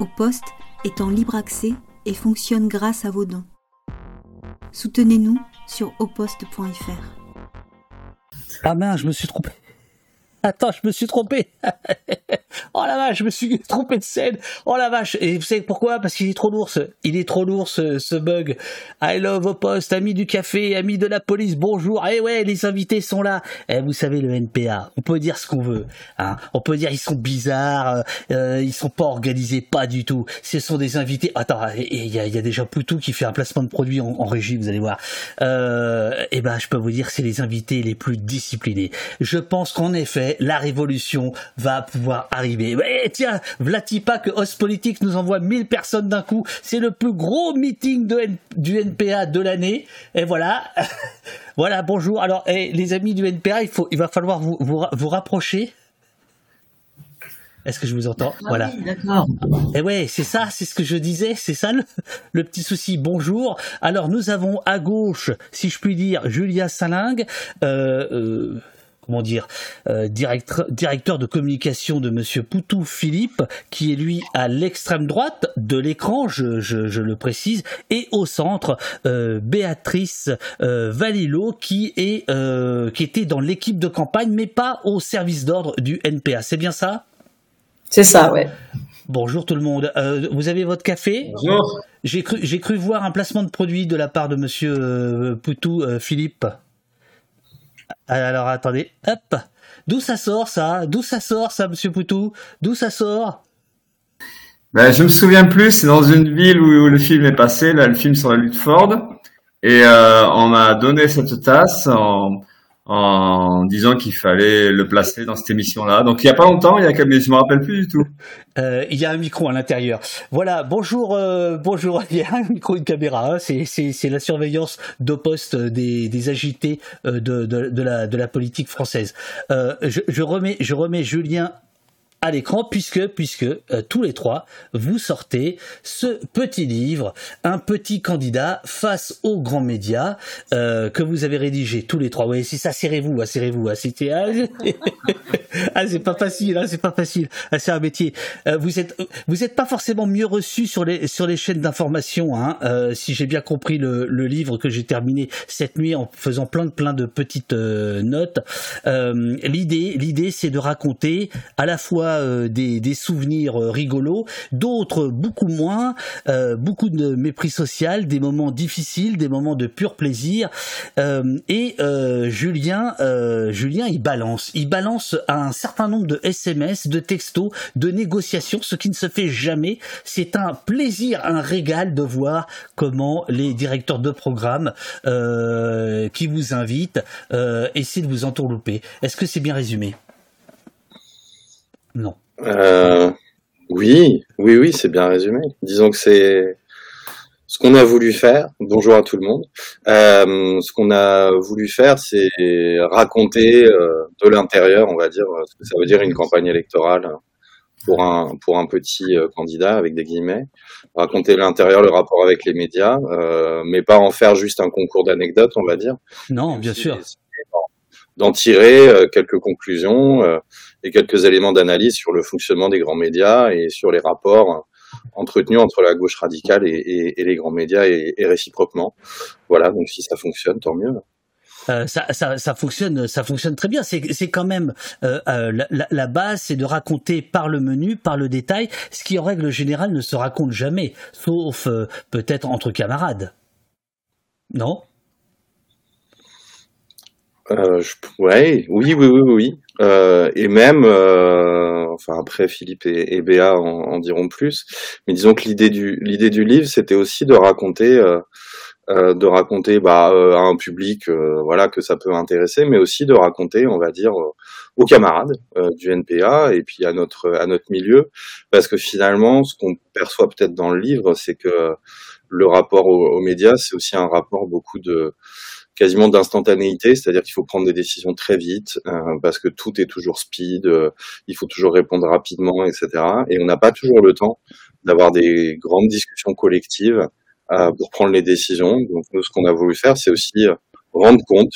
Au poste est en libre accès et fonctionne grâce à vos dons. Soutenez-nous sur oposte.fr. Ah mince, je me suis trompé. Attends, je me suis trompé. oh la vache, je me suis trompé de scène. Oh la vache. Et vous savez pourquoi? Parce qu'il est trop lourd. Ce, il est trop lourd ce, ce bug. I love au poste, amis du café, amis de la police. Bonjour. Eh ouais, les invités sont là. Eh, vous savez le NPA. On peut dire ce qu'on veut. Hein. On peut dire ils sont bizarres. Euh, ils sont pas organisés, pas du tout. Ce sont des invités. Attends, il y a, y a, déjà Poutou qui fait un placement de produit en, en régie. Vous allez voir. Euh, eh ben, je peux vous dire, c'est les invités les plus disciplinés. Je pense qu'en effet la révolution va pouvoir arriver. Et tiens, Vlatipa que Os Politique nous envoie 1000 personnes d'un coup. C'est le plus gros meeting de du NPA de l'année. Et voilà. voilà, bonjour. Alors, eh, les amis du NPA, il, faut, il va falloir vous, vous, rapprocher. Est-ce que je vous entends? Ah Voilà. d'accord. Et eh ouais, c'est ça, c'est ce que je disais, c'est ça le, petit souci. Bonjour. Alors nous avons à gauche, si je puis dire, Julia Salingue. Euh, euh, comment dire, euh, directeur, directeur de communication de Monsieur Poutou Philippe, qui est lui à l'extrême droite de l'écran, je, je, je, le précise, et au centre euh, Béatrice euh, Valilo, qui est euh, qui était dans l'équipe de campagne, mais pas au service d'ordre du NPA. C'est bien ça? C'est ça, ouais. Bonjour tout le monde. Euh, vous avez votre café? Bonjour. J'ai cru, j'ai cru voir un placement de produit de la part de Monsieur euh, Poutou Philippe. Alors attendez, hop. D'où ça sort ça? D'où ça sort ça, Monsieur Poutou? D'où ça sort? Ben, Je me souviens plus, c'est dans une ville où, le film est passé, là, le film sur la lutte Ford. Et euh, on m'a donné cette tasse en, en disant qu'il fallait le placer dans cette émission-là. Donc il y a pas longtemps, il y a je me rappelle plus du tout. Euh, il y a un micro à l'intérieur. Voilà, bonjour, euh, bonjour. Il y a un micro, une caméra. Hein. C'est c'est la surveillance de poste des, des agités euh, de, de, de, la de la politique française. Euh, je, je remets je remets Julien à l'écran puisque puisque euh, tous les trois vous sortez ce petit livre, un petit candidat face aux grands médias euh, que vous avez rédigé tous les trois. Oui, c'est ça, serrez-vous, hein, serrez-vous. Hein, c'était ah, ah, c'est pas facile, hein, c'est pas facile. Ah, c'est un métier. Euh, vous êtes vous êtes pas forcément mieux reçu sur les sur les chaînes d'information. Hein, euh, si j'ai bien compris le, le livre que j'ai terminé cette nuit en faisant plein de plein de petites euh, notes. l'idée l'idée c'est de raconter à la fois euh, des, souvenirs euh, rigolos, d'autres beaucoup moins, euh, beaucoup de mépris social, des moments difficiles, des moments de pur plaisir. et Julien, Julien, il balance, il balance un certain nombre de SMS, de textos, de négociations, ce qui ne se fait jamais. C'est un plaisir, un régal de voir comment les directeurs de programme qui vous invitent essaient de vous entourlouper. Est-ce que c'est bien résumé? Non. Euh, oui, oui, oui, c'est bien résumé. Disons que c'est ce qu'on a voulu faire. Bonjour à tout le monde. Euh, ce qu'on a voulu faire, c'est raconter euh, de l'intérieur, on va dire, ce que ça veut dire une campagne électorale pour un pour un petit candidat avec des guillemets. Raconter l'intérieur, le rapport avec les médias, mais pas en faire juste un concours d'anecdotes, on va dire. Non, bien sûr. D'en tirer quelques conclusions et quelques éléments d'analyse sur le fonctionnement des grands médias et sur les rapports entretenus entre la gauche radicale et, les grands médias et, réciproquement. Voilà, donc si ça fonctionne, tant mieux. Euh, ça, ça, ça, fonctionne, ça fonctionne très bien. C'est, quand même euh, euh, la, base, c'est de raconter par le menu, par le détail, ce qui en règle générale ne se raconte jamais, sauf euh, peut-être entre camarades. Non? Euh, je, ouais, oui, oui, oui, oui. Euh, et même, euh, enfin après Philippe et, et Béa en, diront plus, mais disons que l'idée du l'idée du livre, c'était aussi de raconter, euh, euh de raconter bah, à un public, voilà, que ça peut intéresser, mais aussi de raconter, on va dire, aux camarades du NPA et puis à notre à notre milieu, parce que finalement, ce qu'on perçoit peut-être dans le livre, c'est que le rapport aux, aux médias, c'est aussi un rapport beaucoup de quasiment d'instantanéité, c'est-à-dire qu'il faut prendre des décisions très vite euh, parce que tout est toujours speed, euh, il faut toujours répondre rapidement, etc. Et on n'a pas toujours le temps d'avoir des grandes discussions collectives euh, pour prendre les décisions. Donc nous, ce qu'on a voulu faire, c'est aussi rendre compte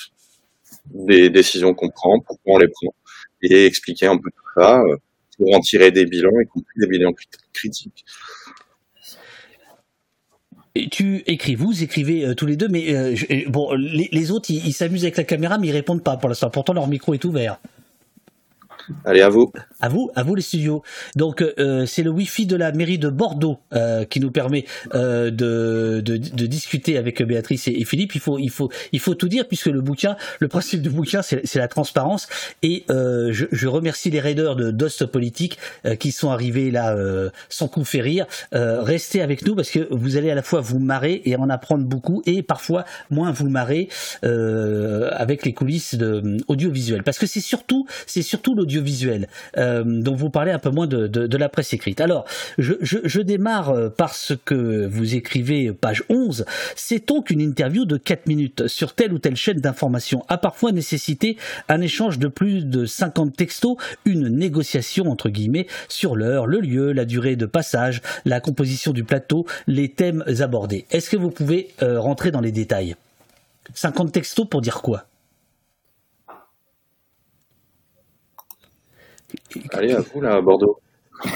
des décisions qu'on prend, pourquoi on les prend, et expliquer un peu tout ça, pour en tirer des bilans, y compris des bilans critiques. Tu écris, vous écrivez tous les deux, mais bon, les, autres, ils s'amusent avec la caméra, mais ils répondent pas pour l'instant. Pourtant, leur micro est ouvert. Allez, à vous. À vous, à vous les studios. Donc euh, c'est le Wi-Fi de la mairie de Bordeaux euh, qui nous permet euh, de, de, de, discuter avec Béatrice et, Philippe. Il faut, il faut, il faut tout dire puisque le bouquin, le principe du bouquin, c'est la transparence. Et euh, je, je, remercie les raiders de Dost Politique euh, qui sont arrivés là euh, sans coup fait rire. restez avec nous parce que vous allez à la fois vous marrer et en apprendre beaucoup et parfois moins vous marrer avec les coulisses de, audiovisuelles. Parce que c'est surtout, c'est surtout l'audiovisuel euh, dont vous parlez un peu moins de, la presse écrite. Alors, je, démarre euh, par ce que vous écrivez, page 11. Sait-on qu'une interview de 4 minutes sur telle ou telle chaîne d'information a parfois nécessité un échange de plus de 50 textos, une négociation entre guillemets sur l'heure, le lieu, la durée de passage, la composition du plateau, les thèmes abordés? Est-ce que vous pouvez euh, rentrer dans les détails? 50 textos pour dire quoi? Allez, à vous, là, à Bordeaux.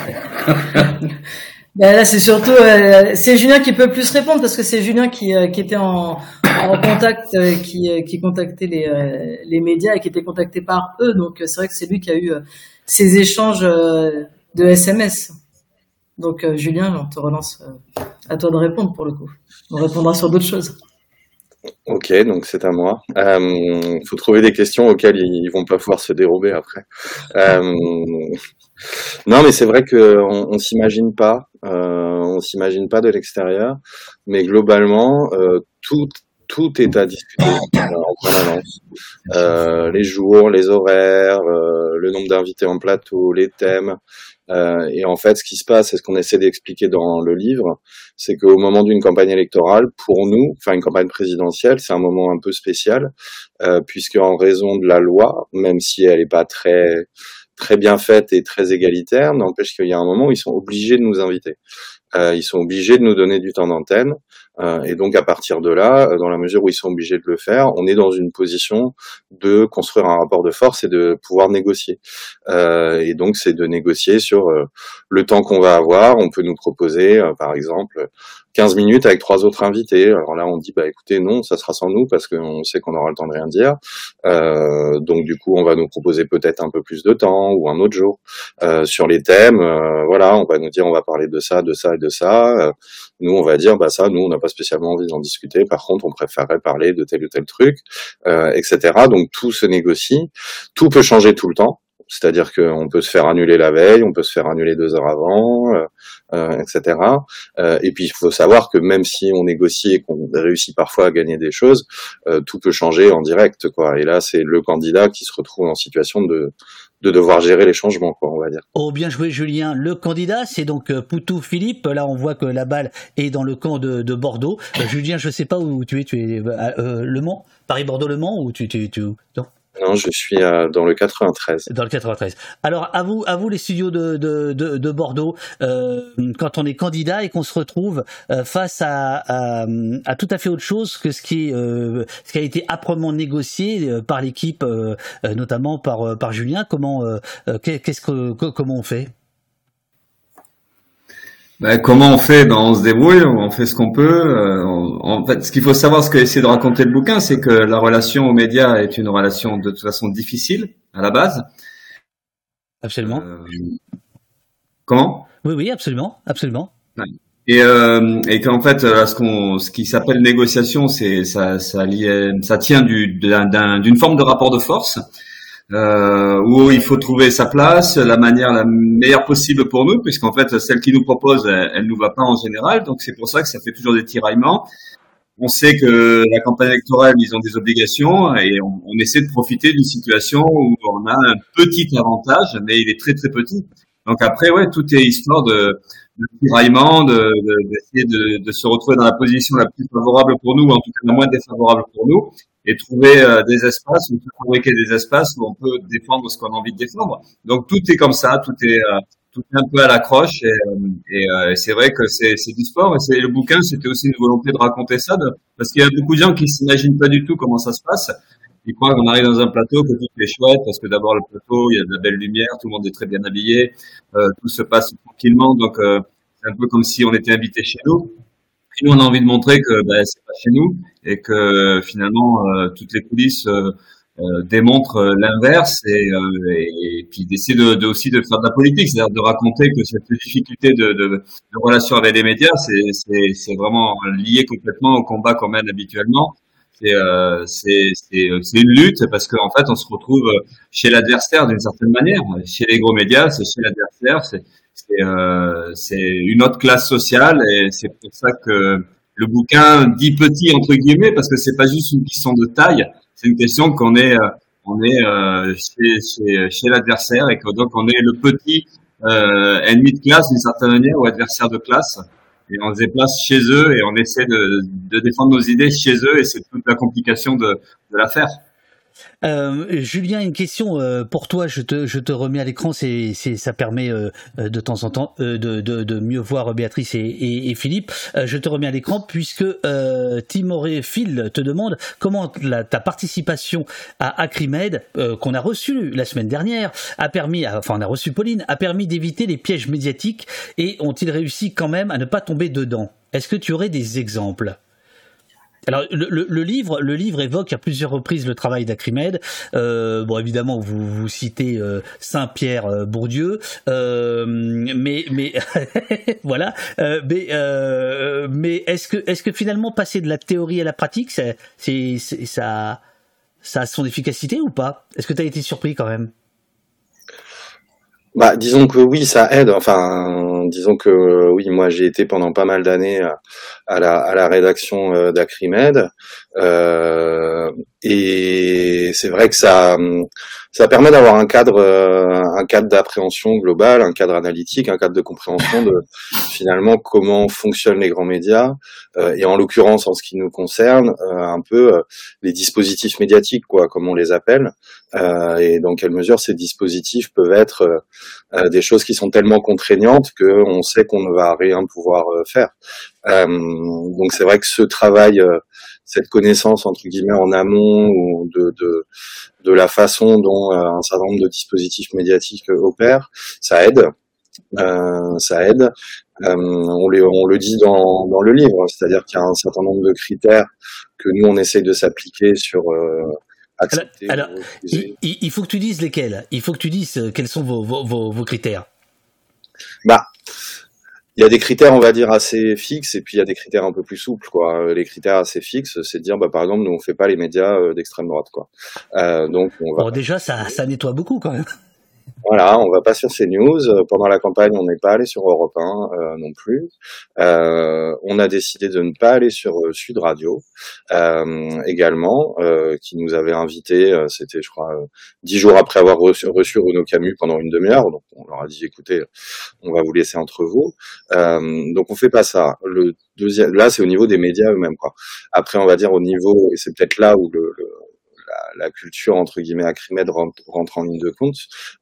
Ben là, c'est surtout, euh, c'est Julien qui peut plus répondre parce que c'est Julien qui, euh, était en, en contact, euh, qui, qui contactait les, les médias et qui était contacté par eux. Donc, c'est vrai que c'est lui qui a eu ces échanges de SMS. Donc, Julien, on te relance à toi de répondre pour le coup. On répondra sur d'autres choses. Ok, donc c'est à moi. Il euh, faut trouver des questions auxquelles ils, vont pas pouvoir se dérober après. Euh, non, mais c'est vrai qu'on on, s'imagine pas, euh, on s'imagine pas de l'extérieur, mais globalement, tout tout est à discuter en permanence. Les jours, les horaires, le nombre d'invités en plateau, les thèmes. Euh, et en fait, ce qui se passe, et ce qu'on essaie d'expliquer dans le livre, c'est qu'au moment d'une campagne électorale, pour nous, enfin une campagne présidentielle, c'est un moment un peu spécial, euh, puisque en raison de la loi, même si elle n'est pas très très bien faite et très égalitaire, n'empêche qu'il y a un moment où ils sont obligés de nous inviter. Euh, ils sont obligés de nous donner du temps d'antenne. Euh, et donc à partir de là, euh, dans la mesure où ils sont obligés de le faire, on est dans une position de construire un rapport de force et de pouvoir négocier. Euh, et donc c'est de négocier sur le temps qu'on va avoir. On peut nous proposer, par exemple, 15 minutes avec trois autres invités. Alors là, on dit bah écoutez, non, ça sera sans nous parce qu'on sait qu'on aura le temps de rien dire. Euh, donc du coup, on va nous proposer peut-être un peu plus de temps ou un autre jour euh, sur les thèmes. Euh, voilà, on va nous dire on va parler de ça, de ça de ça. nous, on va dire bah ça, nous, on n'a pas spécialement envie d'en discuter. Par contre, on préférerait parler de tel ou tel truc, etc. Donc tout se négocie. Tout peut changer tout le temps. C'est-à-dire qu'on peut se faire annuler la veille, on peut se faire annuler deux heures avant, euh, euh, etc. Euh, et puis il faut savoir que même si on négocie et qu'on réussit parfois à gagner des choses, tout peut changer en direct, quoi. Et là, c'est le candidat qui se retrouve en situation de de devoir gérer les changements, quoi, on va dire. Oh, bien joué, Julien. Le candidat, c'est donc Poutou Philippe. Là, on voit que la balle est dans le camp de, de Bordeaux. Julien, je sais pas où tu es. Tu es Le Mans, Paris-Bordeaux-Le Mans? Ou tu, tu, tu non? Non, je suis dans le 93. Dans le 93. Alors, à vous, à vous les studios de, de, de, Bordeaux, euh, quand on est candidat et qu'on se retrouve euh, face à, à, à, tout à fait autre chose que ce qui, est, euh, ce qui a été âprement négocié par l'équipe, notamment par, par Julien, comment, qu'est-ce que, comment on fait? Ben, comment on fait? Ben, On se débrouille, on fait ce qu'on peut. Euh, en fait, ce qu'il faut savoir, ce que essaie de raconter le bouquin, c'est que la relation aux médias est une relation de toute façon difficile à la base. Absolument. Euh, comment? Oui, oui, absolument, absolument. Et, euh, et qu'en fait, ce, qu'on, ce qui s'appelle négociation, c'est ça, ça, ça tient du, d'une forme de rapport de force euh, où il faut trouver sa place, la manière la meilleure possible pour nous, puisqu'en fait celle qui nous propose, elle, elle nous va pas en général, donc c'est pour ça que ça fait toujours des tiraillements. On sait que la campagne électorale, ils ont des obligations et on, essaie de profiter d'une situation où on a un petit avantage, mais il est très très petit. Donc après, ouais, tout est histoire de, de tiraillement, d'essayer de, de, de, se retrouver dans la position la plus favorable pour nous, ou en tout cas la moins défavorable pour nous, et trouver euh, des espaces, ou fabriquer des espaces où on peut défendre ce qu'on a envie de défendre. Donc tout est comme ça, tout est euh, tout est un peu à l'accroche et, euh, et c'est vrai que c'est du sport. Et c'est le bouquin, c'était aussi une volonté de raconter ça, parce qu'il y a beaucoup de gens qui s'imaginent pas du tout comment ça se passe. ils croient qu'on arrive dans un plateau, que tout est chouette, parce que d'abord le plateau, il y a de la belle lumière, tout le monde est très bien habillé, euh, tout se passe tranquillement, donc euh, c'est un peu comme si on était invité chez nous. Et nous, on a envie de montrer que ben, c'est pas chez nous et que finalement euh, toutes les coulisses euh, euh, démontrent l'inverse et, et, puis d'essayer de, de, aussi de faire de la politique, c'est-à-dire de raconter que cette difficulté de, de, de relation avec les médias, c'est vraiment lié complètement au combat qu'on mène habituellement c'est euh, une lutte parce qu'en fait on se retrouve chez l'adversaire d'une certaine manière. Chez les gros médias, c'est chez l'adversaire, c'est euh, une autre classe sociale et c'est pour ça que le bouquin dit petit entre guillemets parce que c'est pas juste une question de taille, c'est une question qu'on est euh, on est euh, chez, chez, chez l'adversaire et que donc on est le petit euh, ennemi de classe d'une certaine manière ou adversaire de classe et on se déplace chez eux et on essaie de, défendre nos idées chez eux et c'est toute la complication de l'affaire. Euh, Julien, une question euh, pour toi. Je te, remets à l'écran. C'est, ça permet euh, de temps en temps de, mieux voir Béatrice et, Philippe. je te remets à l'écran puisque Timoré Phil te demande comment la, ta participation à Acrimed, qu'on a reçu la semaine dernière, a permis, enfin on a reçu Pauline, a permis d'éviter les pièges médiatiques et ont-ils réussi quand même à ne pas tomber dedans? Est-ce que tu aurais des exemples? Alors le, livre, le livre évoque à plusieurs reprises le travail d'Acrimed. Euh, bon, évidemment, vous, vous citez euh, Saint-Pierre euh, Bourdieu, euh, mais mais voilà. mais mais est-ce que est-ce que finalement passer de la théorie à la pratique, c'est ça ça a son efficacité ou pas? Est-ce que tu as été surpris quand même? Bah, disons que oui, ça aide. Enfin, disons que oui, moi j'ai été pendant pas mal d'années à la, à la rédaction euh, d'Acrimed, euh, et c'est vrai que ça, ça permet d'avoir un cadre, euh, un cadre d'appréhension globale, un cadre analytique, un cadre de compréhension de finalement comment fonctionnent les grands médias, euh, et en l'occurrence en ce qui nous concerne, un peu les dispositifs médiatiques, quoi, comme on les appelle, et dans quelle mesure ces dispositifs peuvent être des choses qui sont tellement contraignantes qu'on sait qu'on ne va rien pouvoir faire. donc c'est vrai que ce travail cette connaissance entre guillemets en amont ou de, de, de la façon dont euh, un certain nombre de dispositifs médiatiques opèrent, ça aide. Euh, ça aide. Euh, on, les, on, le dit dans, dans le livre, c'est-à-dire qu'il y a un certain nombre de critères que nous on essaye de s'appliquer sur euh, accepter. Alors, il, il, faut que tu dises lesquels. Il faut que tu dises euh, quels sont vos, vos, vos critères. Bah, il y a des critères, on va dire, assez fixes, et puis il y a des critères un peu plus souples, quoi. Les critères assez fixes, c'est de dire, bah, par exemple, nous, on fait pas les médias euh, d'extrême droite, quoi. Euh, donc, déjà, ça, ça nettoie beaucoup, quand même. Voilà, on va pas sur CNews. Euh, pendant la campagne, on n'est pas allé sur Europe 1 euh, non plus. Euh, on a décidé de ne pas aller sur euh, Sud Radio également, qui nous avait invités. C'était, je crois, dix jours après avoir reçu, reçu Renaud Camus pendant une demi-heure. Donc, on leur a dit, écoutez, on va vous laisser entre vous. donc, on fait pas ça. Le deuxième, là, c'est au niveau des médias eux-mêmes. Après, on va dire au niveau, et c'est peut-être là où le la, culture entre guillemets acrimed rentre, rentre en ligne de compte,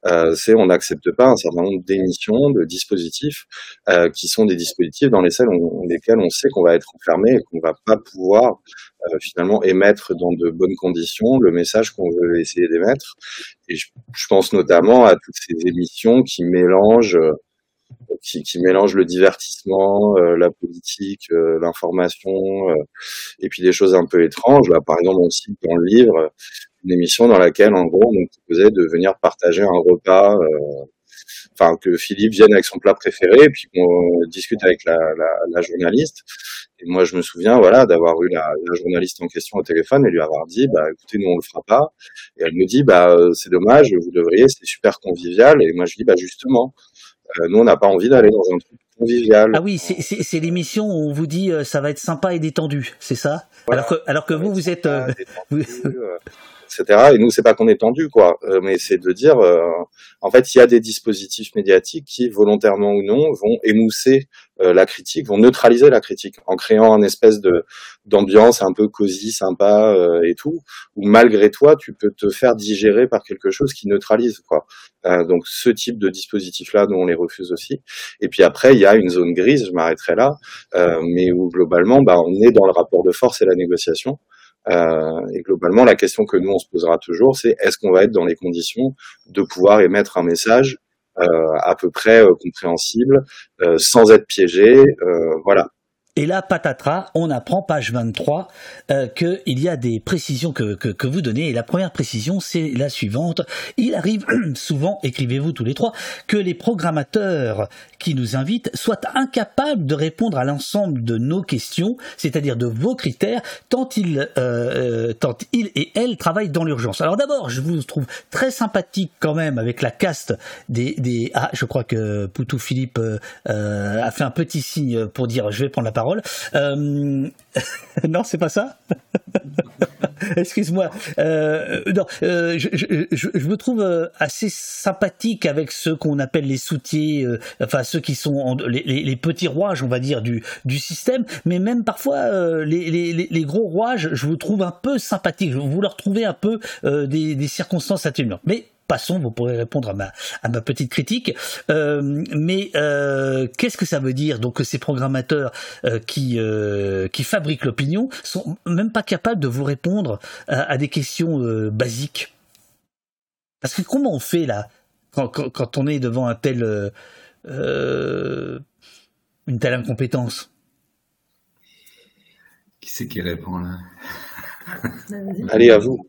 euh, c'est on n'accepte pas un certain nombre d'émissions, de dispositifs euh, qui sont des dispositifs dans lesquels on, lesquels on sait qu'on va être enfermé et qu'on va pas pouvoir euh, finalement émettre dans de bonnes conditions le message qu'on veut essayer d'émettre. Et je, je, pense notamment à toutes ces émissions qui mélangent qui, mélange le divertissement, euh, la politique, euh, l'information, euh, et puis des choses un peu étranges. Là, par exemple, on cite dans le livre une émission dans laquelle, en gros, on proposait de venir partager un repas enfin que Philippe vienne avec son plat préféré et puis qu'on discute avec la, journaliste. Et moi, je me souviens, voilà, d'avoir eu la, journaliste en question au téléphone et lui avoir dit, bah, écoutez, nous on le fera pas. Et elle me dit, bah, c'est dommage, vous devriez, c'est super convivial. Et moi, je dis, bah, justement, nous, on n'a pas envie d'aller dans un truc convivial. Ah oui, c'est l'émission où on vous dit euh, ça va être sympa et détendu, c'est ça? Alors que, alors que vous, vous êtes... Euh. Et nous, c'est pas qu'on est tendu, quoi, euh, mais c'est de dire, euh, en fait, il y a des dispositifs médiatiques qui, volontairement ou non, vont émousser euh, la critique, vont neutraliser la critique, en créant un espèce de d'ambiance un peu cosy, sympa et tout, où malgré toi, tu peux te faire digérer par quelque chose qui neutralise, quoi. donc, ce type de dispositif-là, nous, on les refuse aussi. Et puis après, il y a une zone grise, je m'arrêterai là, mais où globalement, bah, on est dans le rapport de force et la négociation. Euh, et globalement, la question que nous on se posera toujours, c'est est-ce qu'on va être dans les conditions de pouvoir émettre un message euh, à peu près euh, compréhensible, sans être piégé, voilà. Et là, patatras, on apprend, page 23, euh, qu'il y a des précisions que, que, vous donnez. Et la première précision, c'est la suivante. Il arrive souvent, écrivez-vous tous les trois, que les programmateurs qui nous invitent soient incapables de répondre à l'ensemble de nos questions, c'est-à-dire de vos critères, tant ils, euh, tant ils et elles travaillent dans l'urgence. Alors d'abord, je vous trouve très sympathique quand même avec la caste des... des... Ah, je crois que Poutou Philippe euh, a fait un petit signe pour dire je vais prendre la parole euh, non, c'est pas ça. Excuse-moi. Euh, non, euh, je, me trouve assez sympathique avec ceux qu'on appelle les soutiers, enfin ceux qui sont les, petits rouages, on va dire, du, du système. Mais même parfois, les, gros rouages, je vous trouve un peu sympathique. Vous leur trouvez un peu des, des circonstances atténuantes. Mais passons, vous pourrez répondre à ma, à ma petite critique. Euh, mais euh, qu'est-ce que ça veut dire Donc que ces programmateurs euh, qui, qui fabriquent l'opinion sont même pas capables de vous répondre à, des questions basiques. Parce que comment on fait là quand, on est devant un tel une telle incompétence? Qui c'est qui répond là? Allez à vous.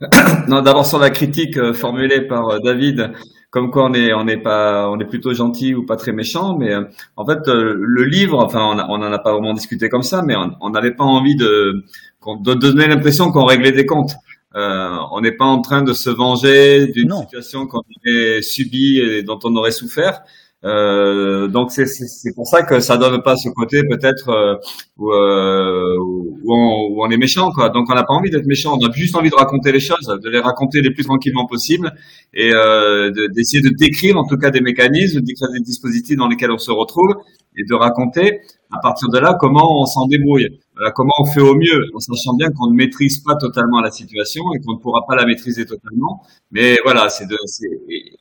non, d'abord sur la critique euh, formulée par euh, David, comme quoi on est on est pas on est plutôt gentil ou pas très méchant, mais euh, en fait le livre, enfin on, n'en a pas vraiment discuté comme ça, mais on n'avait pas envie de, de donner l'impression qu'on réglait des comptes. on n'est pas en train de se venger d'une situation qu'on aurait subie et dont on aurait souffert. Euh, donc c'est pour ça que ça donne pas ce côté peut-être euh, où, euh, où, on, où, on, est méchant quoi. Donc on n'a pas envie d'être méchant, on a juste envie de raconter les choses, de les raconter les plus tranquillement possible et euh, d'essayer de, décrire en tout cas des mécanismes, de décrire des dispositifs dans lesquels on se retrouve et de raconter à partir de là comment on s'en débrouille. Euh, comment on fait au mieux, en sachant bien qu'on ne maîtrise pas totalement la situation et qu'on ne pourra pas la maîtriser totalement. Mais voilà, c'est de,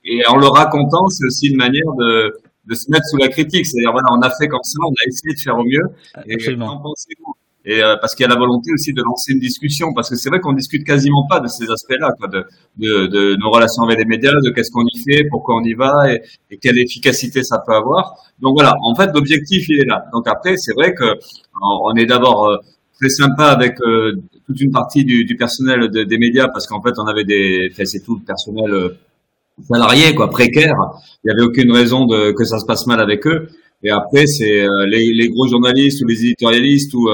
et, en le racontant, c'est aussi une manière de, de se mettre sous la critique. C'est-à-dire, voilà, on a fait comme ça, on a essayé de faire au mieux. Et Absolument. Et euh, parce qu'il y a la volonté aussi de lancer une discussion, parce que c'est vrai qu'on discute quasiment pas de ces aspects-là, de, de, de, nos relations avec les médias, de qu'est-ce qu'on y fait, pourquoi on y va, et, et, quelle efficacité ça peut avoir. Donc voilà, en fait, l'objectif il est là. Donc après, c'est vrai que on est d'abord euh, très sympa avec euh, toute une partie du, du personnel des médias, parce qu'en fait, on avait des, enfin, c'est tout le personnel salarié, quoi, précaire. Il n'y avait aucune raison de, que ça se passe mal avec eux. Et après, c'est les, les, gros journalistes ou les éditorialistes ou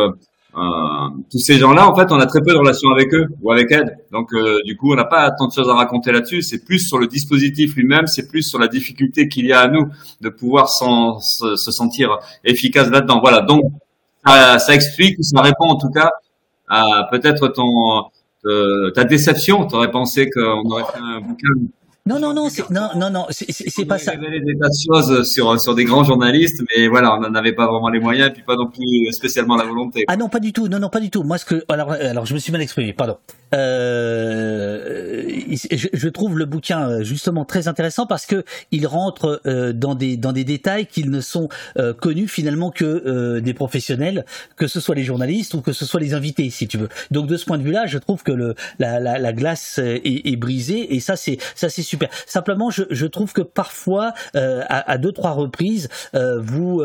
euh, tous ces gens-là, en fait, on a très peu de relations avec eux ou avec elles. Donc, euh, du coup, on n'a pas tant de choses à raconter là-dessus. C'est plus sur le dispositif lui-même, c'est plus sur la difficulté qu'il y a à nous de pouvoir se, se, sentir efficace là-dedans. Voilà. Donc, ça, ça, explique, ça répond en tout cas à peut-être ton euh, ta déception. Tu aurais pensé qu'on aurait fait un bouquin non, non, non, c'est, non, non, non, c'est, pas ça. révélé des tas de choses sur, sur des grands journalistes, mais voilà, on n'en avait pas vraiment les moyens, et puis pas non plus spécialement la volonté. Ah non, pas du tout, non, non, pas du tout. Moi, ce que, alors, alors, je me suis mal exprimé, pardon. Euh, je, je, trouve le bouquin euh, justement très intéressant parce que il rentre euh, dans des dans des détails qui ne sont euh, connus finalement que euh, des professionnels, que ce soit les journalistes ou que ce soit les invités, si tu veux. Donc de ce point de vue-là, je trouve que le la, la, la glace est, est, brisée et ça c'est ça c'est super. Simplement, je, je trouve que parfois à, à, deux trois reprises, vous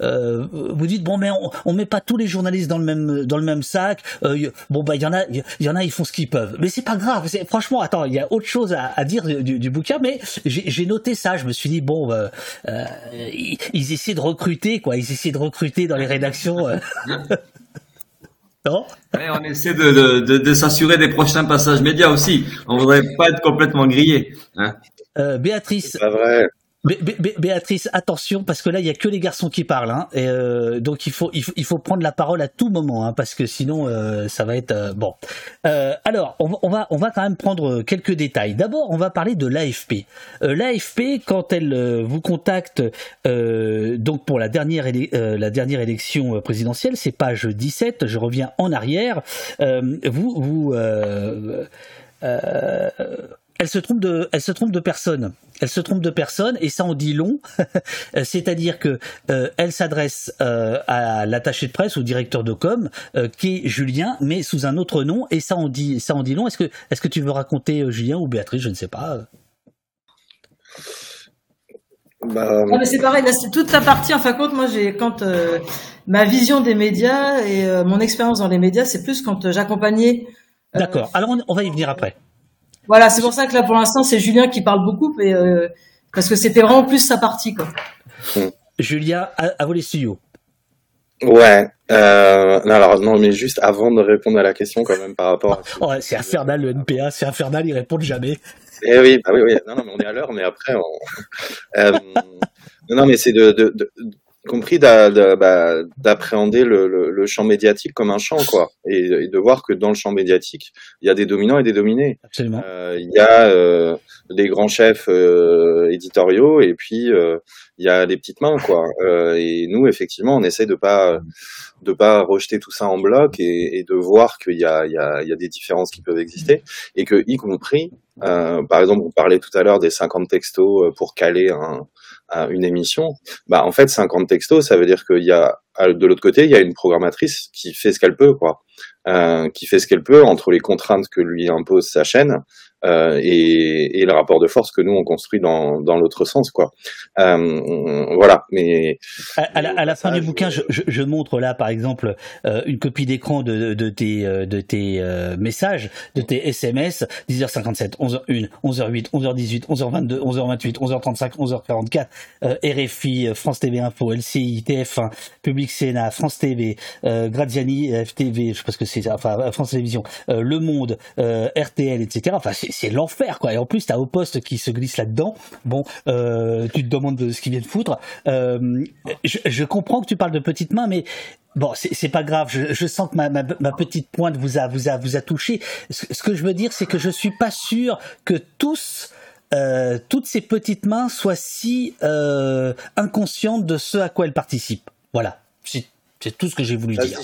vous dites bon mais on, on met pas tous les journalistes dans le même dans le même sac. bon bah il y en a il y en a ils font ce qu'ils peuvent. Mais c'est pas grave. Franchement, attends, il y a autre chose à, dire du, bouquin, mais j'ai noté ça. Je me suis dit bon, euh, euh, ils, essaient de recruter quoi. Ils essaient de recruter dans les rédactions. Euh. on essaie de, s'assurer des prochains passages médias aussi. On voudrait pas être complètement grillé. Hein. Béatrice. Béatrice, attention parce que là il y a que les garçons qui parlent, hein, et euh, donc il faut, il faut il faut prendre la parole à tout moment, hein, parce que sinon euh, ça va être euh, bon. alors on, on, va on va quand même prendre quelques détails. D'abord on va parler de l'AFP. L'AFP quand elle vous contacte donc pour la dernière la dernière élection présidentielle, c'est page 17. Je reviens en arrière. vous vous elle se trompe de, elle se trompe de personne. Elle se trompe de personne et ça en dit long. C'est-à-dire que euh, elle s'adresse euh, à l'attaché de presse, au directeur de com, euh, qui est Julien, mais sous un autre nom et ça en dit, ça en dit long. Est-ce que, est-ce que tu veux raconter Julien ou Béatrice, je ne sais pas. Bah, c'est pareil, c'est toute la partie. En fin de compte, moi, j'ai quand ma vision des médias et mon expérience dans les médias, c'est plus quand j'accompagnais. D'accord. Alors on va y venir après. Voilà, c'est pour ça que là, pour l'instant, c'est Julien qui parle beaucoup, mais, euh, parce que c'était vraiment plus sa partie. Quoi. Julien, à, vous les studios. Ouais. Euh, alors non, mais juste avant de répondre à la question, quand même, par rapport. À... Oh, c'est infernal le NPA, c'est infernal, ils répondent jamais. Eh oui, bah oui, oui. Non, non, mais on est à l'heure, mais après, on... euh, non, mais c'est de, de, de, compris bah, d'appréhender le, le, le, champ médiatique comme un champ quoi. Et, de voir que dans le champ médiatique il y a des dominants et des dominés. Absolument. Euh, il y a euh, les grands chefs euh, éditoriaux et puis euh, il y a les petites mains quoi. Et nous effectivement on essaie de pas de pas rejeter tout ça en bloc et, et de voir qu'il y a il y a il y a des différences qui peuvent exister et que y compris par exemple on parlait tout à l'heure des 50 textos pour caler un une émission, bah en fait 50 textos, ça veut dire qu'il y a de l'autre côté, il y a une programmatrice qui fait ce qu'elle peut, quoi, euh, qui fait ce qu'elle peut entre les contraintes que lui impose sa chaîne euh, et, et, le rapport de force que nous on construit dans, dans l'autre sens, quoi. Euh, voilà. Mais à, la, à la, fin du bouquin, je, je, je, montre là, par exemple, euh, une copie d'écran de, de, tes euh, de tes euh, messages, de tes SMS, 10h57, 11h01, 11h08, 11h18, 11h22, 11h28, 11h35, 11h44, RFI, France TV Info, LCI, TF1, Public Sénat, France TV, Graziani, FTV, je sais pas ce que c'est, enfin France Télévisions, Le Monde, RTL, etc. Enfin, c'est l'enfer, quoi. Et en plus, t'as au poste qui se glisse là-dedans. Bon, euh, tu te demandes de ce qu'il vient de foutre. Euh, je, je, comprends que tu parles de petites mains, mais Bon, c'est pas grave. Je, je sens que ma, ma, ma, petite pointe vous a vous a vous a touché. Ce, ce que je veux dire, c'est que je suis pas sûr que tous euh, toutes ces petites mains soient si inconscientes de ce à quoi elles participent. Voilà, c'est tout ce que j'ai voulu dire.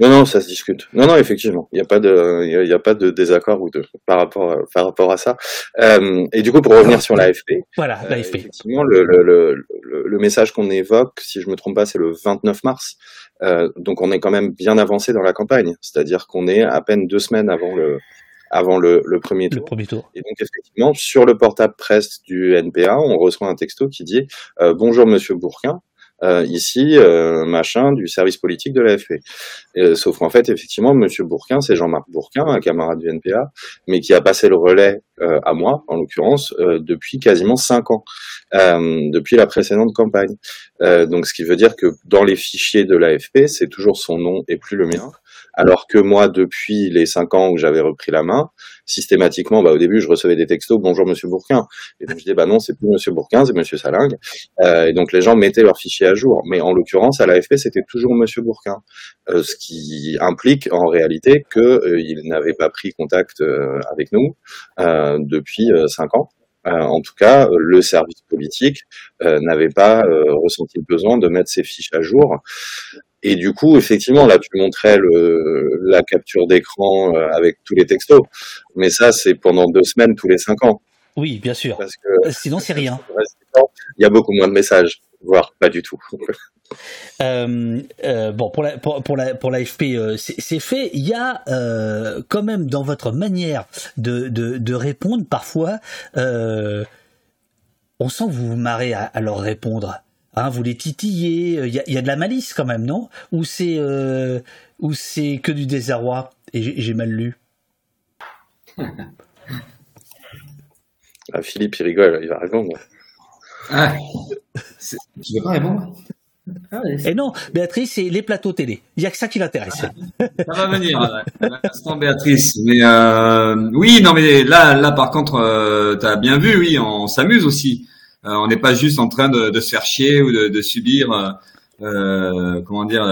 Non, non, ça se discute. Non, non, effectivement, il n'y a pas de, il y, a pas de désaccord ou de par rapport, par rapport à ça. Euh, et du coup, pour revenir sur l'AFP, voilà, euh, l'AFP. effectivement, le, le, le, le, message qu'on évoque, si je me trompe pas, c'est le 29 mars. Euh, donc, on est quand même bien avancé dans la campagne. C'est-à-dire qu'on est à peine deux semaines avant le, avant le, le, premier tour. Le premier tour. Et donc effectivement, sur le portable presse du NPA, on reçoit un texto qui dit euh, Bonjour Monsieur Bourquin, euh, ici, euh, machin, du service politique de l'AFP. Euh, sauf qu'en fait, effectivement, Monsieur Bourquin, c'est Jean-Marc Bourquin, un camarade du NPA, mais qui a passé le relais euh, à moi, en l'occurrence, depuis quasiment cinq ans, depuis la précédente campagne. donc, ce qui veut dire que dans les fichiers de l'AFP, c'est toujours son nom et plus le mien. Alors que moi, depuis les cinq ans où j'avais repris la main, systématiquement, bah, au début, je recevais des textos, bonjour Monsieur Bourquin. Et donc je dis, bah non, c'est plus Monsieur Bourquin, c'est Monsieur Salingue. Euh, et donc les gens mettaient leurs fichiers à jour. Mais en l'occurrence, à l'AFP, c'était toujours Monsieur Bourquin. Euh, ce qui implique en réalité qu'il euh, n'avait pas pris contact euh, avec nous euh, depuis cinq ans. en tout cas, le service politique n'avait pas ressenti le besoin de mettre ses fiches à jour. Et du coup, effectivement, là, tu montrais le, la capture d'écran euh, avec tous les textos. Mais ça, c'est pendant deux semaines, tous les cinq ans. Oui, bien sûr. Parce que, Sinon, c'est rien. Il y a beaucoup moins de messages, voire pas du tout. Euh, euh, bon, pour la pour, pour la pour l'AFP, euh, c'est fait. Il y a euh, quand même dans votre manière de de, de répondre parfois, euh, on sent que vous vous marrez à, à leur répondre. Hein, vous les titillez, il y, y, a de la malice quand même, non? Ou c'est euh, ou c'est que du désarroi? Et j'ai mal lu. ah, Philippe, il rigole, il va répondre. Ah, tu veux pas répondre? Ah, et non, Béatrice, c'est les plateaux télé. Il y a que ça qui l'intéresse. ça va venir, l'instant Béatrice. Mais euh, oui, non, mais là, là, par contre, euh, tu as bien vu, oui, on s'amuse aussi. Euh, on n'est pas juste en train de, de, se faire chier ou de, subir, euh, euh comment dire,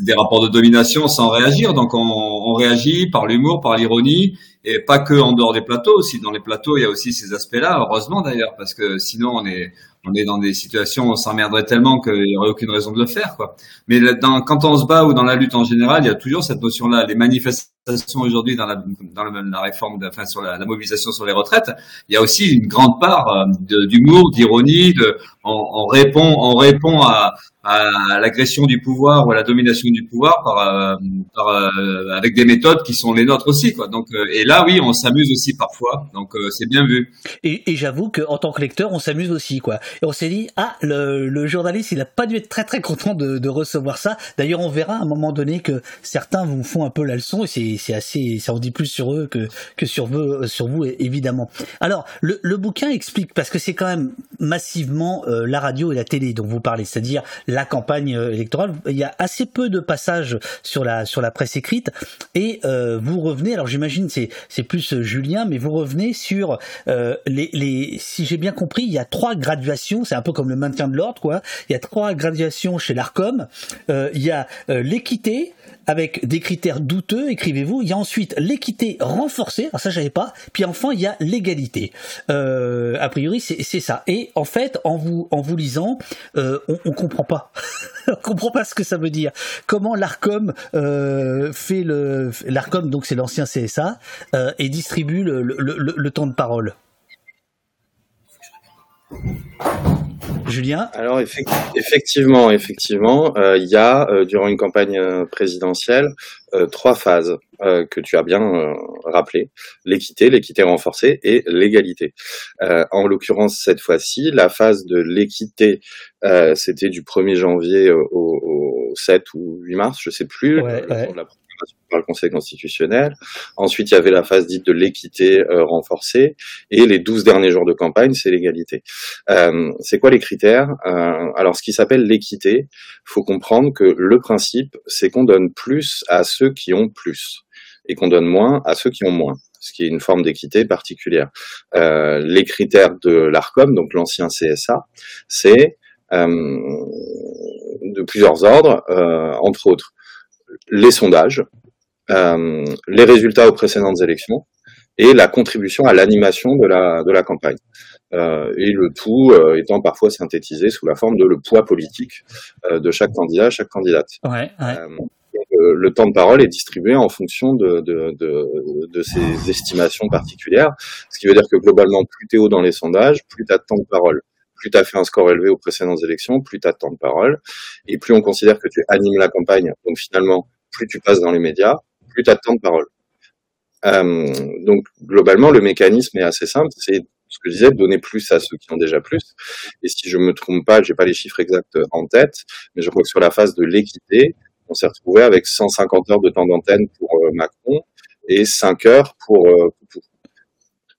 des rapports de domination sans réagir. Donc on, on réagit par l'humour, par l'ironie, et pas que en dehors des plateaux. Aussi dans les plateaux, il y a aussi ces aspects-là. Heureusement d'ailleurs, parce que sinon on est on est dans des situations où on s'emmerderait tellement qu'il n'y aurait aucune raison de le faire, quoi. Mais dans, quand on se bat ou dans la lutte en général, il y a toujours cette notion-là. Les manifestations aujourd'hui dans la, dans la, réforme, enfin sur la, mobilisation sur les retraites, il y a aussi une grande part euh, d'humour, d'ironie. De, on, on, répond, on répond à, à l'agression du pouvoir ou à la domination du pouvoir par, euh, par euh, avec des méthodes qui sont les nôtres aussi quoi. Donc et là oui, on s'amuse aussi parfois. Donc c'est bien vu. Et, et j'avoue que en tant que lecteur, on s'amuse aussi quoi. Et on s'est dit ah le, journaliste, il a pas dû être très très content de, recevoir ça. D'ailleurs, on verra à un moment donné que certains vous font un peu la leçon et c'est assez ça en dit plus sur eux que que sur vous évidemment. Alors le, bouquin explique parce que c'est quand même massivement la radio et la télé dont vous parlez, c'est-à-dire la campagne euh, électorale. Il y a assez peu de passages sur la sur la presse écrite et euh, vous revenez. Alors j'imagine c'est c'est plus euh, Julien, mais vous revenez sur les les. Si j'ai bien compris, il y a trois graduations. C'est un peu comme le maintien de l'ordre, quoi. Il y a trois graduations chez l'Arcom. il y a l'équité avec des critères douteux, écrivez-vous. Il y a ensuite l'équité renforcée, alors ça j'avais pas. Puis enfin il y a l'égalité. Euh, a priori c'est ça. Et en fait en vous en vous lisant, euh, on, comprend pas, on comprend pas ce que ça veut dire. Comment l'Arcom euh, fait le l'Arcom donc c'est l'ancien CSA euh, et distribue le, le, le, le temps de parole. Julien Alors effectivement, effectivement, euh, il y a euh, durant une campagne présidentielle trois phases que tu as bien rappelé l'équité, l'équité renforcée et l'égalité. en l'occurrence, cette fois-ci, la phase de l'équité, c'était du 1er janvier au, au, 7 ou 8 mars, je sais plus, ouais, ouais par le Conseil constitutionnel. Ensuite, il y avait la phase dite de l'équité euh, renforcée. Et les 12 derniers jours de campagne, c'est l'égalité. Euh, c'est quoi les critères? Euh, Alors, ce qui s'appelle l'équité, faut comprendre que le principe, c'est qu'on donne plus à ceux qui ont plus et qu'on donne moins à ceux qui ont moins ce qui est une forme d'équité particulière. Euh, les critères de l'ARCOM, donc l'ancien CSA, c'est euh, de plusieurs ordres, euh, entre autres les sondages, euh, les résultats aux précédentes élections et la contribution à l'animation de la, de la campagne. Euh, et le tout euh, étant parfois synthétisé sous la forme de le poids politique de chaque candidat, chaque candidate. Ouais, ouais. Le temps de parole est distribué en fonction de, de, de, de, ces estimations particulières, ce qui veut dire que globalement, plus tu es haut dans les sondages, plus tu as de temps de parole plus tu as fait un score élevé aux précédentes élections, plus tu as de temps de parole, et plus on considère que tu animes la campagne, donc finalement, plus tu passes dans les médias, plus tu as de temps de parole. Euh, donc globalement, le mécanisme est assez simple, c'est ce que je disais, donner plus à ceux qui ont déjà plus. Et si je me trompe pas, j'ai pas les chiffres exacts en tête, mais je crois que sur la phase de l'équité, on s'est retrouvé avec 150 heures de temps d'antenne pour euh, Macron et 5 heures pour, euh, pour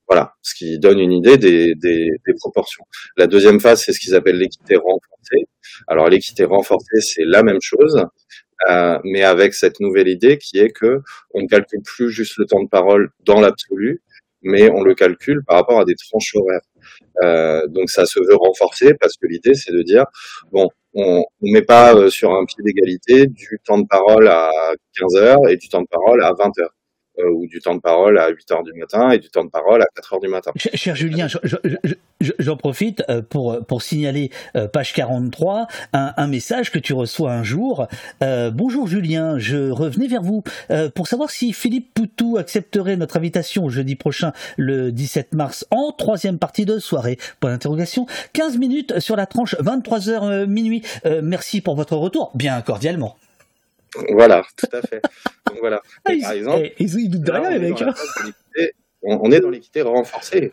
voilà, ce qui donne une idée des, proportions. La deuxième phase, c'est ce qu'ils appellent l'équité renforcée. Alors l'équité renforcée, c'est la même chose, euh, mais avec cette nouvelle idée qui est que on ne calcule plus juste le temps de parole dans l'absolu, mais on le calcule par rapport à des tranches horaires. Euh, donc ça se veut renforcer parce que l'idée c'est de dire bon on ne met pas euh, sur un pied d'égalité du temps de parole à 15 heures et du temps de parole à 20 heures. Euh, ou du temps de parole à 8 heures du matin et du temps de parole à 4 heures du matin. Cher, Julien, j'en profite euh, pour, pour signaler euh, page 43 un, un, message que tu reçois un jour. Euh, bonjour Julien, je revenais vers vous pour savoir si Philippe Poutou accepterait notre invitation jeudi prochain le 17 mars en troisième partie de soirée. Point d'interrogation. 15 minutes sur la tranche 23h minuit. merci pour votre retour, bien cordialement. Voilà, tout à fait. Donc voilà. Par exemple, on, est dans l'équité renforcée.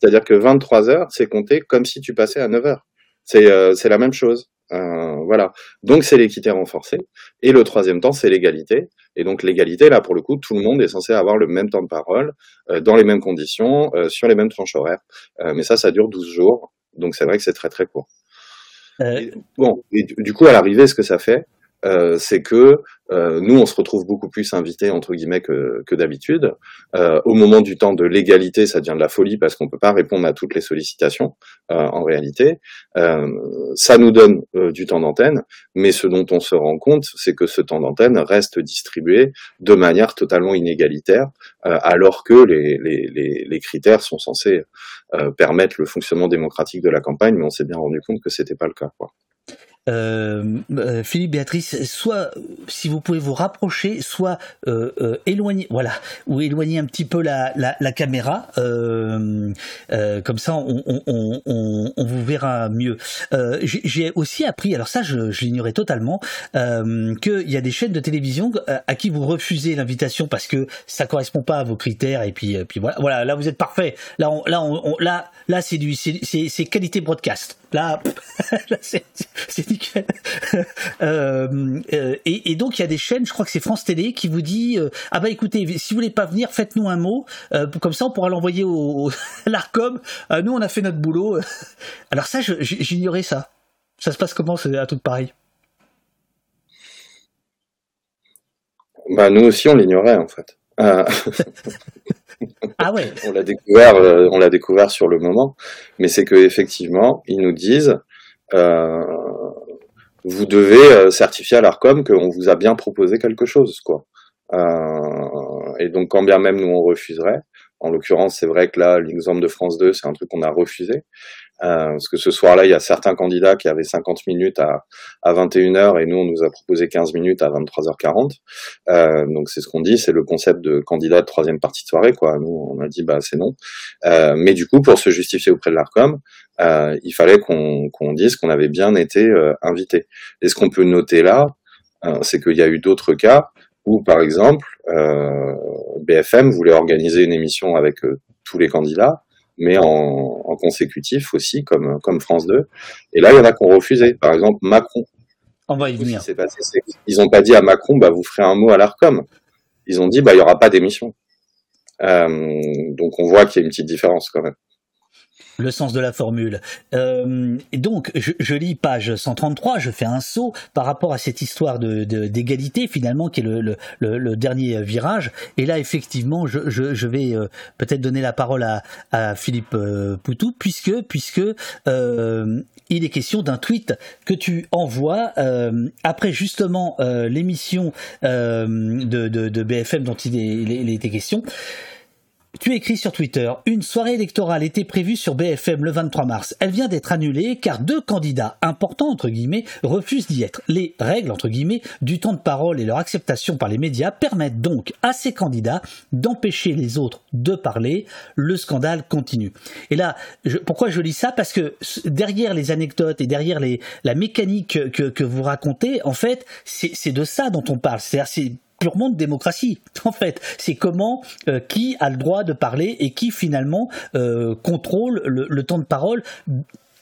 C'est-à-dire que 23 heures, c'est compté comme si tu passais à 9 heures. C'est euh, la même chose. Euh, voilà. Donc c'est l'équité renforcée. Et le troisième temps, c'est l'égalité. Et donc l'égalité, là, pour le coup, tout le monde est censé avoir le même temps de parole, euh, dans les mêmes conditions, sur les mêmes tranches horaires. Mais ça, ça dure 12 jours. Donc c'est vrai que c'est très très court. Et, bon, et du coup, à l'arrivée, ce que ça fait, euh, c'est que euh, nous, on se retrouve beaucoup plus invités entre guillemets que, d'habitude. Euh, au moment du temps de l'égalité, ça devient de la folie parce qu'on peut pas répondre à toutes les sollicitations en réalité. Ça nous donne du temps d'antenne, mais ce dont on se rend compte, c'est que ce temps d'antenne reste distribué de manière totalement inégalitaire, alors que les, critères sont censés permettre le fonctionnement démocratique de la campagne, mais on s'est bien rendu compte que c'était pas le cas. Philippe, Béatrice, soit si vous pouvez vous rapprocher, soit éloigner, voilà, ou éloigner un petit peu la, la, caméra, comme ça on, on, on, on, vous verra mieux. J'ai aussi appris, alors ça je, je l'ignorais totalement, qu'il y a des chaînes de télévision à qui vous refusez l'invitation parce que ça correspond pas à vos critères et puis puis voilà, voilà là vous êtes parfait. Là on, là on, là là c'est du c'est qualité broadcast. Là, c'est nickel. Euh, euh, et, et, donc il y a des chaînes, je crois que c'est France Télé, qui vous dit euh, ah bah écoutez, si vous voulez pas venir, faites-nous un mot, comme ça on pourra l'envoyer au, l'Arcom. nous on a fait notre boulot. Alors ça, j'ignorais ça. Ça se passe comment c'est un truc pareil? Bah nous aussi on l'ignorait en fait. Ah ouais. on l'a découvert, euh, on l'a découvert sur le moment, mais c'est que effectivement, ils nous disent, euh, vous devez euh, certifier à l'Arcom qu'on vous a bien proposé quelque chose, quoi. Euh, et donc, quand bien même nous on refuserait, en l'occurrence, c'est vrai que là, l'exemple de France 2, c'est un truc qu'on a refusé. Euh, parce que ce soir-là, il y a certains candidats qui avaient 50 minutes à, à 21h et nous, on nous a proposé 15 minutes à 23h40. Euh, donc c'est ce qu'on dit, c'est le concept de candidat de troisième partie de soirée. Quoi. Nous, on a dit, bah c'est non. Euh, mais du coup, pour se justifier auprès de l'ARCOM, euh, il fallait qu'on dise qu'on avait bien été euh, invité. Et ce qu'on peut noter là, c'est qu'il y a eu d'autres cas où, par exemple, BFM voulait organiser une émission avec tous les candidats mais en, en, consécutif aussi, comme, comme France 2. Et là, il y en a qui ont refusé. Par exemple, Macron. On va y venir. ils n'ont pas dit à Macron, bah, vous ferez un mot à l'ARCOM. Ils ont dit, bah, il n'y aura pas d'émission. Euh, donc on voit qu'il y a une petite différence quand même le sens de la formule. Euh, donc, je, lis page 133, je fais un saut par rapport à cette histoire de, d'égalité, finalement, qui est le, le, dernier virage. Et là, effectivement, je, je, vais euh, peut-être donner la parole à, Philippe euh, Poutou, puisque, puisque il est question d'un tweet que tu envoies après justement l'émission de, de, BFM dont il, est, il était question. Tu écris sur Twitter, une soirée électorale était prévue sur BFM le 23 mars. Elle vient d'être annulée car deux candidats importants, entre guillemets, refusent d'y être. Les règles, entre guillemets, du temps de parole et leur acceptation par les médias permettent donc à ces candidats d'empêcher les autres de parler. Le scandale continue. Et là, pourquoi je lis ça? Parce que derrière les anecdotes et derrière les, la mécanique que, vous racontez, en fait, c'est de ça dont on parle. C'est-à-dire, de démocratie. En fait, c'est comment euh, qui a le droit de parler et qui finalement euh, contrôle le, temps de parole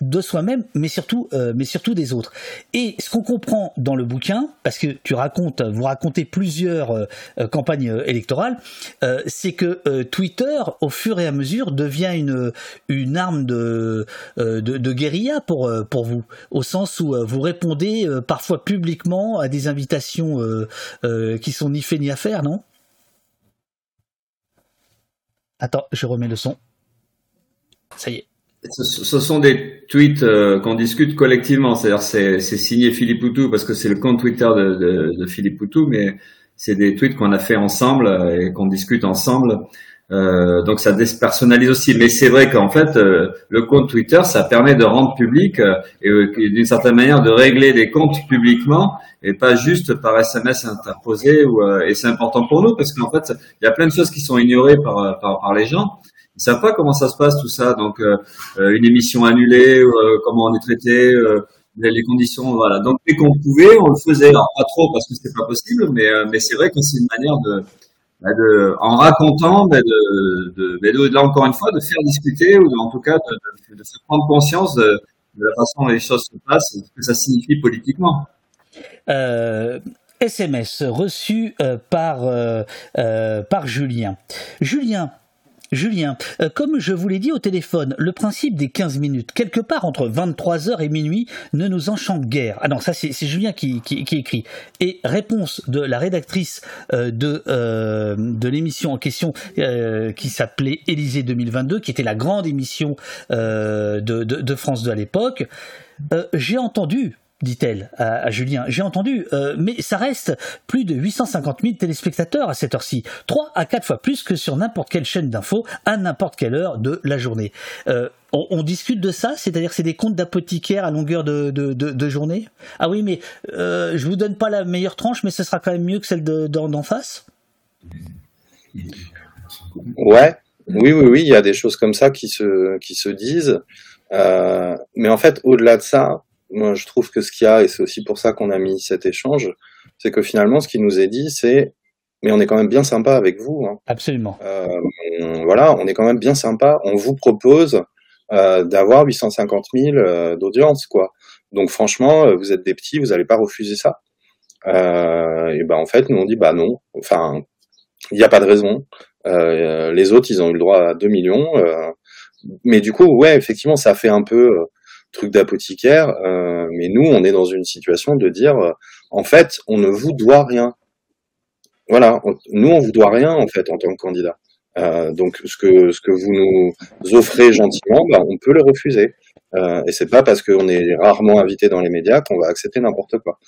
de soi-même, mais surtout, euh, mais surtout des autres. Et ce qu'on comprend dans le bouquin, parce que tu racontes, vous racontez plusieurs euh, euh, campagnes électorales, c'est que Twitter, au fur et à mesure, devient une une arme de, guérilla pour pour vous, au sens où vous répondez parfois publiquement à des invitations qui sont ni fait ni à faire, non? Attends, je remets le son. Ça y est. Ce, sont des tweets euh, qu'on discute collectivement, c'est-à-dire c'est, signé Philippe Poutou parce que c'est le compte Twitter de, de, de Philippe Poutou, mais c'est des tweets qu'on a fait ensemble et qu'on discute ensemble. Euh, donc ça déspersonnalise aussi, mais c'est vrai qu'en fait euh, le compte Twitter ça permet de rendre public euh, et d'une certaine manière de régler des comptes publiquement et pas juste par SMS interposé ou, et c'est important pour nous parce qu'en fait il y a plein de choses qui sont ignorées par, par, par les gens ils savent pas comment ça se passe tout ça. Donc euh, euh une émission annulée, euh, comment on est traité, euh, les conditions, voilà. Donc dès qu'on pouvait, on le faisait. Alors pas trop parce que c'était pas possible, mais mais c'est vrai que c'est une manière de, bah, de en racontant, bah, de, de, bah, de, là encore une fois, de faire discuter ou en tout cas de, de, faire prendre conscience de, la façon dont les choses se passent et ce que ça signifie politiquement. Euh, SMS reçu par par Julien. Julien, Julien, euh, comme je vous l'ai dit au téléphone, le principe des 15 minutes, quelque part entre 23h et minuit, ne nous enchante guère. Ah non, ça c'est Julien qui, écrit. Et réponse de la rédactrice euh, de, euh, de l'émission en question qui s'appelait Élysée 2022, qui était la grande émission de, de, France 2 à l'époque. J'ai entendu dit-elle à, Julien. J'ai entendu, euh, mais ça reste plus de 850 000 téléspectateurs à cette heure-ci, trois à quatre fois plus que sur n'importe quelle chaîne d'infos à n'importe quelle heure de la journée. Euh, on, discute de ça, c'est-à-dire c'est des comptes d'apothicaire à longueur de, journée? Ah oui, mais euh, je vous donne pas la meilleure tranche, mais ce sera quand même mieux que celle d'en face? Ouais, oui, oui, oui, il y a des choses comme ça qui se qui se disent. Euh, mais en fait, au-delà de ça, moi, je trouve que ce qu'il y a, et c'est aussi pour ça qu'on a mis cet échange, c'est que finalement, ce qui nous est dit, c'est mais on est quand même bien sympa avec vous. Hein. Absolument. Euh, voilà, on est quand même bien sympa. On vous propose euh, d'avoir 850 000 euh, d'audience, quoi. Donc franchement, euh, vous êtes des petits, vous n'allez pas refuser ça. Euh, et ben en fait, nous on dit bah non. Enfin, il n'y a pas de raison. les autres, ils ont eu le droit à 2 millions. mais du coup, ouais, effectivement, ça fait un peu truc d'apothicaire, euh, mais nous, on est dans une situation de dire, euh, en fait, on ne vous doit rien. Voilà, nous, on vous doit rien en fait en tant que candidat. Euh, donc, ce que vous nous offrez gentiment, bah, on peut le refuser. Et c'est pas parce qu'on est rarement invité dans les médias qu'on va accepter n'importe quoi.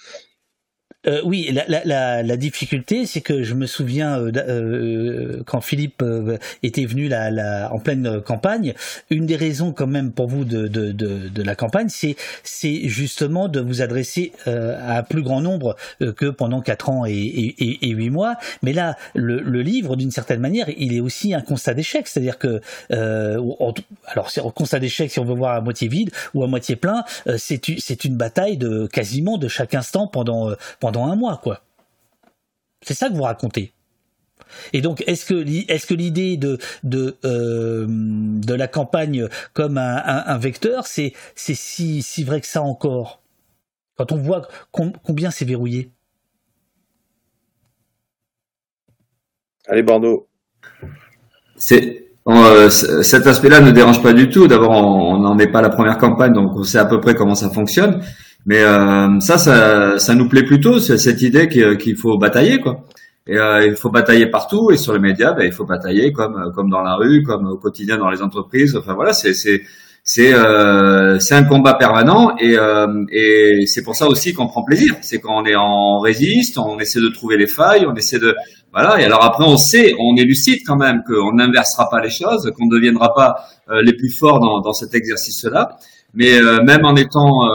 Euh, oui, la, la, la, la difficulté, c'est que je me souviens euh, euh quand Philippe euh, était venu en pleine campagne, une des raisons quand même pour vous de, de, de, de la campagne, c'est justement de vous adresser euh, à un plus grand nombre que pendant quatre ans et, et, et, huit mois. Mais là, le, le livre, d'une certaine manière, il est aussi un constat d'échec, c'est-à-dire que alors c'est un constat d'échec si on veut voir à moitié vide ou à moitié plein, c'est c'est une bataille de quasiment de chaque instant pendant pendant dans un mois, quoi. C'est ça que vous racontez. Et donc, est-ce que est-ce que l'idée de de euh, de la campagne comme un, vecteur, c'est c'est si si vrai que ça encore? Quand on voit combien c'est verrouillé? Allez Bordeaux. C'est euh, cet aspect-là ne dérange pas du tout. D'abord, on n'en est pas la première campagne, donc on sait à peu près comment ça fonctionne. Mais euh, ça, ça, ça nous plaît plutôt, cette idée qu'il faut batailler, quoi. Et euh, il faut batailler partout et sur les médias, ben, il faut batailler comme comme dans la rue, comme au quotidien dans les entreprises. Enfin voilà, c'est c'est c'est euh, c'est un combat permanent et euh, et c'est pour ça aussi qu'on prend plaisir. C'est quand on est en résiste, on essaie de trouver les failles, on essaie de voilà. Et alors après, on sait, on est lucide quand même qu'on n'inversera pas les choses, qu'on ne deviendra pas euh, les plus forts dans dans cet exercice-là. Mais euh, même en étant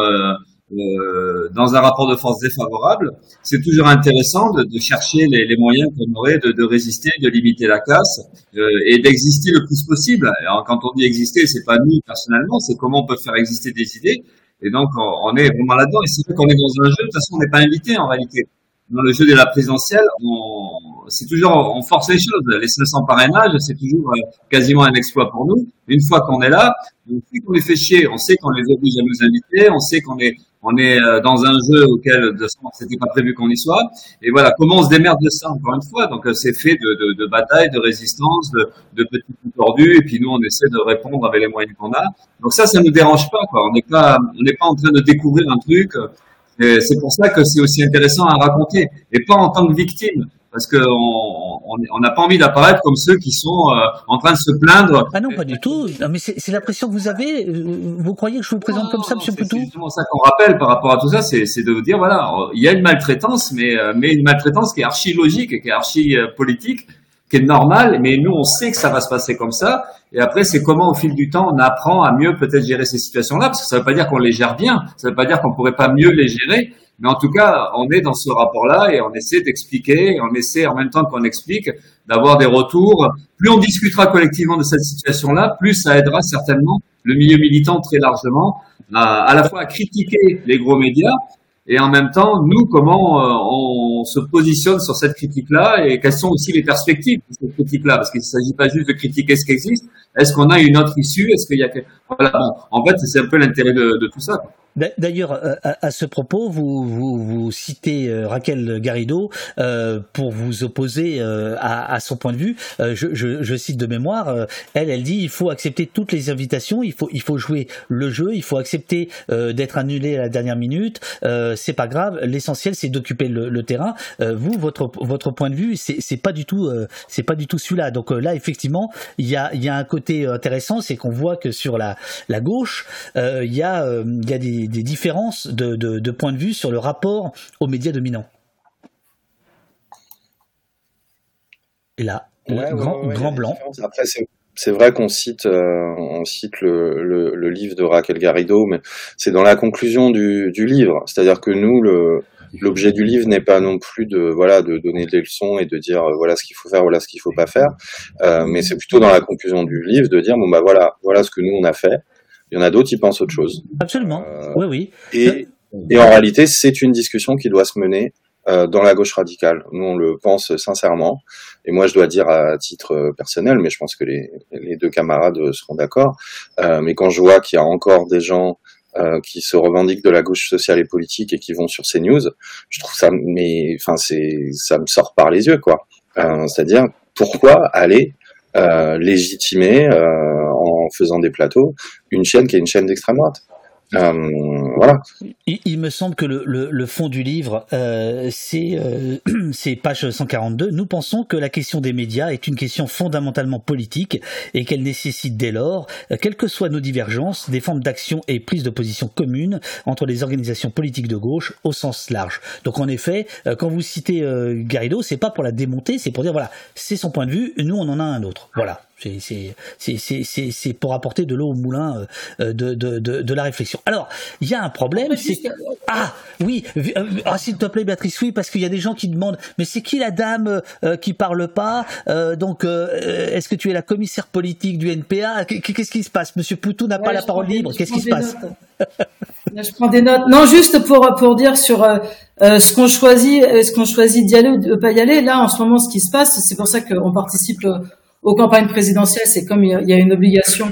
euh, dans un rapport de force défavorable, c'est toujours intéressant de, de chercher les, les moyens qu'on aurait de, de, résister, de limiter la casse euh, et d'exister le plus possible. Alors, quand on dit exister, c'est pas nous personnellement, c'est comment on peut faire exister des idées. Et donc, on, est vraiment là-dedans. Et c'est vrai qu'on est dans un jeu. De toute façon, on n'est pas invité en réalité. Dans le jeu de la présidentielle, c'est toujours on force les choses. Les 500 parrainages, c'est toujours euh, quasiment un exploit pour nous. Une fois qu'on est là, on sait qu'on les fait chier, on sait qu'on les oblige à nous inviter, on sait qu'on est on est euh, dans un jeu auquel c'était pas prévu qu'on y soit. Et voilà, comment on se démerde de ça encore une fois. Donc euh, c'est fait de, de, de bataille, de résistance, de, de petits coups tordus. Et puis nous, on essaie de répondre avec les moyens qu'on a. Donc ça, ça nous dérange pas. Quoi. On n'est pas, on n'est pas en train de découvrir un truc. C'est pour ça que c'est aussi intéressant à raconter et pas en tant que victime parce qu'on on n'a pas envie d'apparaître comme ceux qui sont euh, en train de se plaindre. Ah non, pas du tout. mais c'est l'impression que vous avez. Euh, vous croyez que je vous présente comme ça, Monsieur Poutou C'est justement ça qu'on rappelle par rapport à tout ça, c'est de vous dire voilà, il y a une maltraitance, mais euh, mais une maltraitance qui est archi logique, qui est archi politique, qui est normale. Mais nous, on sait que ça va se passer comme ça. Et après, c'est comment au fil du temps on apprend à mieux peut-être gérer ces situations-là, parce que ça ne veut pas dire qu'on les gère bien, ça ne veut pas dire qu'on pourrait pas mieux les gérer. Mais en tout cas, on est dans ce rapport-là et on essaie d'expliquer, on essaie en même temps qu'on explique d'avoir des retours. Plus on discutera collectivement de cette situation-là, plus ça aidera certainement le milieu militant très largement à, à la fois à critiquer les gros médias et en même temps, nous, comment euh, on se positionne sur cette critique-là et quelles sont aussi les perspectives de cette critique-là Parce qu'il ne s'agit pas juste de critiquer ce qui existe. Est-ce qu'on a une autre issue? Est-ce qu'il y a voilà En fait, c'est un peu l'intérêt de, tout ça. D'ailleurs, euh, à, ce propos, vous, vous, citez euh, Raquel Garrido euh, pour vous opposer à, son point de vue. Je, cite de mémoire, elle, elle dit il faut accepter toutes les invitations, il faut, il faut jouer le jeu, il faut accepter d'être annulé à la dernière minute. c'est pas grave, l'essentiel c'est d'occuper le, terrain. vous, votre, votre point de vue, c'est pas du tout, c'est pas du tout celui-là. Donc là, effectivement, il y a, y a un côté intéressant, c'est qu'on voit que sur la, la gauche, il y a, il y a des différences de, de, point de vue sur le rapport aux médias dominants. Et là, grand, grand blanc. Après, c'est vrai qu'on cite, euh, on cite le, le, livre de Raquel Garrido, mais c'est dans la conclusion du, du livre. C'est-à-dire que nous, l'objet du livre n'est pas non plus de voilà de donner des leçons et de dire euh, voilà ce qu'il faut faire, voilà ce qu'il faut pas faire, euh, mais c'est plutôt dans la conclusion du livre de dire bon bah voilà voilà ce que nous on a fait. Il y en a d'autres qui pensent autre chose. Absolument. Euh, oui oui. Et, et en réalité c'est une discussion qui doit se mener euh, dans la gauche radicale. Nous, on le pense sincèrement. Et moi, je dois dire à titre personnel, mais je pense que les, les deux camarades seront d'accord. Euh, mais quand je vois qu'il y a encore des gens euh, qui se revendiquent de la gauche sociale et politique et qui vont sur ces news, je trouve ça, mais enfin c'est, ça me sort par les yeux quoi. Euh, c'est-à-dire pourquoi aller euh, légitimer en faisant des plateaux une chaîne qui est une chaîne d'extrême droite euh, voilà. Il, me semble que le, fond du livre, euh, c'est euh, page 142. Nous pensons que la question des médias est une question fondamentalement politique et qu'elle nécessite dès lors, quelles que soient nos divergences, des formes d'action et prise de position communes entre les organisations politiques de gauche au sens large. Donc en effet, quand vous citez Garrido, c'est pas pour la démonter, c'est pour dire voilà, c'est son point de vue, nous on en a un autre. Voilà. C'est pour apporter de l'eau au moulin euh, de, de, de, de, la réflexion. Alors, il y a un problème, c'est ah oui, euh, ah, s'il te plaît Béatrice, oui, parce qu'il y a des gens qui demandent, mais c'est qui la dame euh, qui parle pas Donc, est-ce que tu es la commissaire politique du NPA Qu'est-ce qui se passe? Monsieur Poutou n'a pas la parole libre. Qu'est-ce qui se passe? je prends des notes. Non, juste pour pour dire sur ce qu'on choisit, est-ce qu'on choisit d'y aller ou de pas y aller. Là, en ce moment, ce qui se passe, c'est pour ça qu'on participe aux campagnes présidentielles, c'est comme il y a une obligation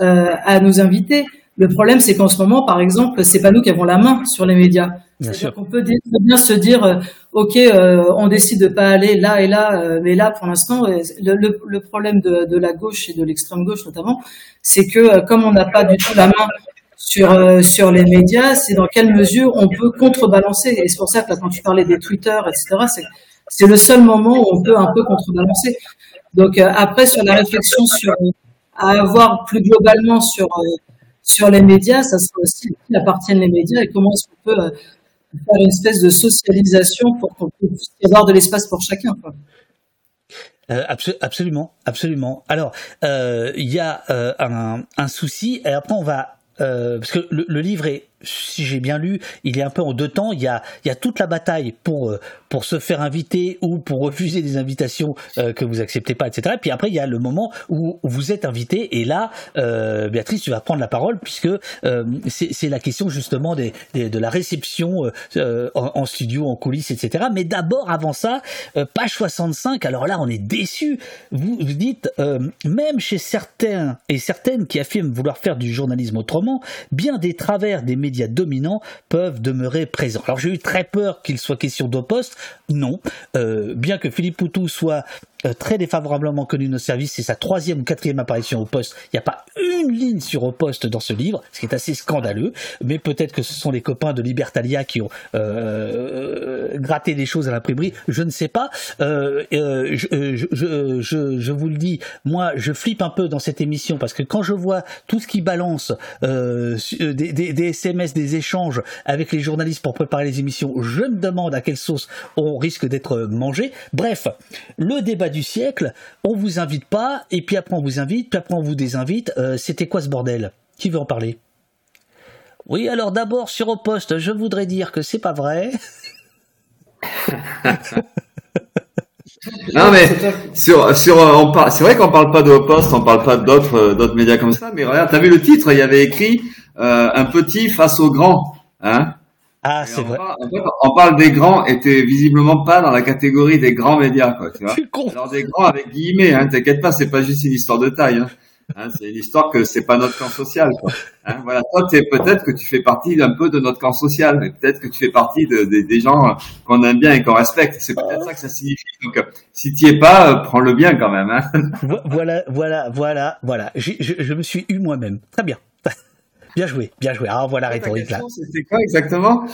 euh, à nous inviter. Le problème, c'est qu'en ce moment, par exemple, c'est pas nous qui avons la main sur les médias. C'est-à-dire qu'on peut bien se dire, euh, ok, euh, on décide de pas aller là et là, euh, mais là, pour l'instant, le, le, le, problème de, de, la gauche et de l'extrême gauche notamment, c'est que comme on n'a pas du tout la main sur sur les médias, c'est dans quelle mesure on peut contrebalancer. Et c'est pour ça que quand tu parlais des Twitter, etc., c'est c'est le seul moment où on peut un peu contrebalancer. Donc euh, après sur la réflexion sur à avoir plus globalement sur euh, sur les médias, ça sera aussi qui appartiennent les médias et comment est-ce qu'on peut euh, faire une espèce de socialisation pour qu'on puisse avoir de l'espace pour chacun. Quoi. absolument, absolument. Alors, il y a un, un, souci, et après on va... parce que le, le livre est si j'ai bien lu, il est un peu en deux temps. Il y a, il y a toute la bataille pour, euh, pour se faire inviter ou pour refuser des invitations euh, que vous acceptez pas, etc. Puis après, il y a le moment où vous êtes invité. Et là, euh, Béatrice, tu vas prendre la parole puisque c'est la question justement des, de la réception en, studio, en coulisses, etc. Mais d'abord, avant ça, page 65. Alors là, on est déçu. Vous, vous dites, même chez certains et certaines qui affirment vouloir faire du journalisme autrement, bien des travers des médias dominants peuvent demeurer présents. Alors j'ai eu très peur qu'il soit question d'Oposte. Non. Euh, bien que Philippe Poutou soit très défavorablement connu de nos services. C'est sa troisième ou quatrième apparition au poste. Il n'y a pas une ligne sur au poste dans ce livre, ce qui est assez scandaleux. Mais peut-être que ce sont les copains de Libertalia qui ont euh, gratté des choses à l'imprimerie. Je ne sais pas. Euh, je, vous le dis, moi, je flippe un peu dans cette émission parce que quand je vois tout ce qui balance des, des, des SMS, des échanges avec les journalistes pour préparer les émissions, je me demande à quelle sauce on risque d'être mangé. Bref, le débat du siècle, on vous invite pas, et puis après on vous invite, puis après on vous désinvite. Euh, c'était quoi ce bordel? Qui veut en parler? Oui, alors d'abord sur au poste, je voudrais dire que c'est pas vrai. non mais sur sur on parle c'est vrai qu'on parle pas de au poste on parle pas d'autres euh, d'autres médias comme ça mais regarde t'as vu le titre? Il y avait écrit euh, un petit face au grand hein? Ah, c'est vrai. on parle des grands et t'es visiblement pas dans la catégorie des grands médias, quoi, tu vois. Alors des grands avec guillemets, hein, t'inquiète pas, c'est pas juste une histoire de taille, hein. hein c'est une histoire que c'est pas notre camp social, quoi. Hein, voilà, toi, t'es peut-être que tu fais partie d'un peu de notre camp social, mais peut-être que tu fais partie de, des gens qu'on aime bien et qu'on respecte. C'est peut-être ça que ça signifie. Donc, euh, si t'y es pas, euh, prends-le bien quand même. Hein. Voilà, voilà, voilà, voilà. Je, je me suis eu moi-même. Très bien. Bien joué, bien joué. Ah, voilà la rhétorique là. C'était quoi exactement?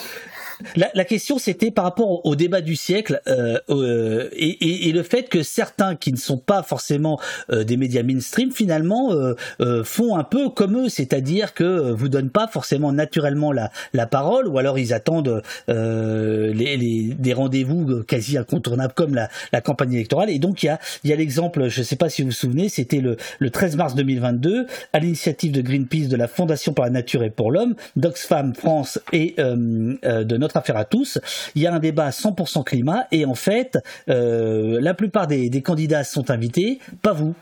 La, question, c'était par rapport au, débat du siècle euh, euh, et, et, le fait que certains qui ne sont pas forcément euh, des médias mainstream, finalement, font un peu comme eux, c'est-à-dire que vous donnent pas forcément naturellement la, la parole, ou alors ils attendent les, les, des rendez-vous quasi incontournables comme la, la campagne électorale. Et donc il y a, y a l'exemple, je ne sais pas si vous vous souvenez, c'était le, le 13 mars 2022, à l'initiative de Greenpeace, de la Fondation pour la Nature et pour l'Homme, d'Oxfam France et de notre affaire à tous. Il y a un débat 100% climat et en fait, euh, la plupart des, candidats sont invités, pas vous.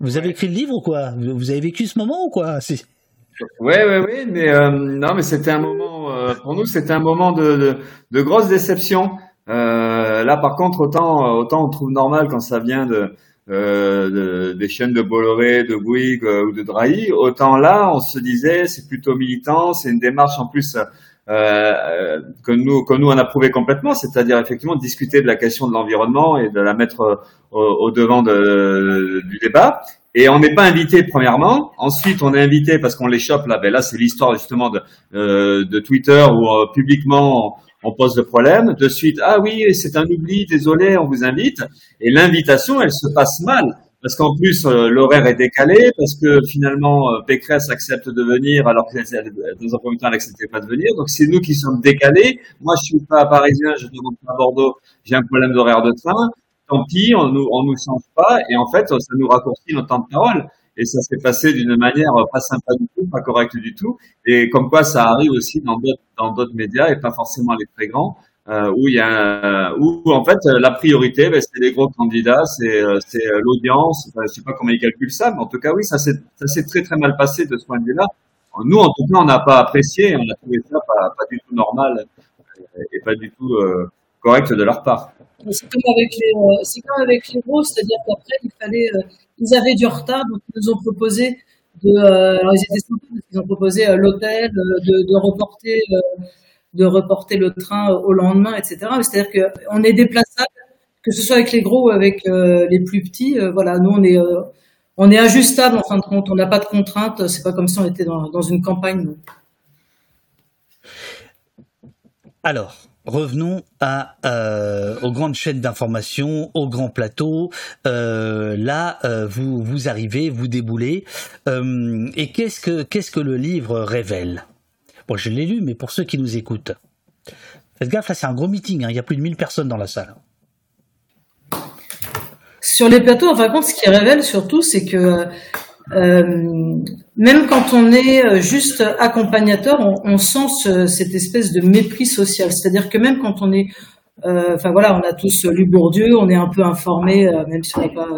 Vous avez écrit le livre ou quoi? Vous avez vécu ce moment ou quoi? Oui, oui, oui, mais euh, non, mais c'était un moment euh, pour nous, c'était un moment de, de, grosse déception. là, par contre, autant autant on trouve normal quand ça vient de, des chaînes de Bolloré, de Bouygues ou de Drahi, autant là, on se disait c'est plutôt militant, c'est une démarche en plus euh, que nous que nous on a prouvé complètement, c'est-à-dire effectivement discuter de la question de l'environnement et de la mettre euh, au, devant de, du débat. Et on n'est pas invité premièrement. Ensuite, on est invité parce qu'on les chope là. Ben là, c'est l'histoire justement de, euh, de Twitter où euh, publiquement on pose le problème. De suite, ah oui, c'est un oubli, désolé, on vous invite. Et l'invitation, elle se passe mal parce qu'en plus euh, l'horaire est décalé, parce que finalement euh, Pécresse accepte de venir alors que dans un premier temps elle n'acceptait pas de venir. Donc c'est nous qui sommes décalés. Moi je suis pas parisien, je ne pas à Bordeaux, j'ai un problème d'horaire de train. Tant pis, on nous on nous change pas et en fait ça nous raccourcit notre temps de parole. Et ça s'est passé d'une manière pas sympa du tout, pas correcte du tout. Et comme quoi ça arrive aussi dans d'autres dans d'autres médias et pas forcément les très grands. Euh, où il y a où en fait la priorité ben, c'est les gros candidats, c'est euh, c'est euh, l'audience. Enfin, je sais pas comment ils calculent ça, mais en tout cas oui, ça s'est ça s'est très très mal passé de ce point de vue-là. Nous en tout cas on n'a pas apprécié, on a trouvé ça pas, du tout normal et pas du tout correct de leur part. C'est comme avec les gros, c'est-à-dire qu'après il fallait ils avaient du retard donc ils nous ont proposé de alors ils étaient ils ont proposé l'hôtel de, de reporter de reporter le train au lendemain, etc. C'est-à-dire qu'on est déplaçable, que ce soit avec les gros ou avec euh, les plus petits. Euh, voilà, nous on est euh, on est ajustable en fin de compte. On n'a pas de contraintes. C'est pas comme si on était dans, dans une campagne. Alors, revenons à, aux grandes chaînes d'information, aux grands plateaux. là, vous vous arrivez, vous déboulez. et qu'est-ce que qu'est-ce que le livre révèle? Je l'ai lu, mais pour ceux qui nous écoutent, faites gaffe, là, c'est un gros meeting. Hein. Il y a plus de 1000 personnes dans la salle. Sur les plateaux, en fin ce qui révèle surtout, c'est que euh, même quand on est euh, juste accompagnateur, on, sent cette espèce de mépris social. C'est-à-dire que même quand on est, euh, enfin voilà, on a tous lu Bourdieu, on est un peu informé, même si on n'est pas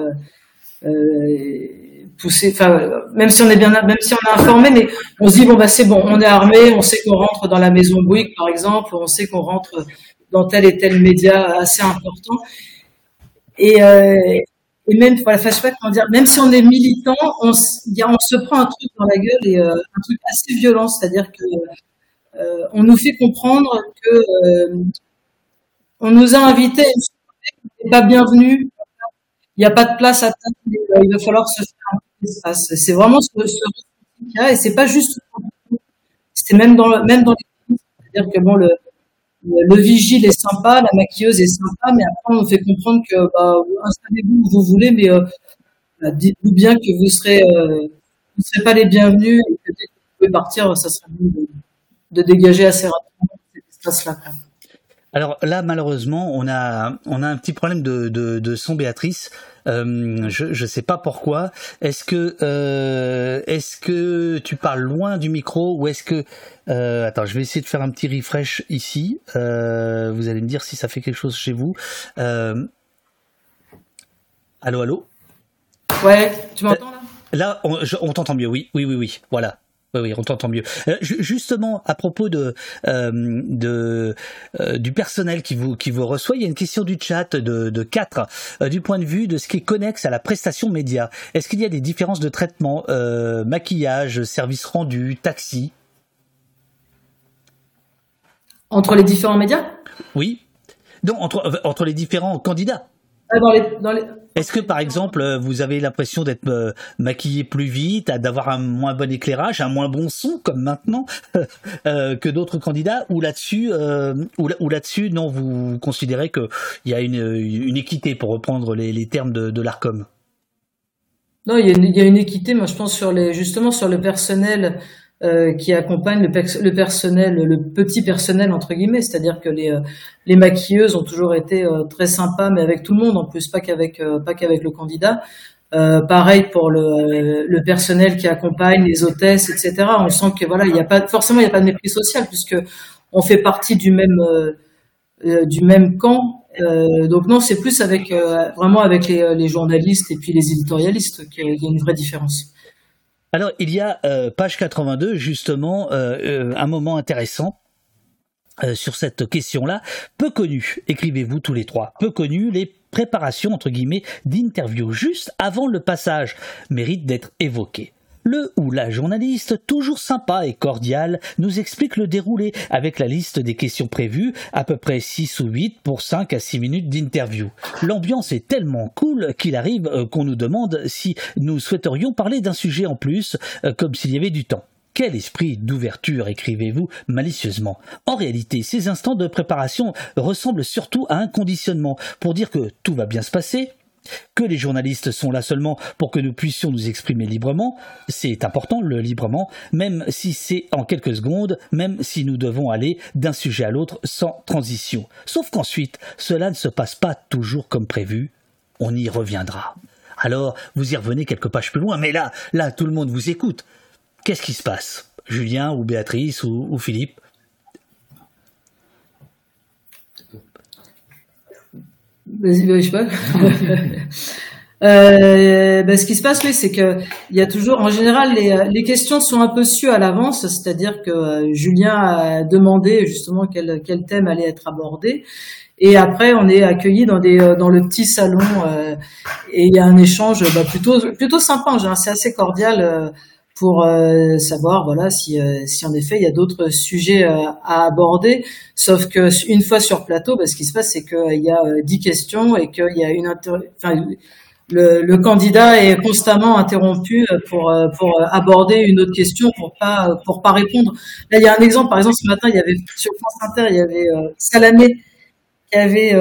enfin, même si on est bien, même si on est informé, mais on se dit bon bah c'est bon, on est armé, on sait qu'on rentre dans la maison Bouygues par exemple, on sait qu'on rentre dans tel et tel média assez important. Et, euh, et même voilà, enfin, dire, même si on est militant, on, se prend un truc dans la gueule et euh, un truc assez violent, c'est-à-dire que euh, on nous fait comprendre que euh, on nous a invités, pas bienvenue, il n'y a pas de place à table, il va falloir se faire c'est vraiment ce, ce qu'il y a et c'est pas juste. C'est même dans le, même dans les c'est-à-dire que bon le, le vigile est sympa, la maquilleuse est sympa, mais après on fait comprendre que bah, installez-vous où vous voulez, mais euh, bah, dites-vous bien que vous serez euh, vous serez pas les bienvenus et que dès que vous pouvez partir, ça serait mieux de, dégager assez rapidement cet espace-là. Alors là, malheureusement, on a on a un petit problème de son Béatrice. Euh, je ne sais pas pourquoi. Est-ce que euh, est-ce que tu parles loin du micro ou est-ce que euh, attends, je vais essayer de faire un petit refresh ici. Vous allez me dire si ça fait quelque chose chez vous. Allô, allô? Ouais, tu m'entends là? Là, on, on t'entend mieux. Oui, oui, oui, oui. Voilà. Oui, oui, on t'entend mieux. Euh, justement, à propos de, euh, de euh, du personnel qui vous qui vous reçoit, il y a une question du chat de, de 4 du point de vue de ce qui est connexe à la prestation média. Est-ce qu'il y a des différences de traitement, maquillage, service rendu, taxi? Entre les différents médias? Oui. Donc entre entre les différents candidats. Ah, dans les, dans les... Est-ce que par exemple, euh, vous avez l'impression d'être euh, maquillé plus vite, d'avoir un moins bon éclairage, un moins bon son comme maintenant euh, que d'autres candidats, ou là-dessus, ou, là-dessus, non, vous considérez qu'il y a une, équité pour reprendre les, termes de, de l'Arcom? Non, il y, a une, il y, a une, équité, moi je pense sur les, justement sur le personnel euh, qui accompagne le, personnel, le petit personnel entre guillemets, c'est-à-dire que les, euh, maquilleuses ont toujours été euh, très sympas, mais avec tout le monde en plus, pas qu'avec pas qu'avec le candidat. pareil pour le, personnel qui accompagne les hôtesses, etc. On sent que voilà, il n'y a pas forcément il n'y a pas de mépris social puisque on fait partie du même du même camp. donc non, c'est plus avec vraiment avec les, journalistes et puis les éditorialistes qu'il y a une vraie différence. Alors, il y a, euh, page 82, justement, euh, euh, un moment intéressant. sur cette question-là, peu connu, écrivez-vous tous les trois, peu connu, les préparations entre guillemets d'interview juste avant le passage méritent d'être évoquées. Le ou la journaliste, toujours sympa et cordial, nous explique le déroulé avec la liste des questions prévues, à peu près 6 ou 8 pour 5 à 6 minutes d'interview. L'ambiance est tellement cool qu'il arrive euh, qu'on nous demande si nous souhaiterions parler d'un sujet en plus, euh, comme s'il y avait du temps. Quel esprit d'ouverture, écrivez-vous malicieusement. En réalité, ces instants de préparation ressemblent surtout à un conditionnement pour dire que tout va bien se passer, que les journalistes sont là seulement pour que nous puissions nous exprimer librement, c'est important le librement, même si c'est en quelques secondes, même si nous devons aller d'un sujet à l'autre sans transition. Sauf qu'ensuite, cela ne se passe pas toujours comme prévu, on y reviendra. Alors, vous y revenez quelques pages plus loin, mais là, là, tout le monde vous écoute. Qu'est-ce qui se passe? Julien ou Béatrice ou Philippe? Je sais pas. euh, ben, ce qui se passe, oui, c'est que il y a toujours, en général, les, les questions sont un peu sues à l'avance, c'est-à-dire que euh, Julien a demandé justement quel, quel thème allait être abordé, et après on est accueilli dans des euh, dans le petit salon euh, et il y a un échange bah, plutôt plutôt sympa, c'est assez cordial pour euh, savoir voilà si, euh, si en effet il y a d'autres sujets euh, à aborder. Sauf que une fois sur plateau bah, ce qui se passe c'est qu'il y a dix questions et qu'il y a une enfin, le, le, candidat est constamment interrompu pour pour aborder une autre question pour pas pour pas répondre. Là il y a un exemple par exemple ce matin il y avait sur France Inter il y avait Salamé qui avait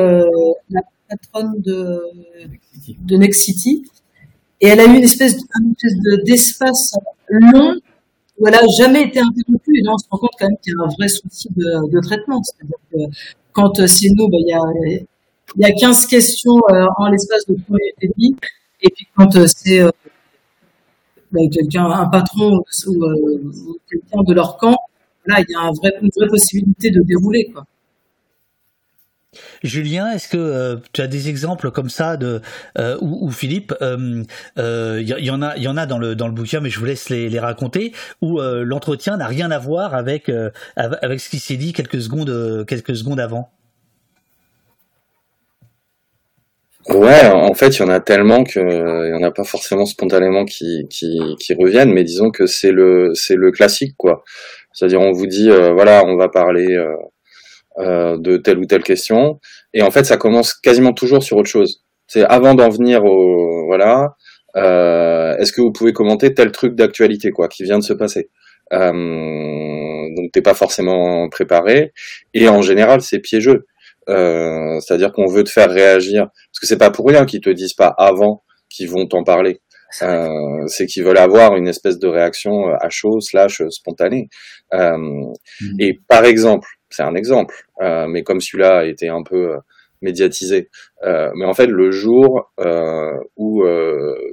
la patronne de de Next City et elle a eu une espèce, d'espace long où elle n'a jamais été interrompue. Et là, on se rend compte quand même qu'il y a un vrai souci de, traitement. Que quand euh, c'est nous, ben, il, y a, y a 15 questions euh, en l'espace de premier et demi. Et puis quand euh, c'est ben, quelqu'un, un patron ou, quelqu'un de leur camp, là, il y a une vraie possibilité de dérouler. Quoi. Julien, est-ce que euh, tu as des exemples comme ça de euh, ou, Philippe, il euh, euh, y, y, en a, il y en a dans le dans le bouquin, mais je vous laisse les, les raconter où l'entretien n'a rien à voir avec avec ce qui s'est dit quelques secondes quelques secondes avant? Ouais, en fait, il y en a tellement que il y en a pas forcément spontanément qui, qui, qui reviennent, mais disons que c'est le c'est le classique quoi. C'est-à-dire on vous dit voilà, on va parler euh, de telle ou telle question. Et en fait, ça commence quasiment toujours sur autre chose. C'est avant d'en venir au voilà. Euh, Est-ce que vous pouvez commenter tel truc d'actualité quoi qui vient de se passer? Euh, Donc t'es pas forcément préparé. Et en général, c'est piégeux. Euh, C'est-à-dire qu'on veut te faire réagir parce que c'est pas pour rien qu'ils te disent pas avant qu'ils vont t'en parler. Euh, c'est qu'ils veulent avoir une espèce de réaction à chaud slash spontanée. Euh, mmh. Et par exemple, c'est un exemple, euh, mais comme celui-là a été un peu euh, médiatisé. Euh, mais en fait, le jour où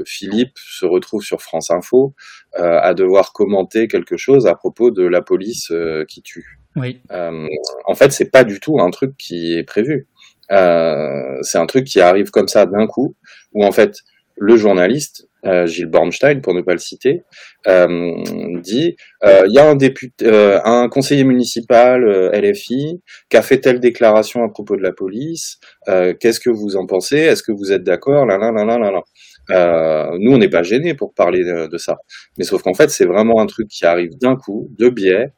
Philippe se retrouve sur France Info à devoir commenter quelque chose à propos de la police qui tue. Oui. en fait, c'est pas du tout un truc qui est prévu. c'est un truc qui arrive comme ça d'un coup, où en fait le journaliste euh, Gilles Bornstein, pour ne pas le citer, euh, dit euh, il y a un député, un conseiller municipal LFI qui a fait telle déclaration à propos de la police. Qu'est-ce que vous en pensez? Est-ce que vous êtes d'accord? Là, là, là, là, là, là. nous, on n'est pas gênés pour parler de, ça, mais sauf qu'en fait, c'est vraiment un truc qui arrive d'un coup, de biais,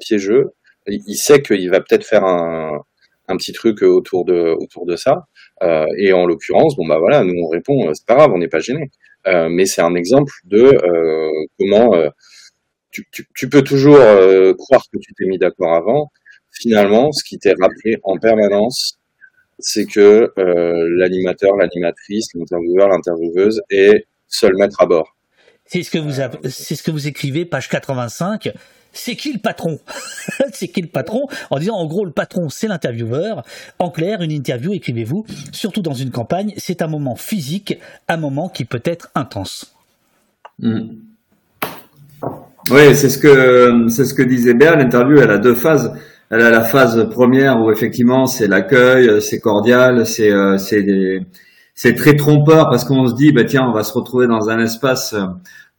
piégeux. Il sait qu'il va peut-être faire un, un petit truc autour de autour de ça. Euh, et en l'occurrence, bon bah voilà, nous on répond, euh, c'est pas grave, on n'est pas gêné. Euh, mais c'est un exemple de comment tu, tu, tu, peux toujours croire que tu t'es mis d'accord avant. Finalement, ce qui t'est rappelé en permanence, c'est que l'animateur, l'animatrice, l'intervieweur, l'intervieweuse est seul maître à bord. C'est ce que vous c'est ce que vous écrivez, page 85 c'est qui le patron C'est qui le patron En disant en gros le patron c'est l'intervieweur. En clair, une interview, écrivez-vous, surtout dans une campagne, c'est un moment physique, un moment qui peut être intense. Hmm. Oui, c'est ce que ce que disait Béa. L'interview, elle a deux phases. Elle a la phase première où effectivement c'est l'accueil, c'est cordial, c'est euh, c'est c'est très trompeur parce qu'on se dit bah tiens on va se retrouver dans un espace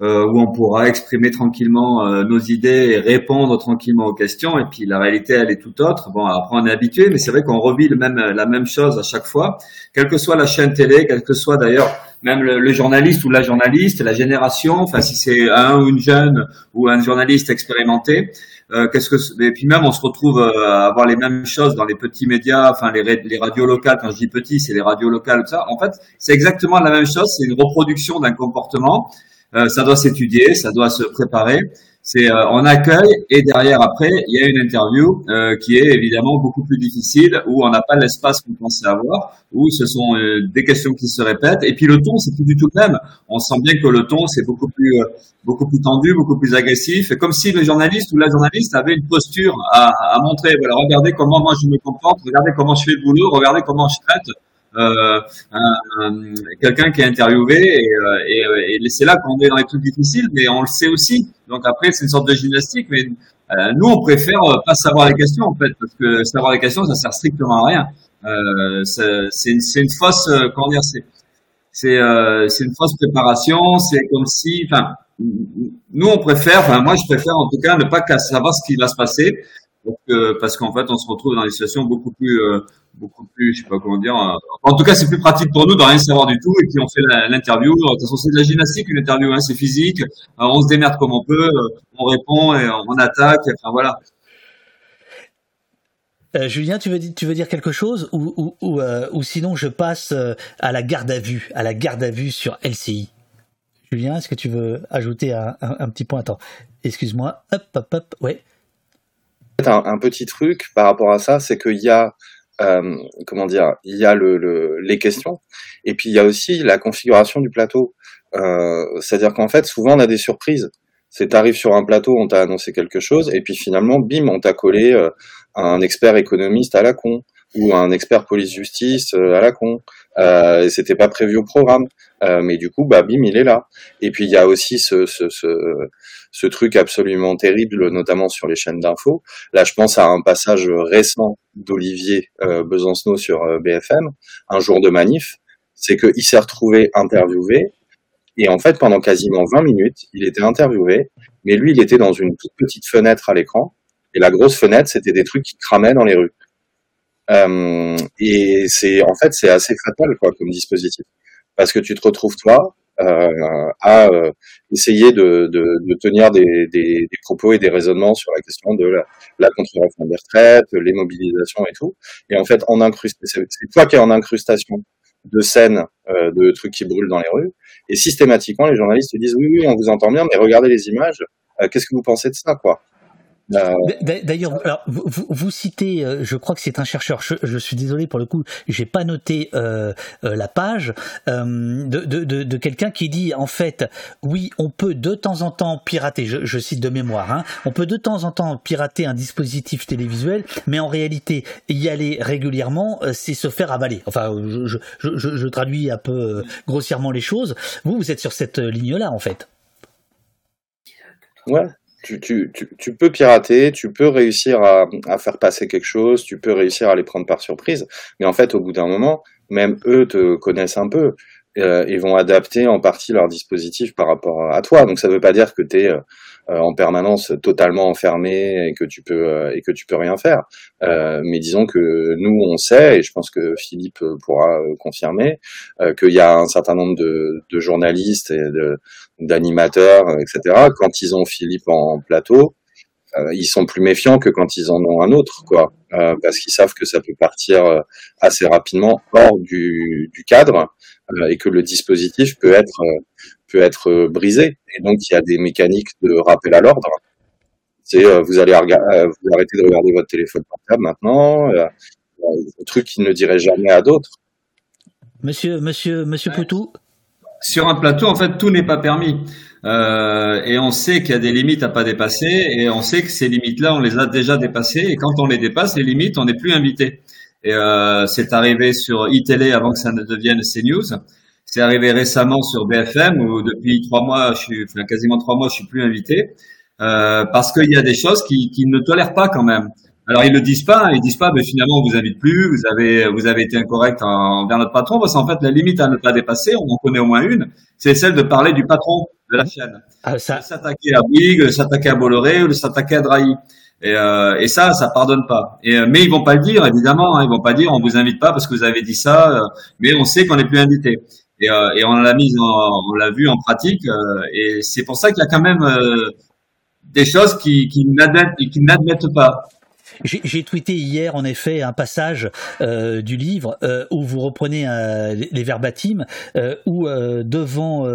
euh, où on pourra exprimer tranquillement euh, nos idées et répondre tranquillement aux questions. Et puis la réalité, elle est tout autre. Bon, après on est habitué, mais c'est vrai qu'on revit le même, la même chose à chaque fois, quelle que soit la chaîne télé, quel que soit d'ailleurs même le, journaliste ou la journaliste, la génération. Enfin, si c'est un ou une jeune ou un journaliste expérimenté. Euh, qu'est-ce que et puis même on se retrouve euh, à avoir les mêmes choses dans les petits médias, enfin les, les radios locales. Quand je dis petit, c'est les radios locales, tout ça. En fait, c'est exactement la même chose. C'est une reproduction d'un comportement. Euh, ça doit s'étudier, ça doit se préparer. C'est euh, on accueille et derrière après il y a une interview euh, qui est évidemment beaucoup plus difficile où on n'a pas l'espace qu'on pensait avoir, où ce sont des questions qui se répètent et puis le ton c'est plus du tout le même. On sent bien que le ton c'est beaucoup plus beaucoup plus tendu, beaucoup plus agressif, et comme si le journaliste ou la journaliste avait une posture à, à montrer. Voilà, regardez comment moi je me comporte, regardez comment je fais le boulot, regardez comment je traite euh, quelqu'un qui est interviewé et, euh, et, et c'est là qu'on est dans les trucs difficiles, mais on le sait aussi. Donc après, c'est une sorte de gymnastique, mais euh, nous, on préfère pas savoir les questions en fait, parce que savoir les questions, ça sert strictement à rien. Euh, c'est une, une, fausse, comment dire, c'est c'est c'est une fausse préparation. C'est comme si, enfin, nous, on préfère, enfin moi, je préfère en tout cas ne pas savoir ce qui va se passer, parce qu'en fait, on se retrouve dans des situations beaucoup plus beaucoup plus, je sais pas comment dire. Euh, en tout cas, c'est plus pratique pour nous de rien savoir du tout et puis on fait l'interview. De toute façon, c'est de la gymnastique, une interview, hein, c'est physique. Euh, on se démerde comme on peut, euh, on répond et on attaque. Enfin voilà. Julien, tu veux, tu veux dire quelque chose ou, ou, ou, ou sinon je passe à la garde à vue, à la garde à vue sur LCI. Julien, est-ce que tu veux ajouter un, un, petit point Attends, excuse-moi. Hop, hop, hop. Ouais. Un, petit truc par rapport à ça, c'est qu'il y a euh, comment dire, il y a le, les questions, et puis il y a aussi la configuration du plateau. Euh, c'est-à-dire qu'en fait, souvent on a des surprises. C'est t'arrives sur un plateau, on t'a annoncé quelque chose, et puis finalement, bim, on t'a collé euh, un expert économiste à la con ou un expert police-justice à la con. Euh, c'était pas prévu au programme, mais du coup, bah bim, il est là. Et puis il y a aussi ce, ce, ce, ce truc absolument terrible, notamment sur les chaînes d'infos. Là, je pense à un passage récent d'Olivier euh, Besancenot sur euh, BFM, un jour de manif, c'est qu'il s'est retrouvé interviewé, et en fait, pendant quasiment 20 minutes, il était interviewé, mais lui, il était dans une toute petite fenêtre à l'écran, et la grosse fenêtre, c'était des trucs qui cramaient dans les rues. Euh, et c'est en fait, c'est assez fatal quoi comme dispositif, parce que tu te retrouves toi à euh, essayer de, tenir des, propos et des raisonnements sur la question de la, la contre-réforme des retraites, les mobilisations et tout. Et en fait, c'est toi qui es en incrustation de scènes, euh, de trucs qui brûlent dans les rues. Et systématiquement, les journalistes disent oui, oui, on vous entend bien, mais regardez les images. Qu'est-ce que vous pensez de ça, quoi? euh, d'ailleurs, vous, vous, citez, euh, je crois que c'est un chercheur. Je, suis désolé pour le coup, j'ai pas noté euh, la page de, de, de, quelqu'un qui dit en fait, oui, on peut de temps en temps pirater. Je, cite de mémoire. Hein, on peut de temps en temps pirater un dispositif télévisuel, mais en réalité, y aller régulièrement, c'est se faire avaler. Enfin, je, je, je traduis un peu grossièrement les choses. Vous, vous êtes sur cette ligne-là, en fait. Ouais, tu, peux pirater, tu peux réussir à, faire passer quelque chose, tu peux réussir à les prendre par surprise, mais en fait, au bout d'un moment, même eux te connaissent un peu euh, et vont adapter en partie leur dispositif par rapport à toi. Donc ça ne veut pas dire que tu es euh, en permanence totalement enfermé et que tu peux euh, et que tu peux rien faire. Euh, mais disons que nous on sait et je pense que Philippe pourra confirmer qu'il y a un certain nombre de, de journalistes et d'animateurs etc. Quand ils ont Philippe en plateau, euh, ils sont plus méfiants que quand ils en ont un autre, quoi, euh, parce qu'ils savent que ça peut partir euh, assez rapidement hors du, du cadre et que le dispositif peut être peut être brisé. Et donc il y a des mécaniques de rappel à l'ordre. C'est vous allez vous arrêtez de regarder votre téléphone portable maintenant, un truc qu'ils ne diraient jamais à d'autres. Monsieur Monsieur Monsieur Poutou. Sur un plateau, en fait, tout n'est pas permis. Euh, et on sait qu'il y a des limites à pas dépasser, et on sait que ces limites-là, on les a déjà dépassées, et quand on les dépasse, les limites, on n'est plus invité. Et euh, c'est arrivé sur iTélé avant que ça ne devienne CNews. C'est arrivé récemment sur BFM où depuis trois mois, je suis, enfin, quasiment trois mois, je suis plus invité euh, parce qu'il y a des choses qui, qui ne tolèrent pas quand même. Alors ils le disent pas, ils disent pas, mais finalement on vous invite plus, vous avez vous avez été incorrect envers notre patron, parce qu'en fait la limite à ne pas dépasser, on en connaît au moins une, c'est celle de parler du patron de la chaîne, ah, ça... s'attaquer à Bouygues, de s'attaquer à Bolloré ou s'attaquer à Drahi. Et, euh, et ça, ça pardonne pas. Et, euh, mais ils vont pas le dire, évidemment. Hein, ils vont pas dire, on vous invite pas parce que vous avez dit ça. Euh, mais on sait qu'on n'est plus invité. Et, euh, et on l'a mis, on l'a vu en pratique. Euh, et c'est pour ça qu'il y a quand même des choses qui n'admettent pas. J'ai tweeté hier, en effet, un passage euh, du livre euh, où vous reprenez euh, les, verbatim, où devant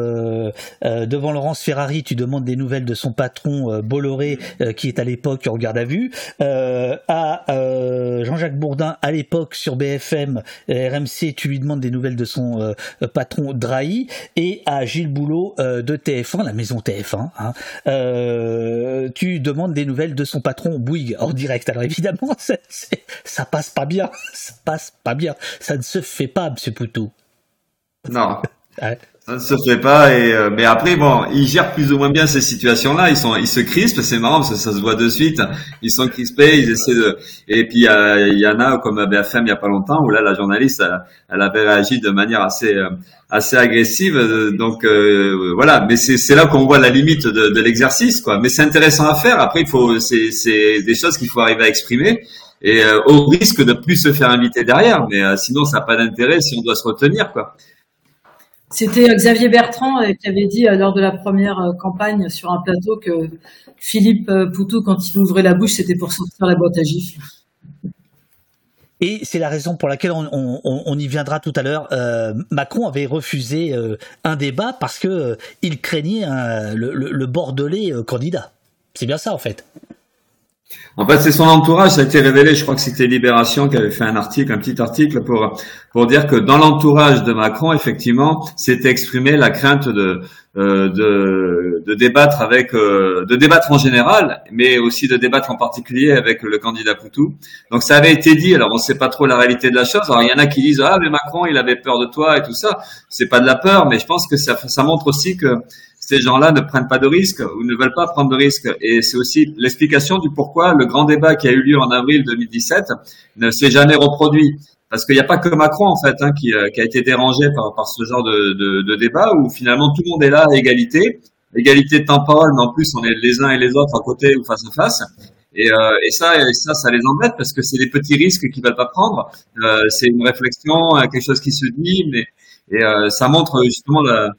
devant Laurence Ferrari, tu demandes des nouvelles de son patron Bolloré, qui est à l'époque en garde à vue, à Jean-Jacques Bourdin, à l'époque sur BFM, RMC, tu lui demandes des nouvelles de son patron Drahi, et à Gilles Boulot de TF1, la maison TF1, hein, tu demandes des nouvelles de son patron Bouygues en direct. Alors ça, passe pas bien. Ça passe pas bien. Ça ne se fait pas, Monsieur Poutou. Non. Ça ne se fait pas et euh, mais après bon, ils gèrent plus ou moins bien ces situations-là. Ils ils se crispent, c'est marrant parce que ça se voit de suite. Ils sont crispés, ils essaient de. Et puis il y en a comme BFM il y a pas longtemps où là la journaliste elle, avait réagi de manière assez euh, assez agressive. Donc euh, voilà, mais c'est là qu'on voit la limite de, de l'exercice quoi. Mais c'est intéressant à faire. Après il faut c'est des choses qu'il faut arriver à exprimer et au risque de plus se faire inviter derrière. Mais sinon ça n'a pas d'intérêt si on doit se retenir quoi. C'était Xavier Bertrand euh, qui avait dit euh, lors de la première euh, campagne sur un plateau que Philippe Poutou, quand il ouvrait la bouche, c'était pour sortir la boîte à gifles. Et c'est la raison pour laquelle on, y viendra tout à l'heure. Macron avait refusé un débat parce que il craignait le, bordelais candidat. C'est bien ça en fait. En fait, c'est son entourage, ça a été révélé, je crois que c'était Libération qui avait fait un article, un petit article pour pour dire que dans l'entourage de Macron, effectivement, s'était exprimé la crainte de euh, de, de, débattre avec euh, de débattre en général, mais aussi de débattre en particulier avec le candidat Poutou. Donc ça avait été dit. Alors on ne sait pas trop la réalité de la chose. Alors il y en a qui disent ah mais Macron il avait peur de toi et tout ça. C'est pas de la peur, mais je pense que ça ça montre aussi que ces gens-là ne prennent pas de risques ou ne veulent pas prendre de risques. Et c'est aussi l'explication du pourquoi le grand débat qui a eu lieu en avril 2017 ne s'est jamais reproduit. Parce qu'il n'y a pas que Macron en fait hein, qui, euh, qui, a été dérangé par, par ce genre de, de, de, débat où finalement tout le monde est là à égalité, égalité temporelle, mais en plus on est les uns et les autres à côté ou face à face. Et, euh, et ça, et ça, ça les embête parce que c'est des petits risques qu'ils veulent pas prendre. Euh, c'est une réflexion, quelque chose qui se dit, mais et euh, ça montre justement la,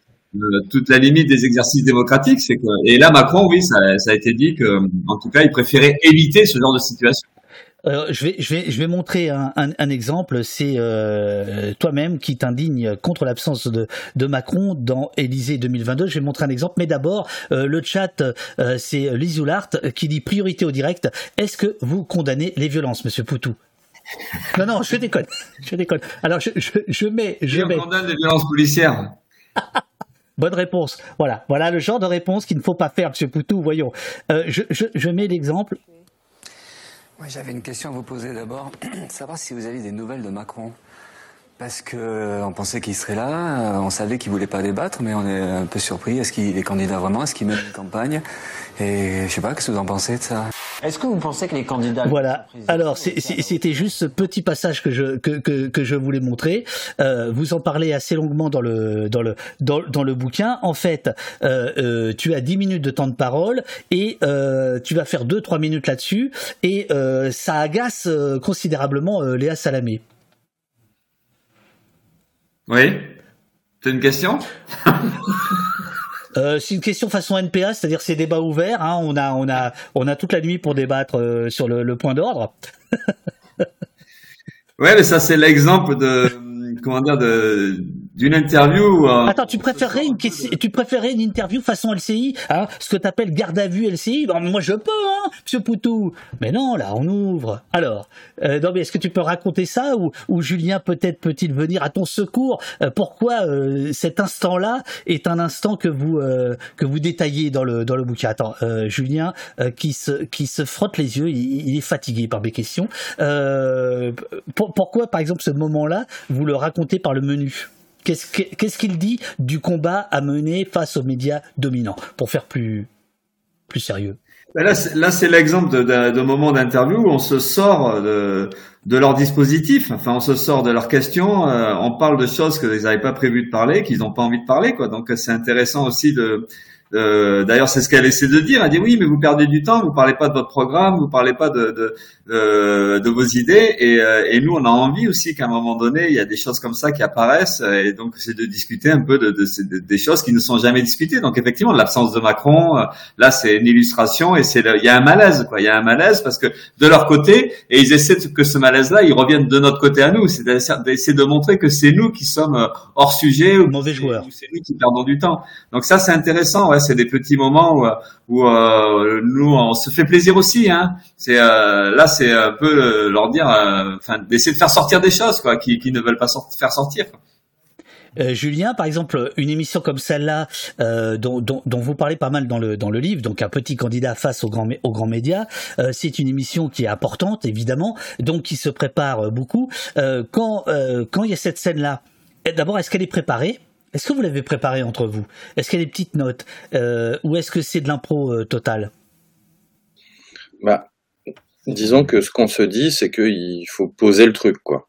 toute la limite des exercices démocratiques, c'est que et là Macron, oui, ça, ça, a été dit que en tout cas, il préférait éviter ce genre de situation. Euh, je, vais, je, vais, je vais montrer un, un, un exemple. C'est euh, toi-même qui t'indigne contre l'absence de, de Macron dans Élysée 2022. Je vais montrer un exemple. Mais d'abord, euh, le chat, euh, c'est Lise qui dit priorité au direct. Est-ce que vous condamnez les violences, Monsieur Poutou? Non, non, je déconne. Je déconne. Alors, je, je, je mets... Je mets... condamne les violences policières. Bonne réponse. Voilà, voilà le genre de réponse qu'il ne faut pas faire, Monsieur Poutou. Voyons. Euh, je, je, je, mets l'exemple. Oui, J'avais une question à vous poser d'abord. Savoir si vous avez des nouvelles de Macron. Parce que euh, on pensait qu'il serait là, euh, on savait qu'il voulait pas débattre, mais on est un peu surpris. Est-ce qu'il est candidat vraiment? Est-ce qu'il mène une campagne? Et je sais pas, qu'est-ce que vous en pensez de ça? Est-ce que vous pensez que les candidats Voilà. Alors c'était juste ce petit passage que je que, que, que je voulais montrer. Euh, vous en parlez assez longuement dans le dans le dans, dans le bouquin. En fait, euh, euh, tu as 10 minutes de temps de parole et euh, tu vas faire 2-3 minutes là-dessus et euh, ça agace considérablement Léa Salamé. Oui. C'est une question? Euh, c'est une question façon NPA, c'est-à-dire c'est débat ouvert. Hein, on a, on a, on a toute la nuit pour débattre euh, sur le, le point d'ordre. ouais, mais ça c'est l'exemple de comment dire de d'une interview. Euh, Attends, tu préférerais une tu préférerais une interview façon LCI, hein, ce que t'appelles garde à vue LCI bon, Moi, je peux, hein, Monsieur Poutou. Mais non, là, on ouvre. Alors, euh, est-ce que tu peux raconter ça ou, ou Julien peut-être peut-il venir à ton secours? Euh, Pourquoi euh, cet instant-là est un instant que vous euh, que vous détaillez dans le dans le bouquin? Attends, Julien qui se qui se frotte les yeux, il, il est fatigué par mes questions. Pour, pourquoi, par exemple, ce moment-là, vous le racontez par le menu? Qu'est-ce qu'il dit du combat à mener face aux médias dominants, pour faire plus, plus sérieux. Ben Là, c'est l'exemple d'un moment d'interview où on se sort de, leur dispositif, enfin on se sort de leurs questions, euh, on parle de choses qu'ils n'avaient pas prévu de parler, qu'ils n'ont pas envie de parler, quoi. Donc c'est intéressant aussi de, euh, D'ailleurs, c'est ce qu'elle essaie de dire. Elle dit oui, mais vous perdez du temps, vous parlez pas de votre programme, vous parlez pas de, de, de, de vos idées. Et, euh, et, nous, on a envie aussi qu'à un moment donné, il y a des choses comme ça qui apparaissent. Et donc, c'est de discuter un peu de, de, des choses qui ne sont jamais discutées. Donc, effectivement, l'absence de Macron, euh, là, c'est une illustration. Et c'est il y a un malaise, quoi. Il y a un malaise parce que de leur côté, et ils essaient que ce malaise-là, il revienne de notre côté à nous. C'est d'essayer de montrer que c'est nous qui sommes euh, hors sujet ou mauvais joueurs. C'est nous qui perdons du temps. Donc ça, c'est intéressant. Ouais, c'est des petits moments où, où nous, on se fait plaisir aussi. Hein. C'est euh, là c'est un peu euh, leur dire, euh, enfin, d'essayer de faire sortir des choses, quoi, qui, ne veulent pas faire sortir. Euh, Julien, par exemple, une émission comme celle-là, euh, dont, vous parlez pas mal dans le, dans le livre, donc un petit candidat face aux grands, médias, euh, c'est une émission qui est importante, évidemment, donc qui se prépare beaucoup. quand quand il y a cette scène-là, d'abord, est-ce qu'elle est préparée? Est-ce que vous l'avez préparée entre vous? Est-ce qu'il y a des petites notes Ou est-ce que c'est de l'impro total bah, Disons que ce qu'on se dit, c'est qu'il faut poser le truc, quoi,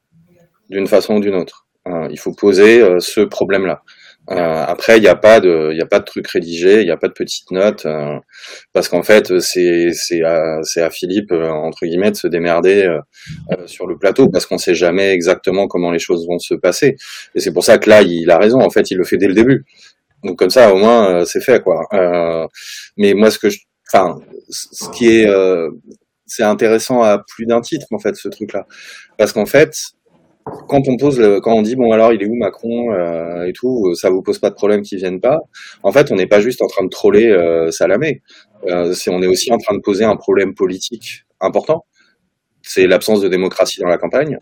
d'une façon ou d'une autre. Euh, il faut poser euh, ce problème-là. Euh, après, il n'y a pas de, il a pas de truc rédigé, il n'y a pas de petites notes, parce qu'en fait, c'est c'est à, c'est à Philippe entre guillemets de se démerder sur le plateau, parce qu'on sait jamais exactement comment les choses vont se passer. Et c'est pour ça que là, il a raison. En fait, il le fait dès le début. Donc comme ça, au moins, c'est fait, quoi. mais moi, ce que enfin, ce qui est c'est intéressant à plus d'un titre en fait ce truc là parce qu'en fait quand on pose le, quand on dit bon alors il est où Macron euh, et tout ça vous pose pas de problème qu'il vienne pas. En fait on n'est pas juste en train de troller euh, Salamé. Euh, on est aussi en train de poser un problème politique important. C'est l'absence de démocratie dans la campagne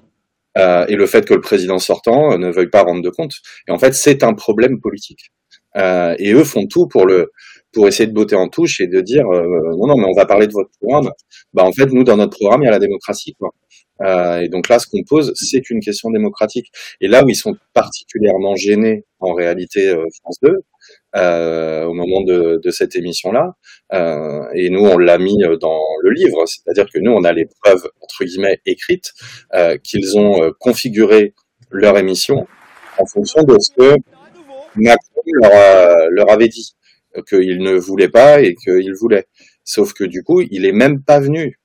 euh, et le fait que le président sortant ne veuille pas rendre de compte. Et en fait c'est un problème politique. Euh, et eux font tout pour le pour essayer de botter en touche et de dire euh, non non mais on va parler de votre programme. Bah en fait nous dans notre programme il y a la démocratie quoi. Euh, et donc là ce qu'on pose c'est une question démocratique. Et là où ils sont particulièrement gênés en réalité euh, France 2 euh, au moment de, de cette émission là euh, et nous on l'a mis dans le livre, c'est-à-dire que nous on a les preuves entre guillemets écrites qu'ils ont configuré leur émission en fonction de ce que Macron leur, leur avait dit qu'il ne voulait pas et qu'il voulait. Sauf que du coup, il est même pas venu.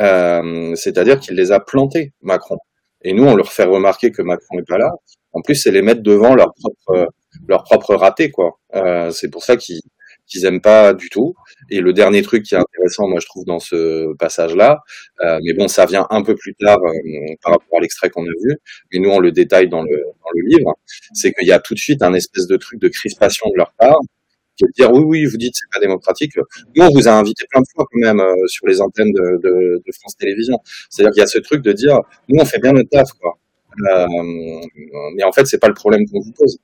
Euh, c'est-à-dire qu'il les a plantés, Macron. Et nous, on leur fait remarquer que Macron n'est pas là. En plus, c'est les mettre devant leur propre, leur propre raté, quoi. Euh, c'est pour ça qu'ils qu'ils aiment pas du tout. Et le dernier truc qui est intéressant, moi je trouve dans ce passage-là, euh, mais bon, ça vient un peu plus tard euh, par rapport à l'extrait qu'on a vu, mais nous on le détaille dans le, dans le livre, c'est qu'il y a tout de suite un espèce de truc de crispation de leur part, de dire oui, oui, vous dites c'est pas démocratique. Nous, on vous a invité plein de fois quand même euh, sur les antennes de, de, de France Télévisions. C'est-à-dire qu'il y a ce truc de dire nous, on fait bien notre taf, quoi. Euh, mais en fait, c'est pas le problème qu'on vous pose.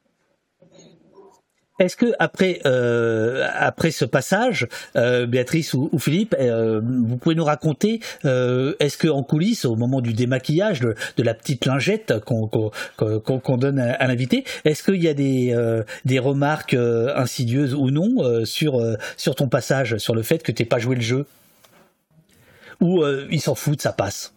Est-ce que après euh, après ce passage, euh, Béatrice ou, ou Philippe, euh, vous pouvez nous raconter Est-ce que en coulisses, au moment du démaquillage de, de la petite lingette qu'on donne à, à l'invité, est-ce qu'il y a des des remarques insidieuses ou non sur sur ton passage, sur le fait que t'aies pas joué le jeu, ou ils s'en foutent, ça passe?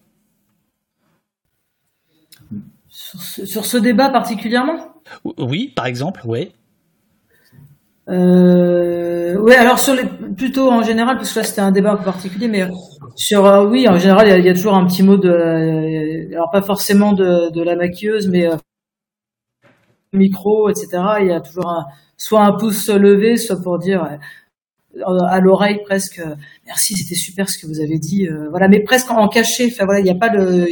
Sur ce, sur ce débat particulièrement? Oui, par exemple, oui. Euh, ouais, alors sur les plutôt en général, parce que là c'était un débat particulier, mais sur euh, oui, en général, il y, a, toujours un petit mot de, euh, alors pas forcément de, de la maquilleuse, mais euh, micro, etc. Il y a toujours un, soit un pouce levé, soit pour dire euh, à l'oreille presque merci, c'était super ce que vous avez dit. euh, voilà, mais presque en caché. Enfin voilà, il n'y a pas de,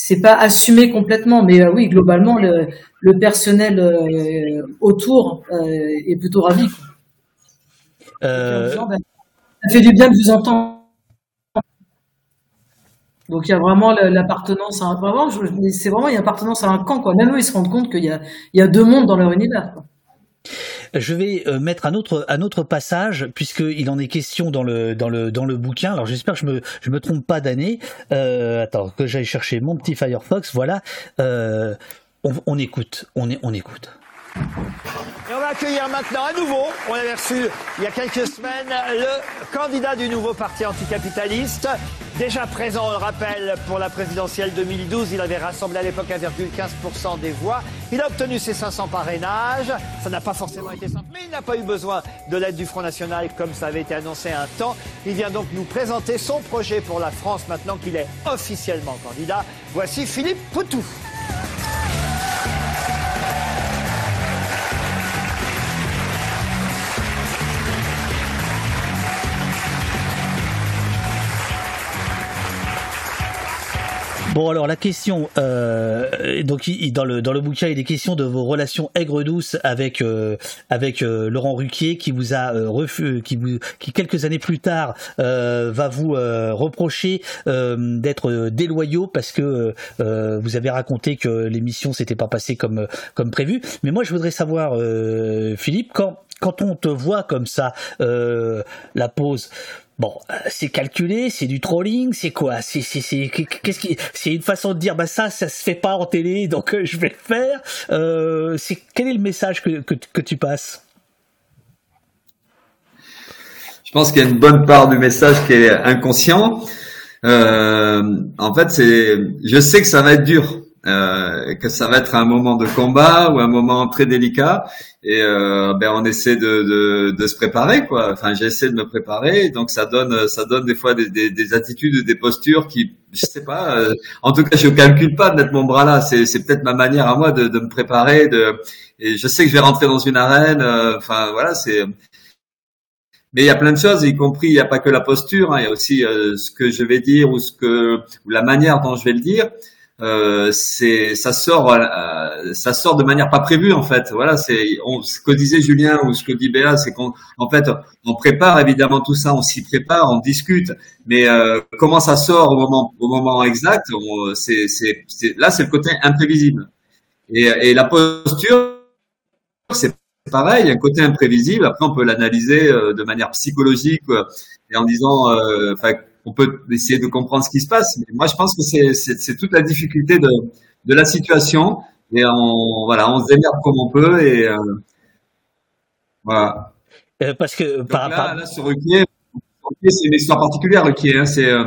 c'est pas assumé complètement, mais euh, oui, globalement le, le personnel euh, autour euh, est plutôt ravi. Ben, ça fait du bien de vous entendre. Donc il y a vraiment la- l'appartenance à un, vraiment, c'est vraiment une appartenance à un camp quoi. Même eux ils se rendent compte qu'il y a, il y a deux mondes dans leur univers. Quoi. Je vais euh, mettre un autre un autre passage puisqu'il en est question dans le dans le dans le bouquin. Alors j'espère que je me je me trompe pas d'année. Euh, attends que j'aille chercher mon petit Firefox. Voilà. Euh, on, on écoute. On on écoute. Et on va accueillir maintenant à nouveau, on avait reçu il y a quelques semaines, le candidat du nouveau parti anticapitaliste. Déjà présent, on le rappelle, pour la présidentielle 2012, il avait rassemblé à l'époque 1,15% des voix. Il a obtenu ses 500 parrainages. Ça n'a pas forcément été simple, mais il n'a pas eu besoin de l'aide du Front National comme ça avait été annoncé un temps. Il vient donc nous présenter son projet pour la France maintenant qu'il est officiellement candidat. Voici Philippe Poutou. Bon alors la question, euh, donc dans le dans le bouquin il est question de vos relations aigres douces avec euh, avec euh, Laurent Ruquier qui vous a euh, refu- qui vous qui quelques années plus tard va vous reprocher d'être déloyaux parce que vous avez raconté que l'émission s'était pas passée comme comme prévu. Mais moi je voudrais savoir Philippe quand quand on te voit comme ça la pause Bon, euh, c'est calculé, c'est du trolling, c'est quoi? C'est c'est c'est qu'est-ce qui c'est une façon de dire bah ça ça se fait pas en télé donc euh, je vais le faire. Euh, c'est quel est le message que que, que tu passes? Je pense qu'il y a une bonne part du message qui est inconscient. Euh, en fait, c'est, je sais que ça va être dur, euh, que ça va être un moment de combat ou un moment très délicat, et euh, ben on essaie de, se préparer, quoi. Enfin, j'essaie de me préparer, donc ça donne, ça donne des fois des, des, des attitudes, des postures qui, je sais pas. euh, en tout cas, je calcule pas de mettre mon bras là. C'est, c'est peut-être ma manière à moi de, me préparer, de, et je sais que je vais rentrer dans une arène. Enfin, voilà, c'est. Mais il y a plein de choses, y compris il n'y a pas que la posture, hein, il y a aussi ce que je vais dire ou ce que ou la manière dont je vais le dire. Euh, c'est ça sort euh, ça sort de manière pas prévue en fait. Voilà, c'est ce que disait Julien ou ce que dit Béa, c'est qu'on en fait on prépare évidemment tout ça, on s'y prépare, on discute, mais euh, comment ça sort au moment au moment exact, c'est c'est là c'est le côté imprévisible. Et, et la posture, c'est pareil, il y a un côté imprévisible. Après, on peut l'analyser euh, de manière psychologique euh, et en disant, euh, on peut essayer de comprendre ce qui se passe. Mais moi, je pense que c'est toute la difficulté de de la situation et on voilà, on se démerde comme on peut et euh, voilà. Euh, Parce que Donc par, là, par- là, sur Ruquier, c'est une histoire particulière, Ruquier. Hein, c'est euh,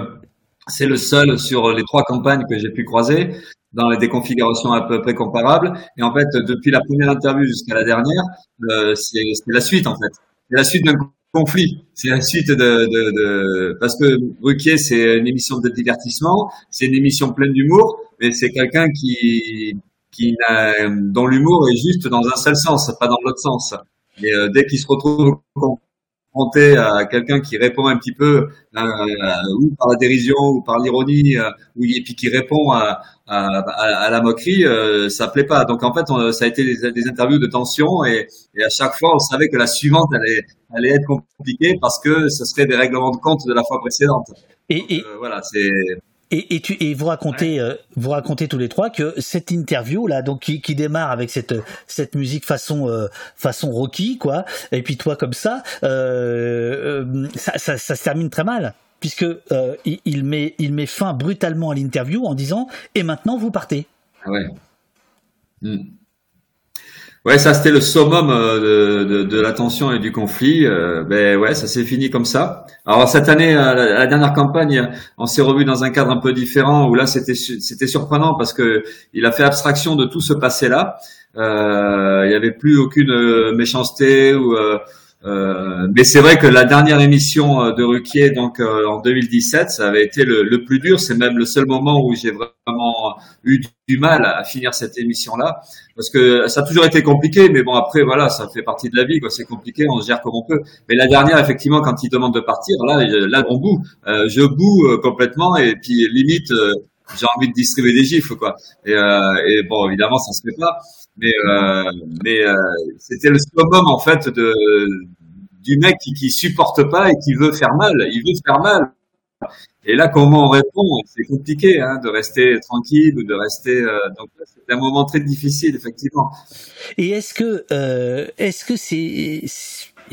c'est le seul sur les trois campagnes que j'ai pu croiser dans les- des configurations à peu près comparables. Et en fait, depuis la première interview jusqu'à la dernière, euh, c'est c'est la suite en fait. C'est la suite d'un conflit. C'est la suite de, de, de parce que Ruquier, c'est une émission de divertissement, c'est une émission pleine d'humour, mais c'est quelqu'un qui qui dont l'humour est juste dans un seul sens, pas dans l'autre sens. Et euh, dès qu'il se retrouve confronté à quelqu'un qui répond un petit peu euh, ou par la dérision ou par l'ironie, euh, ou et puis qui répond à, à, à- à la moquerie, euh, ça plaît pas. Donc en fait, on- ça a été des, des interviews de tension et, et à chaque fois, on savait que la suivante allait, allait être compliquée parce que ce serait des règlements de compte de la fois précédente. et, et, Euh, voilà, c'est Et, et, tu, et vous racontez, euh, vous racontez tous les trois que cette interview là, donc qui, qui démarre avec cette cette musique façon euh, façon Rocky quoi, et puis toi comme ça, euh, euh, ça, ça, ça se termine très mal puisque euh, il, il met il met fin brutalement à l'interview en disant et maintenant vous partez. Ah ouais. Hmm. Ouais, ça c'était le summum euh, de, de, de la tension et du conflit. Euh, ben ouais, ça s'est fini comme ça. Alors cette année, euh, la, dernière campagne, on s'est revu dans un cadre un peu différent où là c'était c'était surprenant parce que il a fait abstraction de tout ce passé-là. Euh, il y avait plus aucune euh, méchanceté ou euh, Euh, mais c'est vrai que la dernière émission euh, de Ruquier, donc euh, en 2017, ça avait été le, le plus dur. C'est même le seul moment où j'ai vraiment eu du mal à finir cette émission-là, parce que ça a toujours été compliqué. Mais bon, après voilà, ça fait partie de la vie. C'est compliqué, on se gère comme on peut. Mais la dernière, effectivement, quand il demande de partir, là, là, on boue. je boue complètement, et puis limite, j'ai envie de distribuer des gifs, quoi. Et, et bon, évidemment, ça se fait pas mais euh, euh, c'était le summum en fait de du mec qui, qui supporte pas et qui veut faire mal. Il veut faire mal. Et là, comment on répond? C'est compliqué hein, de rester tranquille ou de rester. Euh, donc, c'est un moment très difficile, effectivement. Et est-ce que, euh, est-ce que c'est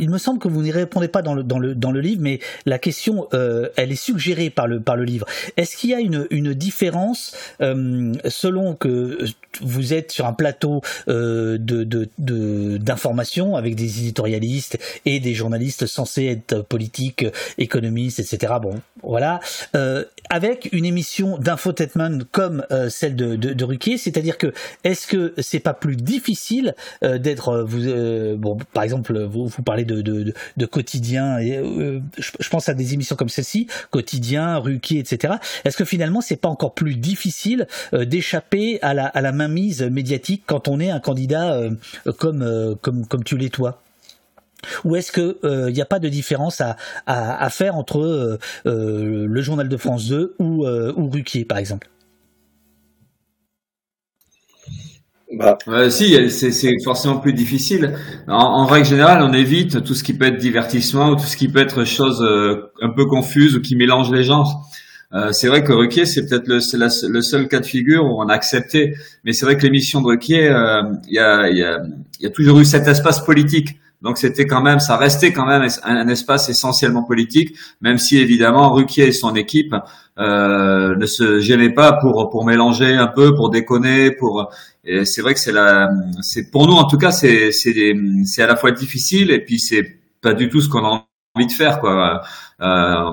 il me semble que vous n'y répondez pas dans le, dans le, dans le livre, mais la question, elle est suggérée par le, par le livre. Est-ce qu'il y a une, une différence selon que vous êtes sur un plateau euh, de, de, d'information avec des éditorialistes et des journalistes censés être politiques, économistes, etc. Bon, voilà. Euh, avec une émission d'infotainment comme euh, celle de, de, de Ruquier, c'est-à-dire que est-ce que c'est pas plus difficile euh, d'être, vous, bon, par exemple, vous, vous parlez de, de, quotidien. Et, euh, je, pense à des émissions comme celle-ci, quotidien, Ruquier, etc. Est-ce que finalement c'est pas encore plus difficile euh, d'échapper à la, à la mainmise médiatique quand on est un candidat euh, comme, comme, tu l'es toi ou est-ce que il n'y a pas de différence à, faire entre le journal de France 2 ou, ou Ruquier, par exemple? Bah. Euh, si, c'est forcément plus difficile. En, en, règle générale, on évite tout ce qui peut être divertissement ou tout ce qui peut être chose euh, un peu confuse ou qui mélange les genres. Euh, c'est vrai que Ruquier, c'est peut-être le, le, seul cas de figure où on a accepté. Mais c'est vrai que l'émission de Ruquier, euh, il y, a, y, a, y, a, toujours eu cet espace politique. Donc c'était quand même, ça restait quand même un, espace essentiellement politique, même si évidemment Ruquier et son équipe euh, ne se gênaient pas pour pour mélanger un peu, pour déconner, pour. C'est vrai que c'est la, c'est pour nous en tout cas, c'est c'est c'est à la fois difficile et puis c'est pas du tout ce qu'on a envie de faire quoi. Euh,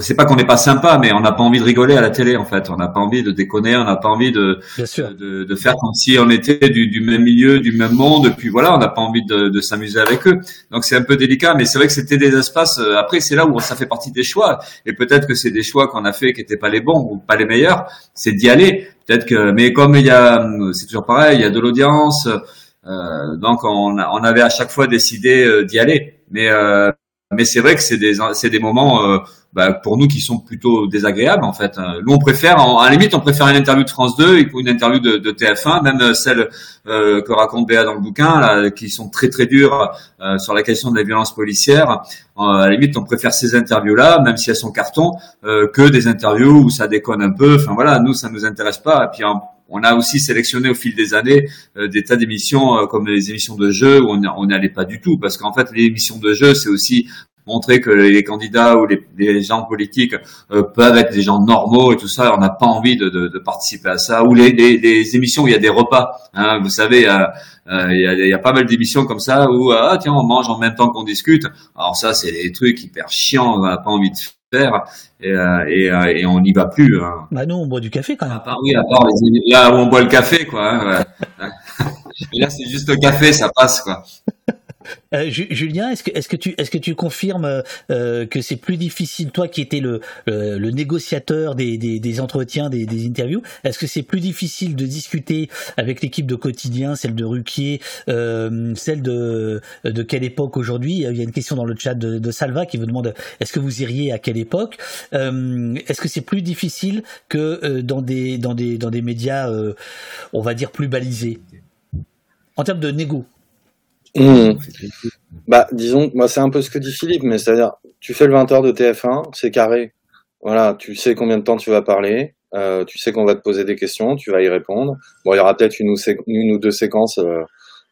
c'est pas qu'on n'est pas sympa, mais on n'a pas envie de rigoler à la télé en fait. On n'a pas envie de déconner, on n'a pas envie de, de, de faire comme si on était du, du, même milieu, du même monde. Et puis voilà, on n'a pas envie de, de s'amuser avec eux. Donc c'est un peu délicat, mais c'est vrai que c'était des espaces. Euh, après, c'est là où ça fait partie des choix. Et peut-être que c'est des choix qu'on a fait qui n'étaient pas les bons ou pas les meilleurs. C'est d'y aller. Peut-être que, mais comme il y a, c'est toujours pareil, il y a de l'audience. Euh, donc on, on, avait à chaque fois décidé euh, d'y aller. Mais euh, mais c'est vrai que c'est des c'est des moments euh, bah, pour nous qui sont plutôt désagréables en fait. Nous on préfère, à la limite, on préfère une interview de France 2 et une interview de, de TF1, même celle euh, que raconte Béa dans le bouquin, là, qui sont très très dures euh, sur la question de la violence policière. Euh, à la limite, on préfère ces interviews-là, même si elles sont carton, que des interviews où ça déconne un peu. Enfin voilà, nous ça nous intéresse pas. Et puis on a aussi sélectionné au fil des années des tas d'émissions comme les émissions de jeu où on n'allait pas du tout parce qu'en fait les émissions de jeu c'est aussi montrer que les candidats ou les, gens politiques euh, peuvent être des gens normaux et tout ça. On n'a pas envie de, de, de, participer à ça. Ou les, les, les, émissions où il y a des repas. Hein, vous savez, euh, euh, il, y a, il y, a, pas mal d'émissions comme ça où ah tiens on mange en même temps qu'on discute. Alors ça c'est des trucs hyper chiants. On n'a pas envie de faire et, et, et on n'y va plus. Hein. Bah nous on boit du café quand même. À part, oui, à part les, là où on boit le café quoi. Hein, là c'est juste le café, ça passe quoi. Euh, Julien, est-ce que, tu, confirmes euh, que c'est plus difficile, toi qui étais le, négociateur des, entretiens, des, interviews, est-ce que c'est plus difficile de discuter avec l'équipe de quotidien, celle de Ruquier, euh, celle de, quelle époque aujourd'hui? Il y a une question dans le chat de, Salva qui vous demande est-ce que vous iriez à quelle époque? Est-ce que c'est plus difficile que dans des, dans des, dans des médias, on va dire plus balisés? En termes de négo Mmh. Bah, disons, moi, c'est un peu ce que dit Philippe, mais c'est-à-dire, tu fais le 20h de TF1, c'est carré. Voilà, tu sais combien de temps tu vas parler, euh, tu sais qu'on va te poser des questions, tu vas y répondre. Bon, il y aura peut-être une, ou deux séquences euh,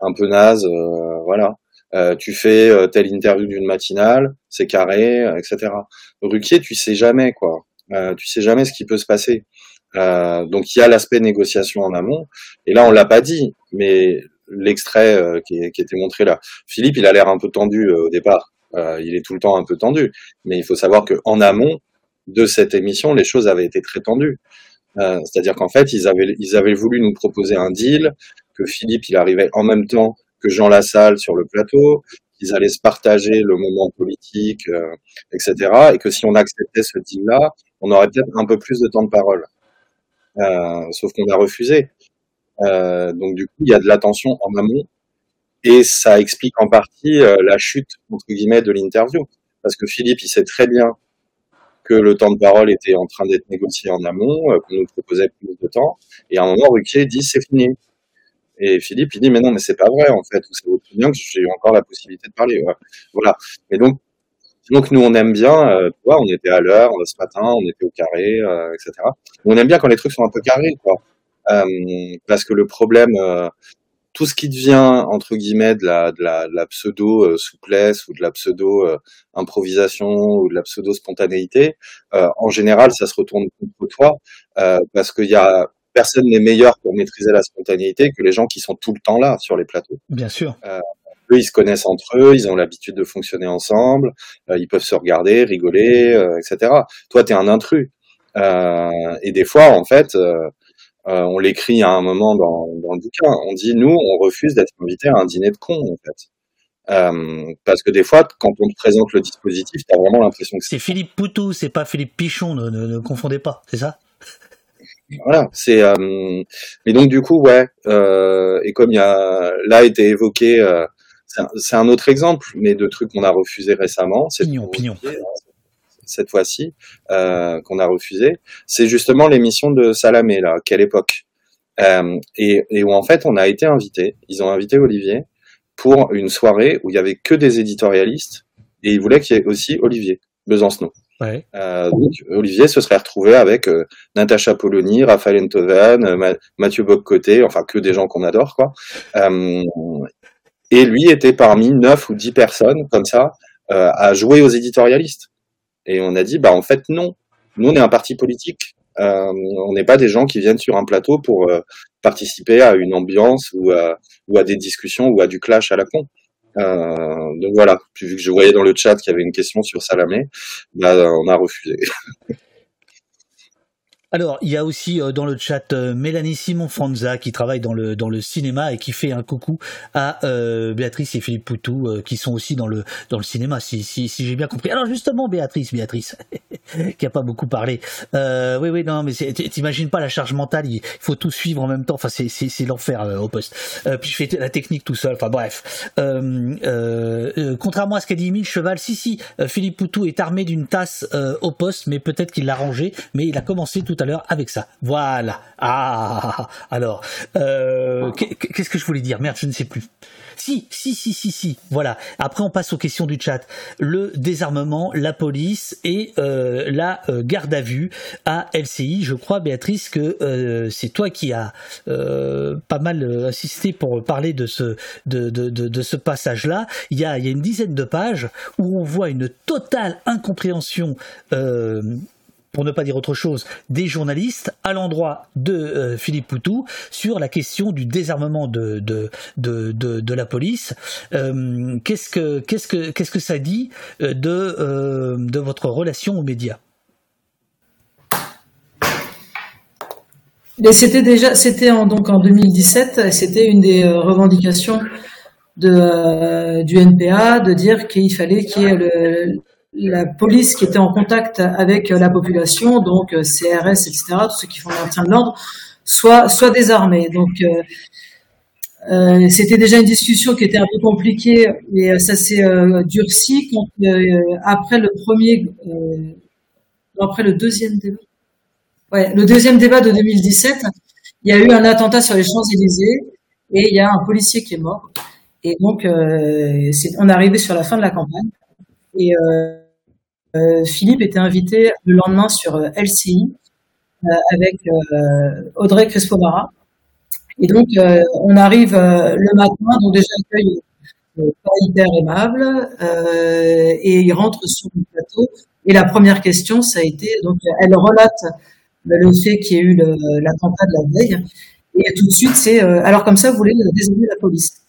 un peu nazes, euh, voilà. Euh, tu fais euh, telle interview d'une matinale, c'est carré, etc. Ruquier, tu sais jamais quoi. tu sais jamais ce qui peut se passer. donc il y a l'aspect négociation en amont. Et là, on l'a pas dit, mais l'extrait euh, qui, était montré là. Philippe, il a l'air un peu tendu euh, au départ. Euh, il est tout le temps un peu tendu, mais il faut savoir que en amont de cette émission, les choses avaient été très tendues. C'est-à-dire qu'en fait, ils avaient, voulu nous proposer un deal, que Philippe, il arrivait en même temps que Jean Lassalle sur le plateau, qu'ils allaient se partager le moment politique, etc. Et que si on acceptait ce deal-là, on aurait peut-être un peu plus de temps de parole. Sauf qu'on a refusé. Euh, donc du coup, il y a de l'attention en amont et ça explique en partie euh, la chute entre guillemets de l'interview parce que Philippe, il sait très bien que le temps de parole était en train d'être négocié en amont, euh, qu'on nous proposait plus de temps. Et à un moment, Ruquier dit c'est fini. Et Philippe, il dit mais non, mais c'est pas vrai en fait. Vous savez bien que j'ai eu encore la possibilité de parler. Voilà. Et donc, nous, on aime bien. Euh, tu vois, on était à l'heure ce matin, on était au carré, etc. On aime bien quand les trucs sont un peu carrés, quoi. Euh, parce que le problème, euh, tout ce qui devient entre guillemets de la, de la, de la pseudo euh, souplesse ou de la pseudo euh, improvisation ou de la pseudo spontanéité, euh, en général, ça se retourne contre toi parce qu'il y a personne n'est meilleur pour maîtriser la spontanéité que les gens qui sont tout le temps là sur les plateaux. Bien sûr. eux, ils se connaissent entre eux, ils ont l'habitude de fonctionner ensemble, ils peuvent se regarder, rigoler, etc. Toi, t'es un intrus. et des fois, en fait, euh, on l'écrit à un moment dans, dans, le bouquin. On dit nous, on refuse d'être invité à un dîner de cons en fait. Euh, parce que des fois, quand on te présente le dispositif, t'as vraiment l'impression que c'est Philippe Poutou, c'est pas Philippe Pichon, ne, ne, ne confondez pas, c'est ça? Voilà, c'est. Euh... Mais donc du coup, ouais. Euh, et comme il y a là été évoqué, euh, c'est un, autre exemple, mais de trucs qu'on a refusé récemment. C'est pignon, pignon. Hein, cette fois-ci euh, qu'on a refusé, c'est justement l'émission de Salamé là, quelle époque euh, et, et, où en fait on a été invité, ils ont invité Olivier pour une soirée où il y avait que des éditorialistes et ils voulaient qu'il y ait aussi Olivier Besancenot. Ouais. Euh, donc Olivier se serait retrouvé avec euh, Natacha Polony, Raphaël Enthoven, euh, Mathieu Boccoté, enfin que des gens qu'on adore quoi. Et lui était parmi neuf ou dix personnes comme ça à jouer aux éditorialistes. Et on a dit, bah en fait non. Nous, on est un parti politique. Euh, on n'est pas des gens qui viennent sur un plateau pour euh, participer à une ambiance ou à, ou à des discussions ou à du clash à la con. Euh, donc voilà, puis vu que je voyais dans le chat qu'il y avait une question sur Salamé, bah, on a refusé. Alors, il y a aussi euh, dans le chat euh, Mélanie Simon Franza qui travaille dans le dans le cinéma et qui fait un coucou à euh, Béatrice et Philippe Poutou euh, qui sont aussi dans le dans le cinéma si si, si j'ai bien compris. Alors justement Béatrice, Béatrice qui a pas beaucoup parlé. Euh, oui oui non mais t'imagines pas la charge mentale, il faut tout suivre en même temps. Enfin c'est l'enfer au poste. puis je fais la technique tout seul. Enfin bref. contrairement à ce qu'a dit Emile Cheval, si si Philippe Poutou est armé d'une tasse au poste, mais peut-être qu'il l'a rangée, mais il a commencé tout à avec ça. Voilà. Ah, alors, euh, qu'est-ce que je voulais dire? Merde, je ne sais plus. Si, si, si, si, si. Voilà. Après, on passe aux questions du chat. Le désarmement, la police et euh, la euh, garde à vue à LCI. Je crois, Béatrice, que c'est toi qui as pas mal assisté pour parler de ce de, de, de ce passage-là. Il y a il y a une dizaine de pages où on voit une totale incompréhension pour ne pas dire autre chose, des journalistes à l'endroit de euh, Philippe Poutou sur la question du désarmement de, de, de, la police. Euh, qu'est-ce, que, que, que ça dit euh, de, de votre relation aux médias? Et c'était déjà, c'était en, donc en 2017, c'était une des revendications du NPA de dire qu'il fallait qu'il y ait le, la police qui était en contact avec la population, donc euh, CRS, etc., tous ceux qui font le maintien de l'ordre, soit, soit désarmés. Donc, euh, euh, c'était déjà une discussion qui était un peu compliquée, et ça s'est euh, durci après le premier, après le deuxième débat. Le deuxième débat de 2017, il y a eu un attentat sur les Champs-Élysées et il y a un policier qui est mort. Et donc, on est arrivé sur la fin de la campagne. Euh, Philippe était invité le lendemain sur euh, LCI euh, avec Audrey Crespo-Mara. Et donc, on arrive le matin, donc déjà accueil pas hyper aimable, et il rentre sur le plateau. Et la première question, ça a été, donc, elle relate le fait qu'il y ait eu l'attentat de la veille. Et tout de suite, c'est, alors comme ça, vous voulez désarmer la police.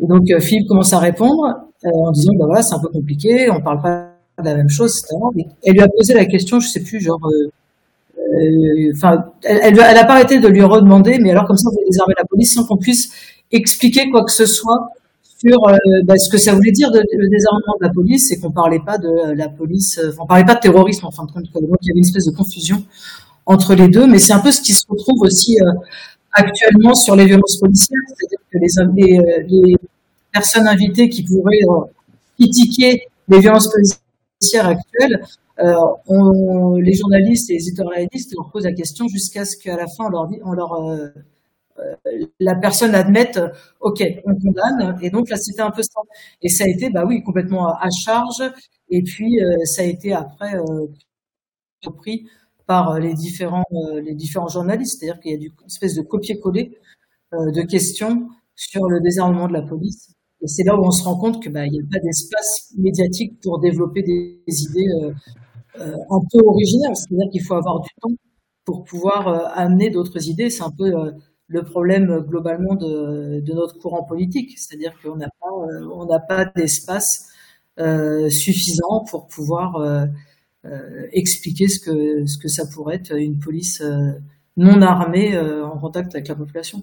Et donc, Philippe commence à répondre en disant, bah voilà, c'est un peu compliqué, on parle pas la même chose, elle lui a posé la question, je sais plus, genre, euh, euh, enfin, elle, elle, elle, a pas arrêté de lui redemander, mais alors comme ça, vous désarmez la police sans qu'on puisse expliquer quoi que ce soit sur euh, bah, ce que ça voulait dire le désarmement de la police, c'est qu'on parlait pas de la police, on parlait pas de terrorisme en fin de compte, donc il y avait une espèce de confusion entre les deux, mais c'est un peu ce qui se retrouve aussi actuellement sur les violences policières, c'est-à-dire que les, personnes invitées qui pourraient critiquer les violences policières actuelles, on, les journalistes et les éditorialistes leur posent la question jusqu'à ce qu'à la fin on leur, on leur euh, la personne admette, euh, ok, on condamne. Et donc là, c'était un peu ça. Et ça a été, bah oui, complètement à charge. Et puis euh, ça a été après repris par les différents les différents journalistes. C'est-à-dire qu'il y a une espèce de copier-coller de questions sur le désarmement de la police. Et c'est là où on se rend compte que bah, n'y a pas d'espace médiatique pour développer des, idées un peu originales. C'est-à-dire qu'il faut avoir du temps pour pouvoir amener d'autres idées. C'est un peu le problème globalement de, de notre courant politique, c'est-à-dire qu'on n'a pas, euh, pas d'espace euh, suffisant pour pouvoir euh, euh, expliquer ce que ce que ça pourrait être une police euh, non armée en contact avec la population.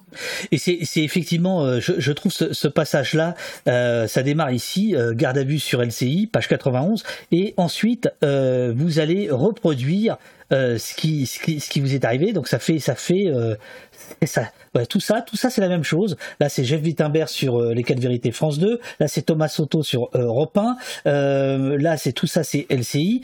Et c'est effectivement, je, je, trouve ce, ce passage-là, ça démarre ici, garde à vue sur LCI, page 91, et ensuite vous allez reproduire ce qui, ce, qui, ce qui vous est arrivé. Donc ça fait ça fait ça, tout ça, tout ça, c'est la même chose. Là, c'est Jeff Wittenberg sur euh, Les quatre vérités France 2. Là, c'est Thomas Soto sur euh, Europe 1. Euh, là, c'est tout ça, c'est LCI.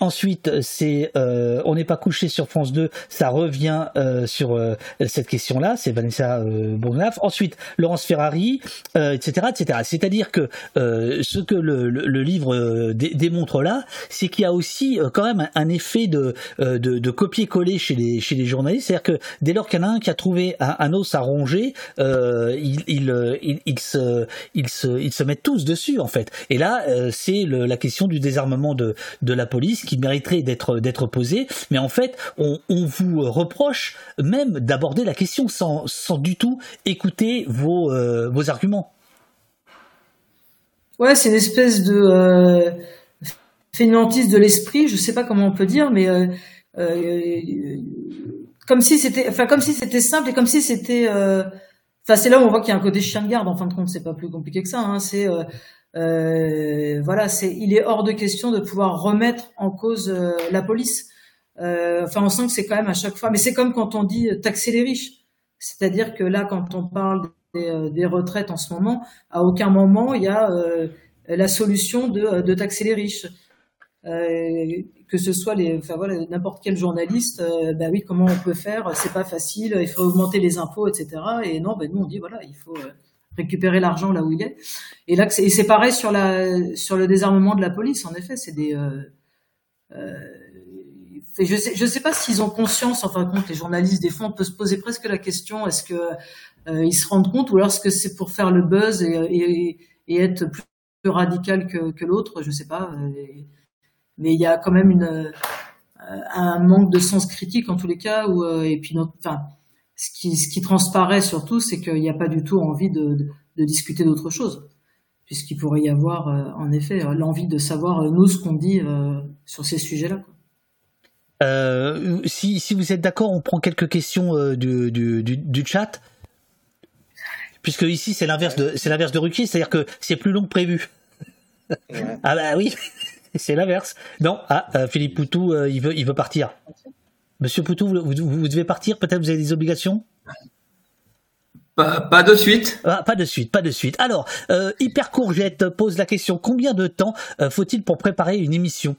ensuite, c'est On n'est pas couché sur France 2. Ça revient sur cette question-là. C'est Vanessa euh, Ensuite, Laurence Ferrari, etc., etc. C'est-à-dire que ce que le, livre démontre là, c'est qu'il y a aussi quand même un, effet de, de, de copier-coller chez les, chez les journalistes. C'est-à-dire que dès lors qu'il y en a un qui a trouvé un, os à ronger, euh, ils, euh, se, se, se mettent tous dessus en fait. Et là, euh, c'est la question du désarmement de, de la police qui mériterait d'être posée. Mais en fait, on, vous reproche même d'aborder la question sans, sans du tout écouter vos, vos arguments. Ouais, c'est une espèce de fainéantise de l'esprit, je sais pas comment on peut dire, mais comme si c'était, enfin comme si c'était simple et comme si c'était, euh, enfin c'est là où on voit qu'il y a un côté chien de garde. En fin de compte, c'est pas plus compliqué que ça. Hein. C'est euh, euh, voilà, c'est, il est hors de question de pouvoir remettre en cause la police. enfin, on sent que c'est quand même à chaque fois, mais c'est comme quand on dit taxer les riches. C'est-à-dire que là, quand on parle des, des, retraites en ce moment, à aucun moment il y a la solution de, de taxer les riches. Que ce soit les, enfin voilà, n'importe quel journaliste, euh, bah oui, comment on peut faire C'est pas facile, il faut augmenter les impôts, etc. Et non, ben nous on dit voilà, il faut euh, récupérer l'argent là où il est. Et là, c'est pareil sur la, sur le désarmement de la police. En effet, c'est des, euh, euh, je sais, je sais pas s'ils ont conscience. Enfin, compte les journalistes des fois, on peut se poser presque la question est-ce que ils se rendent compte ou alors est-ce que c'est pour faire le buzz et, et, être plus, radical que, que l'autre Je sais pas. Mais il y a quand même une, euh, un manque de sens critique en tous les cas. Où, euh, et puis, enfin, ce qui, ce qui transparaît surtout, c'est qu'il n'y a pas du tout envie de, de, de discuter d'autre chose, puisqu'il pourrait y avoir euh, en effet l'envie de savoir nous ce qu'on dit sur ces sujets-là. Euh, si, si, vous êtes d'accord, on prend quelques questions euh, du, du, du, du, chat. Puisque ici, c'est l'inverse de, c'est l'inverse de Ruki, c'est-à-dire que c'est plus long que prévu. Ouais. ah bah oui. c'est l'inverse. Non, ah, euh, Philippe Poutou, euh, il, veut, il veut partir. Monsieur Poutou, vous, vous, devez partir, peut-être vous avez des obligations? Pas, pas, de suite. Ah, pas de suite, pas de suite. Alors, euh, Hyper Courgette pose la question combien de temps euh, faut-il pour préparer une émission?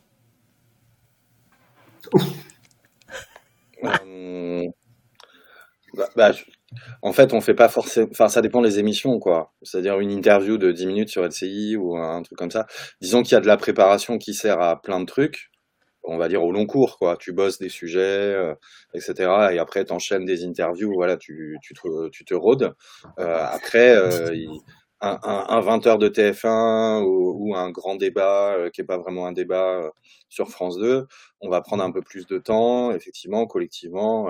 Bah, bah, en fait, on fait pas forcément. Enfin, ça dépend des émissions, quoi. C'est-à-dire une interview de 10 minutes sur LCI ou un truc comme ça. Disons qu'il y a de la préparation qui sert à plein de trucs. On va dire au long cours, quoi. Tu bosses des sujets, euh, etc. Et après, t'enchaînes des interviews. Voilà, tu, te, rôdes. Euh, après, euh, un, un, un, 20 heures de TF1 ou, ou un grand débat qui est pas vraiment un débat sur France 2, on va prendre un peu plus de temps, effectivement, collectivement.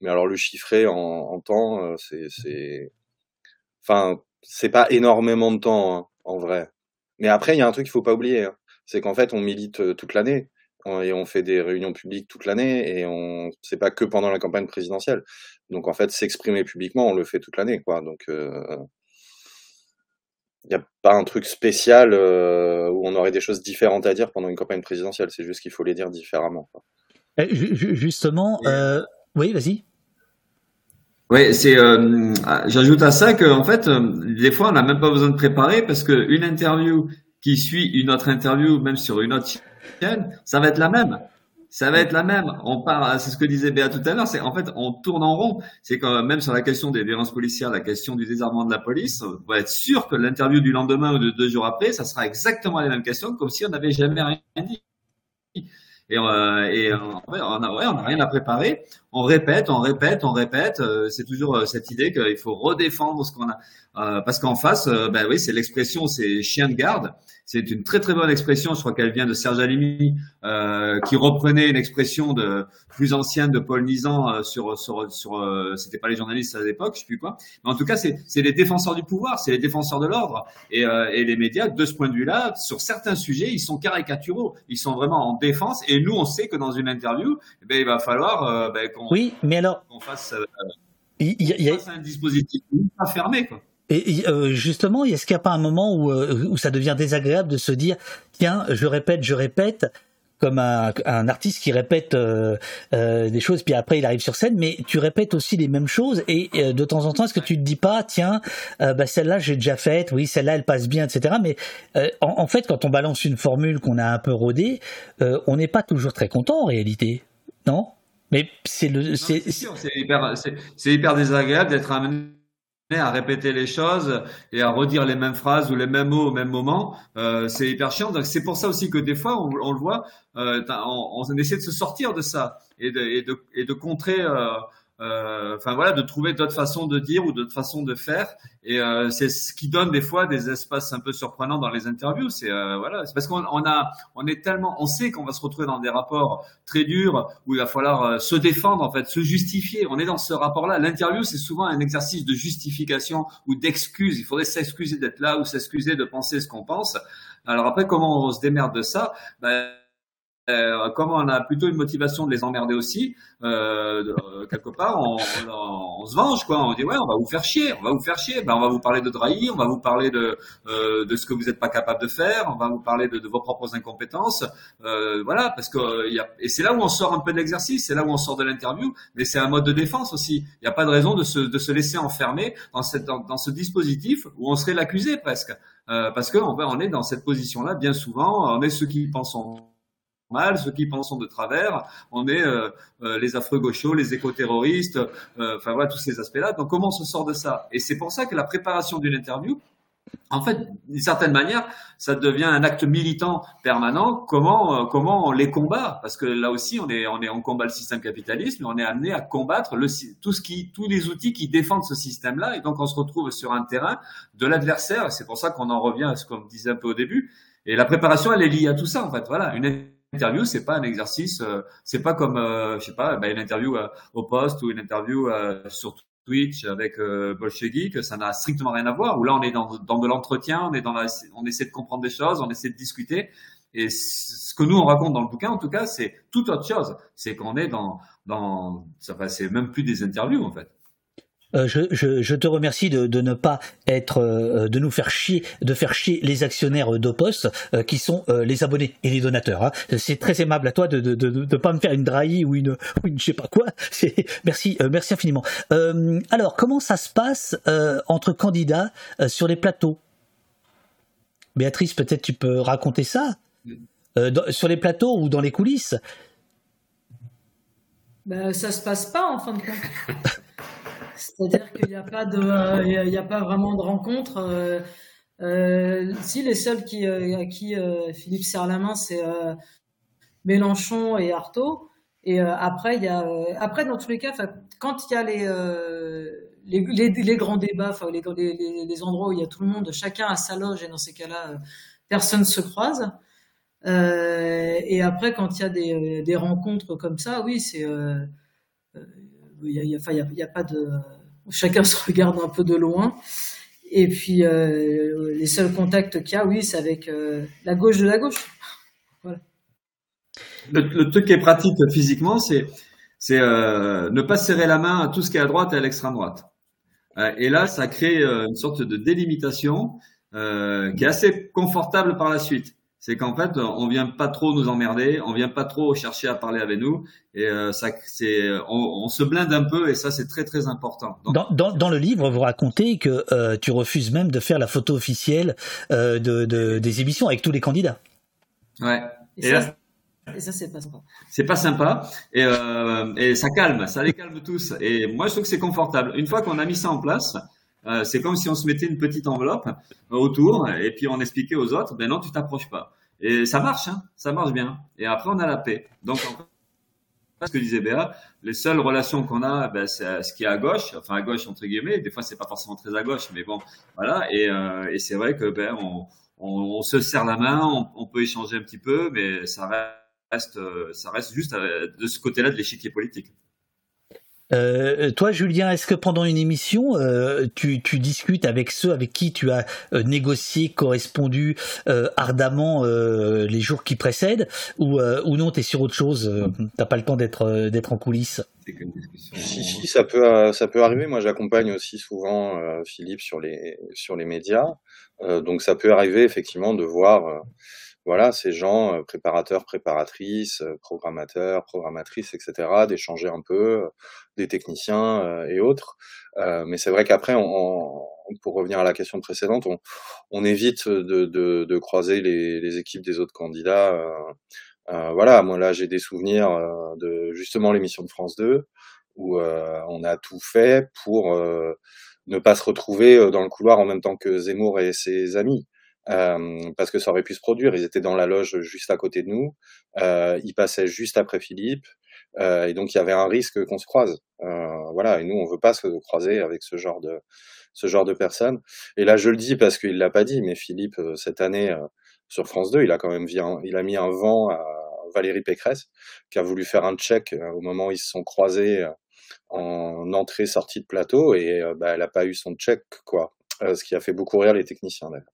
Mais alors le chiffrer en, en temps, euh, c'est, enfin, c'est pas énormément de temps hein, en vrai. Mais après, il y a un truc qu'il faut pas oublier, hein. c'est qu'en fait, on milite euh, toute l'année et on fait des réunions publiques toute l'année et on, c'est pas que pendant la campagne présidentielle. Donc en fait, s'exprimer publiquement, on le fait toute l'année, quoi. Donc euh, il n'y a pas un truc spécial euh, où on aurait des choses différentes à dire pendant une campagne présidentielle. C'est juste qu'il faut les dire différemment. Quoi. Eh, justement, euh, oui, vas-y. Oui, c'est. Euh, J'ajoute à ça que en fait, euh, des fois, on n'a même pas besoin de préparer parce qu'une interview qui suit une autre interview, même sur une autre chaîne, ça va être la même. Ça va être la même. On part, c'est ce que disait Béa tout à l'heure. C'est en fait, on tourne en rond. C'est quand même sur la question des violences policières, la question du désarmement de la police, on va être sûr que l'interview du lendemain ou de deux jours après, ça sera exactement les mêmes questions, comme si on n'avait jamais rien dit. Et, euh, et on n'a ouais, on a rien à préparer. On répète, on répète, on répète. Euh, c'est toujours euh, cette idée qu'il faut redéfendre ce qu'on a. Euh, parce qu'en face, ben oui, c'est l'expression, c'est chien de garde. C'est une très très bonne expression. Je crois qu'elle vient de Serge Alimi, euh, qui reprenait une expression de plus ancienne de Paul Nizan sur sur sur. C'était pas les journalistes à l'époque, je sais plus quoi. Mais en tout cas, c'est c'est les défenseurs du pouvoir, c'est les défenseurs de l'ordre et et les médias. De ce point de vue-là, sur certains sujets, ils sont caricaturaux. Ils sont vraiment en défense. Et nous, on sait que dans une interview, eh ben, il va falloir ben, oui, mais alors. Qu'on fasse, euh, il y, a, un dispositif pas fermé, quoi. Et euh, justement, est-ce qu'il n'y a pas un moment où, euh, où ça devient désagréable de se dire, tiens, je répète, je répète, comme un, un artiste qui répète euh, euh, des choses, puis après il arrive sur scène, mais tu répètes aussi les mêmes choses, et de temps en temps, est-ce que tu te dis pas, tiens, bah celle-là j'ai déjà faite, oui, celle-là elle passe bien, etc. Mais en, en, fait, quand on balance une formule qu'on a un peu rodée, on n'est pas toujours très content en réalité, non? Mais c'est le. C'est hyper, hyper, désagréable d'être amené à répéter les choses et à redire les mêmes phrases ou les mêmes mots au même moment. Euh, c'est hyper chiant. Donc c'est pour ça aussi que des fois, on, on le voit, euh, on, on, essaie de se sortir de ça et de, et de, et de contrer. Euh, euh, enfin voilà, de trouver d'autres façons de dire ou d'autres façons de faire. Et euh, c'est ce qui donne des fois des espaces un peu surprenants dans les interviews. C'est euh, voilà, c'est parce qu'on on a, on est tellement, on sait qu'on va se retrouver dans des rapports très durs où il va falloir se défendre en fait, se justifier. On est dans ce rapport-là. L'interview, c'est souvent un exercice de justification ou d'excuse. Il faudrait s'excuser d'être là ou s'excuser de penser ce qu'on pense. Alors après, comment on se démerde de ça? Ben, euh, comme on a plutôt une motivation de les emmerder aussi, euh, quelque part, on, on, on, se venge, quoi. On dit ouais, on va vous faire chier, on va vous faire chier. Ben, on va vous parler de Drahi, on va vous parler de euh, de ce que vous n'êtes pas capable de faire, on va vous parler de, de vos propres incompétences, euh, voilà, parce que y a, et c'est là où on sort un peu de l'exercice, c'est là où on sort de l'interview, mais c'est un mode de défense aussi. Il n'y a pas de raison de se de se laisser enfermer dans cette dans, ce dispositif où on serait l'accusé presque, euh, parce que on, on est dans cette position-là bien souvent, on est ceux qui pensent mal, ceux qui pensent de travers, on est euh, euh, les affreux gauchos, les éco-terroristes, euh, enfin voilà tous ces aspects-là. Donc comment on se sort de ça? Et c'est pour ça que la préparation d'une interview, en fait, d'une certaine manière, ça devient un acte militant permanent. Comment comment on les combat? Parce que là aussi, on est on est en combat le système capitaliste, mais on est amené à combattre le, tout ce qui tous les outils qui défendent ce système-là. Et donc on se retrouve sur un terrain de l'adversaire. C'est pour ça qu'on en revient à ce qu'on disait un peu au début. Et la préparation, elle est liée à tout ça en fait. Voilà, interview, c'est pas un exercice, euh, c'est pas comme, euh, je sais pas, bah, une interview euh, au poste ou une interview sur Twitch avec euh, que ça n'a strictement rien à voir. Où là, on est dans, dans de l'entretien, on est dans la, on essaie de comprendre des choses, on essaie de discuter. Et ce que nous on raconte dans le bouquin, en tout cas, c'est tout autre chose. C'est qu'on est dans, dans, ça, c'est même plus des interviews en fait. Euh, je, je, je, te remercie de, de, ne pas être, euh, de nous faire chier, de faire chier les actionnaires d'Opost, euh, qui sont les abonnés et les donateurs. Hein. C'est très aimable à toi de ne de, de, de, pas me faire une drahi ou une, ou une je sais pas quoi. Merci, merci infiniment. alors, comment ça se passe entre candidats sur les plateaux? Béatrice, peut-être tu peux raconter ça sur les plateaux ou dans les coulisses? Ben, ça se passe pas en fin de compte. C'est-à-dire qu'il n'y a pas y a pas vraiment de rencontre. Euh, euh, si les seuls qui, euh, à qui Philippe serre la main, c'est Mélenchon et Artaud. Et après, y a, après dans tous les cas, quand il y a les, les, les, grands débats, les, les, les, endroits où il y a tout le monde, chacun a sa loge, et dans ces cas-là, personne se croise. et après, quand il y a des, des rencontres comme ça, oui, c'est il a, pas de, chacun se regarde un peu de loin. Et puis euh, les seuls contacts qu'il y a, oui, c'est avec euh, la gauche de la gauche. Le, truc qui est pratique physiquement, c'est euh, ne pas serrer la main à tout ce qui est à droite et à l'extrême droite. et là, ça crée une sorte de délimitation qui est assez confortable par la suite. C'est qu'en fait, on vient pas trop nous emmerder, on vient pas trop chercher à parler avec nous, et euh, ça, c'est, on, on, se blinde un peu, et ça, c'est très très important. Donc, dans, dans, dans, le livre, vous racontez que euh, tu refuses même de faire la photo officielle euh, de, de, des émissions avec tous les candidats. Ouais. Et, et ça, et ça c'est pas sympa. C'est pas sympa, et, euh, et ça calme, ça les calme tous. Et moi, je trouve que c'est confortable. Une fois qu'on a mis ça en place, euh, c'est comme si on se mettait une petite enveloppe autour et puis on expliquait aux autres, ben non, tu t'approches pas. Et ça marche, hein, ça marche bien. Et après, on a la paix. Donc, ce que disait Béa, les seules relations qu'on a, ben, c'est ce qui est à gauche, enfin à gauche entre guillemets. Des fois, c'est pas forcément très à gauche, mais bon, voilà. Et, euh, et c'est vrai que ben, on, se serre la main, on, peut échanger un petit peu, mais ça reste, ça reste juste euh, de ce côté-là de l'échiquier politique. Euh, toi, Julien, est-ce que pendant une émission, euh, tu, tu, discutes avec ceux avec qui tu as euh, négocié, correspondu euh, ardemment euh, les jours qui précèdent, ou, ou non, tu es sur autre chose, t'as pas le temps d'être d'être en coulisses? Si, si, ça peut ça peut arriver. Moi, j'accompagne aussi souvent Philippe sur les sur les médias, donc ça peut arriver effectivement de voir voilà, ces gens, euh, préparateurs, préparatrices, euh, programmateurs, programmatrices, etc., d'échanger un peu, euh, des techniciens et autres. mais c'est vrai qu'après, on, pour revenir à la question précédente, on, on évite de, de, de, croiser les, les, équipes des autres candidats. Euh, voilà, moi là, j'ai des souvenirs de justement l'émission de France 2 où on a tout fait pour ne pas se retrouver dans le couloir en même temps que Zemmour et ses amis. Euh, parce que ça aurait pu se produire. Ils étaient dans la loge juste à côté de nous, euh, ils passaient juste après Philippe, euh, et donc il y avait un risque qu'on se croise. Euh, voilà, et nous on veut pas se croiser avec ce genre de ce genre de personnes. Et là je le dis parce qu'il l'a pas dit, mais Philippe euh, cette année sur France 2, il a quand même un, il a mis un vent à Valérie Pécresse, qui a voulu faire un check au moment où ils se sont croisés en entrée-sortie de plateau, et bah, elle a pas eu son check, quoi. ce qui a fait beaucoup rire les techniciens d'ailleurs.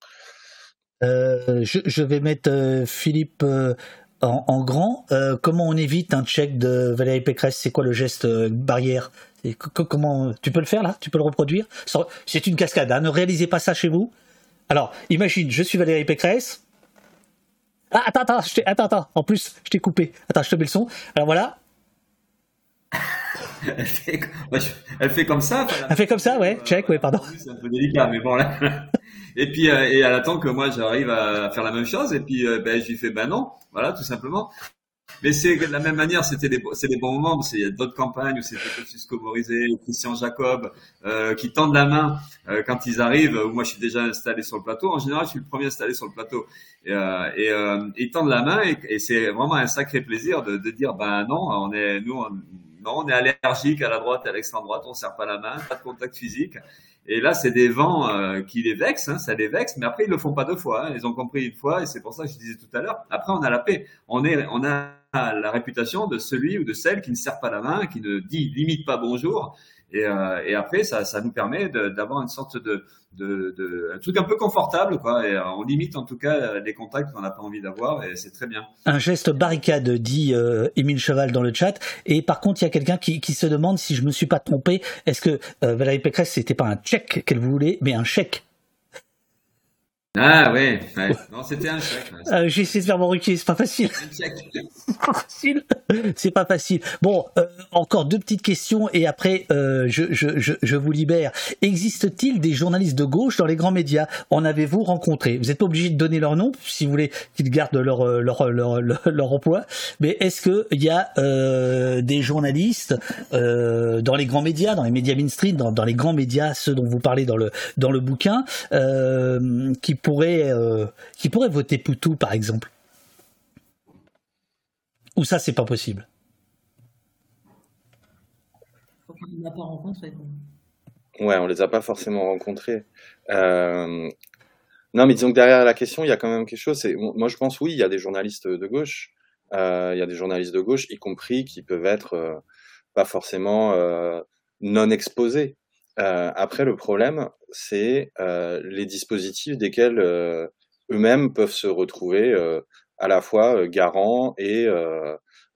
Euh, je, je, vais mettre euh, Philippe euh, en, en, grand. Comment on évite un check de Valérie Pécresse? C'est quoi le geste barrière? Comment tu peux le faire là? Tu peux le reproduire? C'est une cascade. Hein, ne réalisez pas ça chez vous. Alors, imagine, je suis Valérie Pécresse. Ah, attends, attends, je attends, attends. En plus, je t'ai coupé. Attends, je te mets le son. Alors voilà. elle, fait, elle fait comme ça. Elle fait comme ça, ouais. Check, ouais, pardon. C'est un peu délicat, mais bon là. Et puis, euh, et elle attend que moi j'arrive à faire la même chose. Et puis, euh, ben, je lui fais, ben non, voilà, tout simplement. Mais c'est de la même manière, c'était c'est des bons moments. Il y a d'autres campagnes où c'était Francisco Morizet Christian Jacob euh, qui tendent la main euh, quand ils arrivent. Où moi, je suis déjà installé sur le plateau. En général, je suis le premier installé sur le plateau. Et, et ils tendent la main et, c'est vraiment un sacré plaisir de, dire, ben non, on est, nous, on, non, on est allergique à la droite et à l'extrême droite. On serre pas la main, pas de contact physique. Et là, c'est des vents euh, qui les vexent, hein, ça les vexe, mais après ils le font pas deux fois. Hein, ils ont compris une fois, et c'est pour ça que je disais tout à l'heure. Après, on a la paix. On est, on a la réputation de celui ou de celle qui ne serre pas la main, qui ne dit limite pas bonjour. Et, euh, et après, ça, ça nous permet d'avoir une sorte de, de, un truc un peu confortable, quoi. Euh, on limite en tout cas les contacts qu'on n'a pas envie d'avoir, et c'est très bien. Un geste barricade, dit euh, Émile Cheval dans le chat. Et par contre, il y a quelqu'un qui, se demande si je me suis pas trompé. Est-ce que euh, Valérie Pécresse, c'était pas un chèque qu'elle voulait, mais un chèque ah ouais, ouais. non c'était un chèque. Ouais. Euh, J'ai essayé de faire mon requis, c'est pas facile. c'est pas facile. C'est pas facile. Bon, euh, encore deux petites questions et après euh, je, je, je, je, vous libère. Existe-t-il des journalistes de gauche dans les grands médias? En avez-vous rencontré? Vous n'êtes pas obligé de donner leur nom si vous voulez qu'ils gardent leur leur, leur, leur, leur emploi. Mais est-ce que il y a euh, des journalistes euh, dans les grands médias, dans les médias mainstream, dans, dans les grands médias, ceux dont vous parlez dans le dans le bouquin, qui pourrait, euh, qui pourrait voter Poutou, par exemple Ou ça, c'est pas possible On n'a pas rencontré. Ouais, on les a pas forcément rencontrés. Euh... Non, mais disons que derrière la question, il y a quand même quelque chose. C'est, moi, je pense oui, il y a des journalistes de gauche. Euh, il y a des journalistes de gauche, y compris qui peuvent être euh, pas forcément euh, non exposés. Euh, après, le problème, c'est euh, les dispositifs desquels euh, eux-mêmes peuvent se retrouver euh, à la fois garants et,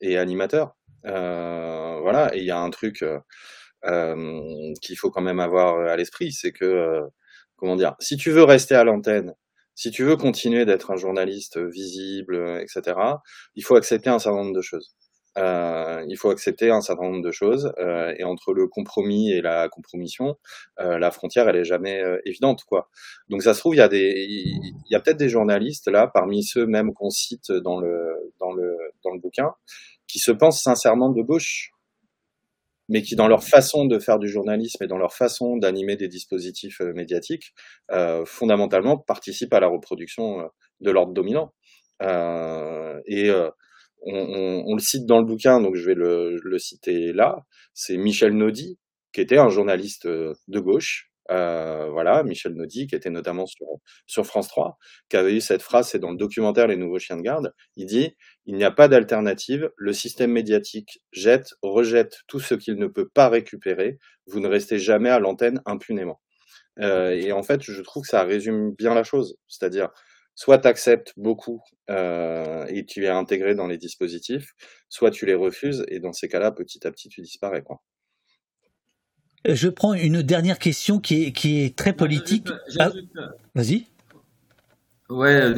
et animateurs. voilà, et il y a un truc qu'il faut quand même avoir à l'esprit, c'est que comment dire, si tu veux rester à l'antenne, si tu veux continuer d'être un journaliste visible, etc., il faut accepter un certain nombre de choses. Euh, il faut accepter un certain nombre de choses euh, et entre le compromis et la compromission, euh, la frontière elle est jamais évidente quoi. Donc ça se trouve il y a il y a peut-être des journalistes là parmi ceux même qu'on cite dans le dans le dans le bouquin qui se pensent sincèrement de gauche mais qui dans leur façon de faire du journalisme et dans leur façon d'animer des dispositifs médiatiques, fondamentalement participent à la reproduction de l'ordre dominant. Et on, on, on, le cite dans le bouquin, donc je vais le, le citer là. C'est Michel Naudy, qui était un journaliste de gauche, euh, voilà, Michel Naudy, qui était notamment sur, sur France 3, qui avait eu cette phrase, c'est dans le documentaire Les Nouveaux Chiens de Garde, il dit Il n'y a pas d'alternative, le système médiatique jette, rejette tout ce qu'il ne peut pas récupérer, vous ne restez jamais à l'antenne impunément. Euh, et en fait, je trouve que ça résume bien la chose, c'est-à-dire, soit tu acceptes beaucoup euh, et tu es intégré dans les dispositifs, soit tu les refuses, et dans ces cas-là, petit à petit, tu disparais. Quoi. Je prends une dernière question qui est, qui est très politique. Ah, Vas-y. Ouais,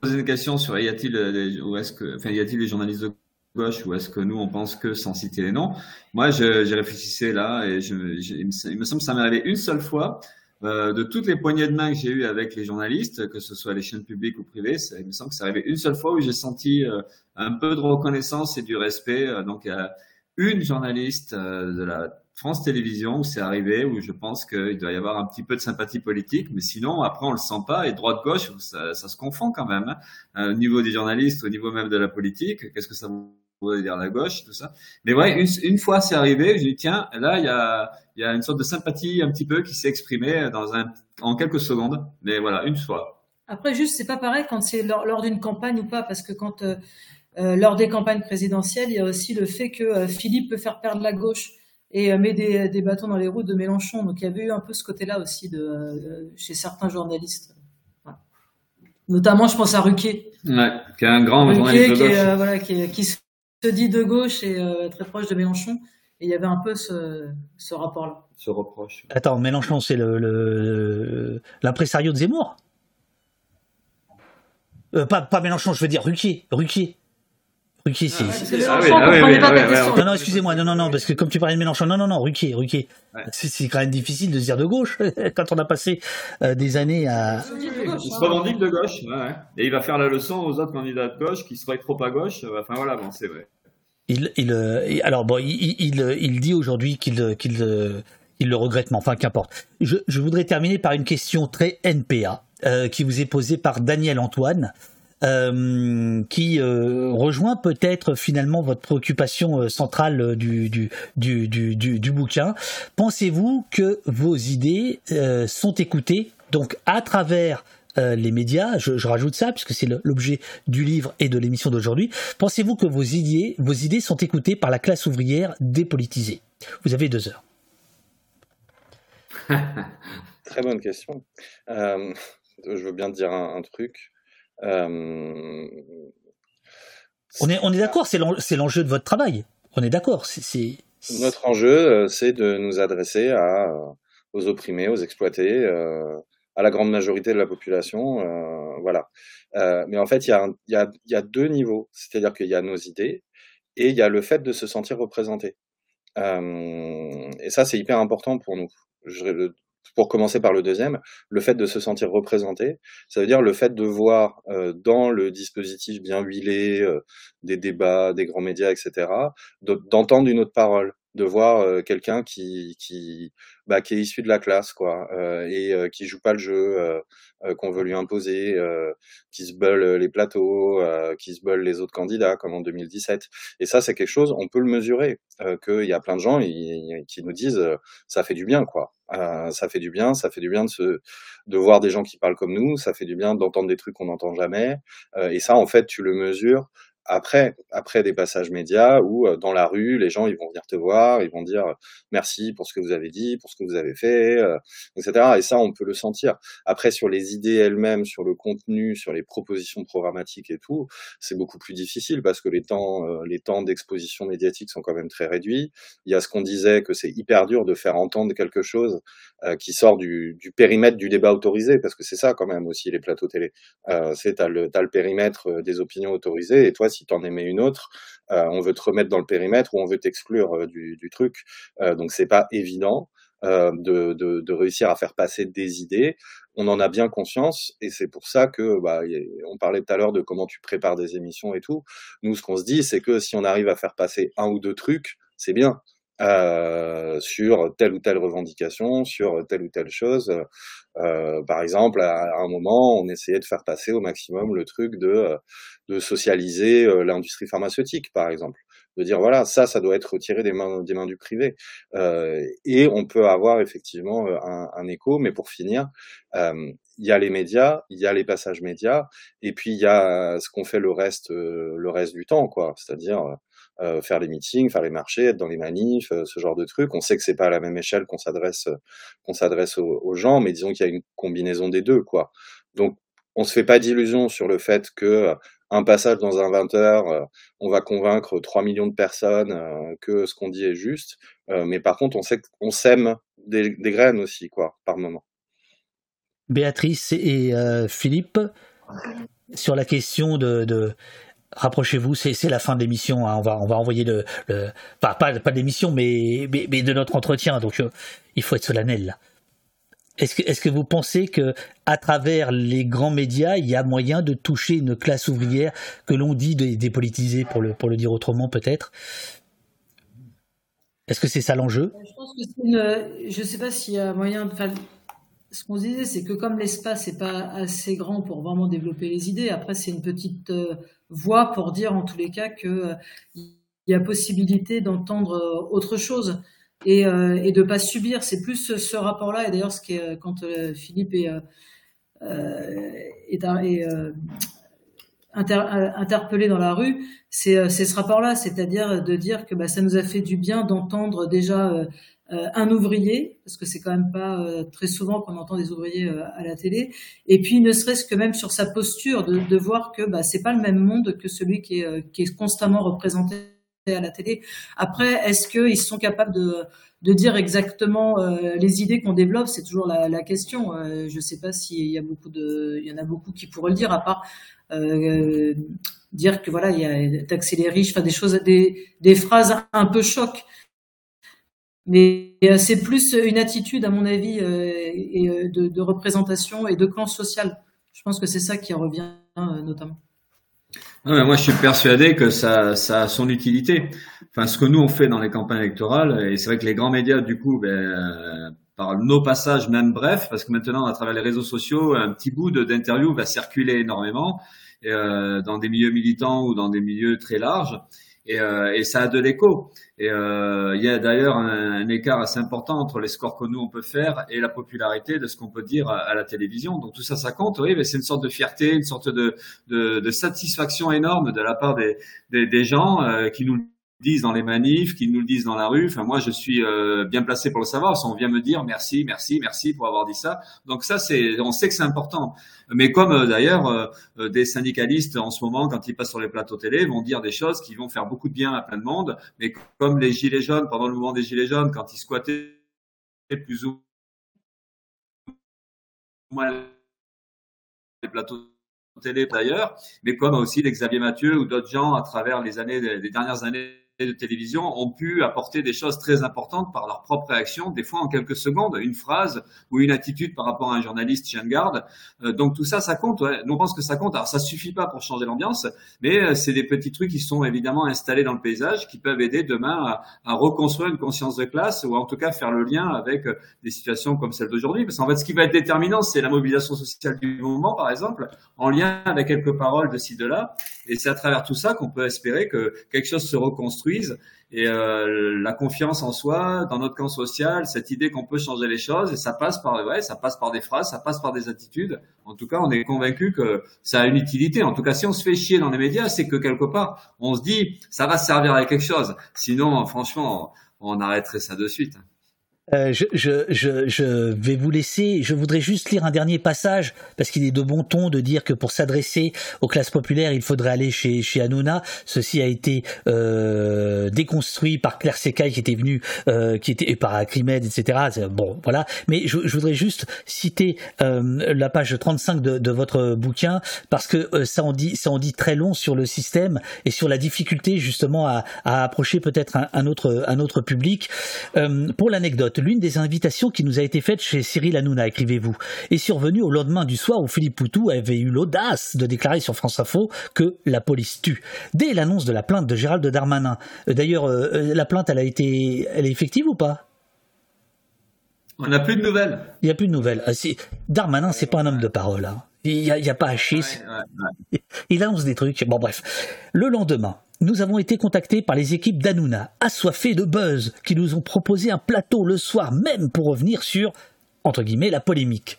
poser une question sur y a-t-il ou est-ce que, enfin, y a-t-il des journalistes de gauche ou est-ce que nous on pense que sans citer les noms? Moi, j'ai réfléchissé là et je, il me semble que ça m'est arrivé une seule fois. Euh, de toutes les poignées de main que j'ai eues avec les journalistes, que ce soit les chaînes publiques ou privées, il me semble que ça arrivé une seule fois où j'ai senti euh, un peu de reconnaissance et du respect. Euh, donc, a une journaliste euh, de la France Télévisions où c'est arrivé, où je pense qu'il doit y avoir un petit peu de sympathie politique, mais sinon, après, on le sent pas. Et droite-gauche, ça, ça, se confond quand même. Hein. Au niveau des journalistes, au niveau même de la politique, qu'est-ce que ça voudrait dire la gauche, tout ça. Mais ouais, une, une fois c'est arrivé, je dis tiens, là, il y a, y a une sorte de sympathie un petit peu qui s'est exprimée dans un, en quelques secondes. Mais voilà, une fois. Après, juste, c'est pas pareil quand c'est lors, lors d'une campagne ou pas, parce que quand euh, euh, lors des campagnes présidentielles, il y a aussi le fait que euh, Philippe peut faire perdre la gauche et met des, des, bâtons dans les roues de Mélenchon. Donc il y avait eu un peu ce côté-là aussi de, chez certains journalistes. Voilà. Notamment, je pense à Ruquier. Ouais, qui est un grand Ruquier, journaliste de gauche. Qui, voilà, qui, qui, se dit de gauche et euh, très proche de Mélenchon. Et il y avait un peu ce, ce rapport-là. Ce reproche. Attends, Mélenchon, c'est l'impresario le, de Zemmour? Euh, pas, pas Mélenchon, je veux dire Ruquier. Ruquier. Ruquier, c'est. Ah, oui, ah, oui, oui, non, non, excusez-moi, non, non, non, parce que comme tu parlais de Mélenchon, non, non, non, Ruquier, Ruquier. Ouais. C'est quand même difficile de se dire de gauche quand on a passé euh, des années à. Il se revendique de gauche, ouais. Et il va faire la leçon aux autres candidats de gauche qui seraient trop à gauche. Enfin voilà, bon, c'est vrai. Il, il, alors bon, il, il, il dit aujourd'hui qu'il, qu'il, il le regrette, mais enfin qu'importe. Je, je voudrais terminer par une question très NPA euh, qui vous est posée par Daniel Antoine. Euh, qui euh, rejoint peut-être finalement votre préoccupation euh, centrale du, du, du, du, du bouquin. Pensez-vous que vos idées euh, sont écoutées donc à travers euh, les médias, je, je, rajoute ça puisque c'est l'objet du livre et de l'émission d'aujourd'hui. Pensez-vous que vos idées, vos idées sont écoutées par la classe ouvrière dépolitisée? Vous avez deux heures. Très bonne question. Euh, je veux bien te dire un, un truc. Euh, on est, on est d'accord, c'est l'enjeu de votre travail. On est d'accord. C'est notre enjeu, c'est de nous adresser à, aux opprimés, aux exploités, euh, à la grande majorité de la population, euh, voilà. Euh, mais en fait, il y, a un, il, y a, il y a deux niveaux, c'est-à-dire qu'il y a nos idées et il y a le fait de se sentir représenté. Euh, et ça, c'est hyper important pour nous. Je, pour commencer par le deuxième, le fait de se sentir représenté, ça veut dire le fait de voir euh, dans le dispositif bien huilé euh, des débats, des grands médias, etc., d'entendre une autre parole, de voir euh, quelqu'un qui qui bah, qui est issu de la classe quoi euh, et euh, qui joue pas le jeu qu'on veut lui imposer qui se bulle les plateaux qui se bulle les autres candidats comme en 2017 et ça c'est quelque chose on peut le mesurer qu'il y a plein de gens qui nous disent ça fait du bien quoi. Ça fait du bien ça fait du bien de se de voir des gens qui parlent comme nous ça fait du bien d'entendre des trucs qu'on n'entend jamais et ça en fait tu le mesures après, après des passages médias où euh, dans la rue, les gens ils vont venir te voir, ils vont dire euh, merci pour ce que vous avez dit, pour ce que vous avez fait, euh, etc. Et ça, on peut le sentir. Après, sur les idées elles-mêmes, sur le contenu, sur les propositions programmatiques et tout, c'est beaucoup plus difficile parce que les temps, les temps d'exposition médiatique sont quand même très réduits. Il y a ce qu'on disait que c'est hyper dur de faire entendre quelque chose qui sort du, du, périmètre du débat autorisé, parce que c'est ça quand même aussi les plateaux télé. c'est t'as le, as le périmètre des opinions autorisées et toi si tu en aimais une autre, euh, on veut te remettre dans le périmètre ou on veut t'exclure euh, du, truc. Euh, donc c'est pas évident. de, réussir à faire passer des idées. On en a bien conscience et c'est pour ça que bah, on parlait tout à l'heure de comment tu prépares des émissions et tout. Nous, ce qu'on se dit, c'est que si on arrive à faire passer un ou deux trucs, c'est bien. Euh, sur telle ou telle revendication, sur telle ou telle chose. Euh, par exemple, à, un moment, on essayait de faire passer au maximum le truc de, de socialiser euh, l'industrie pharmaceutique, par exemple. De dire, voilà, ça, ça doit être retiré des mains, des mains du privé. Euh, et on peut avoir effectivement un, un écho, mais pour finir, il y a les médias, il y a les passages médias, et puis il y a ce qu'on fait le reste, le reste du temps, quoi. C'est-à-dire euh, faire les meetings, faire les marchés, être dans les manifs, euh, ce genre de trucs. On sait que c'est pas à la même échelle qu'on s'adresse qu'on s'adresse aux, gens, mais disons qu'il y a une combinaison des deux, quoi. Donc on se fait pas d'illusions sur le fait que euh, un passage dans un 20 heures, on va convaincre 3 millions de personnes que ce qu'on dit est juste. mais par contre, on sait qu'on sème des, graines aussi, quoi, par moment. Béatrice et Philippe, sur la question de rapprochez-vous, c'est la fin de l'émission. Hein. On va envoyer le, pas pas de l'émission, mais, de notre entretien. Donc euh, il faut être solennel. Est-ce que vous pensez que à travers les grands médias, il y a moyen de toucher une classe ouvrière que l'on dit dépolitisée pour le dire autrement peut-être? Est-ce que c'est ça l'enjeu? Je je sais pas s'il y a moyen ce qu'on disait, c'est que comme l'espace n'est pas assez grand pour vraiment développer les idées, après c'est une petite euh, voix pour dire en tous les cas qu'il euh, y a possibilité d'entendre euh, autre chose et, et de pas subir. C'est plus ce, rapport-là. Et d'ailleurs, ce qui quand Philippe est, interpellé dans la rue, c'est ce rapport-là, c'est-à-dire de dire que bah, ça nous a fait du bien d'entendre déjà euh, un ouvrier, parce que c'est quand même pas euh, très souvent qu'on entend des ouvriers euh, à la télé, et puis ne serait-ce que même sur sa posture, de, voir que bah, c'est pas le même monde que celui qui est, constamment représenté à la télé. Après, est-ce qu'ils sont capables de, dire exactement les idées qu'on développe? C'est toujours la, la question. Euh, je sais pas s'il y a beaucoup il y en a beaucoup qui pourraient le dire, à part dire que voilà, il y a taxer les riches, enfin des choses, des, des phrases un peu choc. Mais euh, c'est plus une attitude, à mon avis, euh, euh, de, représentation et de clan social. Je pense que c'est ça qui revient notamment. moi, je suis persuadé que ça, a son utilité. Enfin, ce que nous on fait dans les campagnes électorales, et c'est vrai que les grands médias, du coup, ben, par nos passages, même bref, parce que maintenant, à travers les réseaux sociaux, un petit bout d'interview va circuler énormément dans des milieux militants ou dans des milieux très larges et, euh, et, ça a de l'écho. Et euh, il y a d'ailleurs un, écart assez important entre les scores que nous on peut faire et la popularité de ce qu'on peut dire à, la télévision. Donc tout ça, ça compte. Oui, mais c'est une sorte de fierté, une sorte de, de, de satisfaction énorme de la part des, des, des gens euh, qui nous disent dans les manifs, qu'ils nous le disent dans la rue. Enfin, moi, je suis euh, bien placé pour le savoir. On vient me dire merci, merci, merci pour avoir dit ça. Donc ça, c'est, on sait que c'est important. Mais comme euh, d'ailleurs euh, des syndicalistes en ce moment, quand ils passent sur les plateaux télé, vont dire des choses qui vont faire beaucoup de bien à plein de monde. Mais comme les gilets jaunes, pendant le mouvement des gilets jaunes, quand ils squattaient plus ou moins les plateaux télé d'ailleurs, mais comme aussi Xavier Mathieu ou d'autres gens à travers les années, les dernières années de télévision ont pu apporter des choses très importantes par leur propre réaction, des fois en quelques secondes, une phrase ou une attitude par rapport à un journaliste chien de garde. Euh, donc tout ça, ça compte. Nous, on pense que ça compte. Alors ça suffit pas pour changer l'ambiance, mais euh, c'est des petits trucs qui sont évidemment installés dans le paysage, qui peuvent aider demain à, reconstruire une conscience de classe ou en tout cas faire le lien avec euh, des situations comme celle d'aujourd'hui. Parce qu'en fait, ce qui va être déterminant, c'est la mobilisation sociale du moment, par exemple, en lien avec quelques paroles de ci de là. Et c'est à travers tout ça qu'on peut espérer que quelque chose se reconstruit et euh, la confiance en soi, dans notre camp social, cette idée qu'on peut changer les choses, et ça passe par, ouais, ça passe par des phrases, ça passe par des attitudes. En tout cas, on est convaincu que ça a une utilité. En tout cas, si on se fait chier dans les médias, c'est que quelque part, on se dit, ça va servir à quelque chose. Sinon, franchement, on arrêterait ça de suite. Euh, je, je, je, je, vais vous laisser. Je voudrais juste lire un dernier passage parce qu'il est de bon ton de dire que pour s'adresser aux classes populaires, il faudrait aller chez chez Hanouna. Ceci a été euh, déconstruit par Claire Secaille qui était venue, euh, qui était et par Acrimed, etc. Bon, voilà. Mais je, voudrais juste citer euh, la page 35 de, de votre bouquin parce que euh, ça en dit ça en dit très long sur le système et sur la difficulté justement à, à approcher peut-être un, un, autre un autre public. pour l'anecdote l'une des invitations qui nous a été faite chez Cyril Hanouna, écrivez-vous, est survenue au lendemain du soir où Philippe Poutou avait eu l'audace de déclarer sur France Info que la police tue. Dès l'annonce de la plainte de Gérald Darmanin. Euh, d'ailleurs, euh, euh, la plainte, elle a été, elle est effective ou pas? On n'a plus de nouvelles. Il n'y a plus de nouvelles. Ah, Darmanin, c'est pas un homme de parole. Hein. Il n'y a, a, pas à chier. Il annonce des trucs. Bon, bref. Le lendemain, nous avons été contactés par les équipes d'Anouna, assoiffées de buzz, qui nous ont proposé un plateau le soir même pour revenir sur, entre guillemets, la polémique.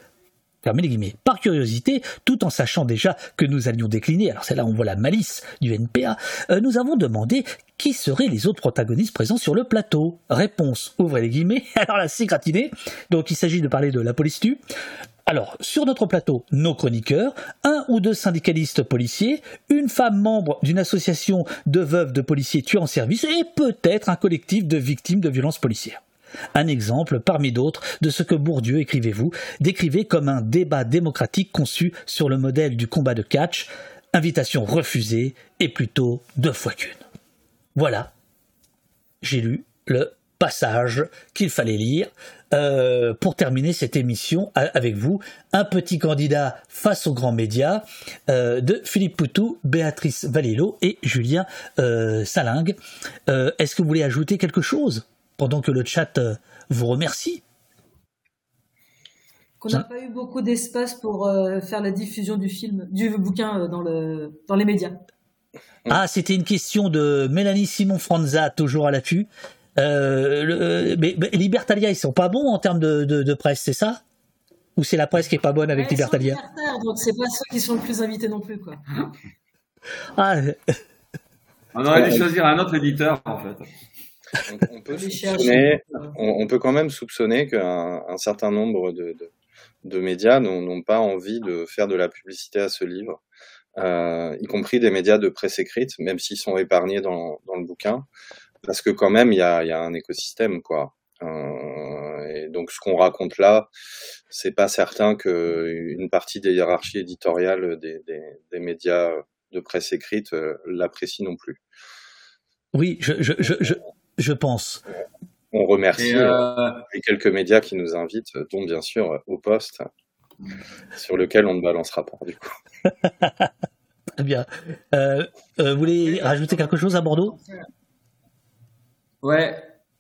Fermez les guillemets. Par curiosité, tout en sachant déjà que nous allions décliner, alors c'est là où on voit la malice du NPA, euh, nous avons demandé qui seraient les autres protagonistes présents sur le plateau. Réponse, ouvrez les guillemets, alors là c'est gratiné, donc il s'agit de parler de la police tue. Alors, sur notre plateau, nos chroniqueurs, un ou deux syndicalistes policiers, une femme membre d'une association de veuves de policiers tués en service et peut-être un collectif de victimes de violences policières. Un exemple parmi d'autres de ce que Bourdieu, écrivez-vous, décrivait comme un débat démocratique conçu sur le modèle du combat de catch, invitation refusée et plutôt deux fois qu'une. Voilà, j'ai lu le passage qu'il fallait lire euh, pour terminer cette émission avec vous, un petit candidat face aux grands médias euh, de Philippe Poutou, Béatrice Valillo et Julien euh, Salingue. Est-ce que vous voulez ajouter quelque chose pendant que le chat vous remercie? Qu'on n'a pas eu beaucoup d'espace pour euh, faire la diffusion du film, du bouquin dans, le, dans les médias. Ah, c'était une question de Mélanie Simon Franza, toujours à l'affût. Euh, le, mais, mais, Libertalia, ils sont pas bons en termes de, de, de presse, c'est ça? Ou c'est la presse qui est pas bonne avec ouais, Libertalia? Donc c'est pas ceux qui sont le plus invités non plus, quoi. ah. On aurait dû choisir un autre éditeur, en fait. On, on, peut, soupçonner, on, on, peut quand même soupçonner qu'un un certain nombre de, de, de médias n'ont pas envie de faire de la publicité à ce livre, euh, y compris des médias de presse écrite, même s'ils sont épargnés dans, dans le bouquin parce que quand même il y a, y a, un écosystème quoi. Euh, et donc ce qu'on raconte là, c'est pas certain que une partie des hiérarchies éditoriales des, des, des médias de presse écrite euh, l'apprécie non plus. Oui, je, je, je, je, je pense. On remercie euh... les quelques médias qui nous invitent, dont bien sûr au poste, sur lequel on ne balancera pas du coup. Très bien. Euh, vous voulez rajouter quelque chose à Bordeaux? Ouais,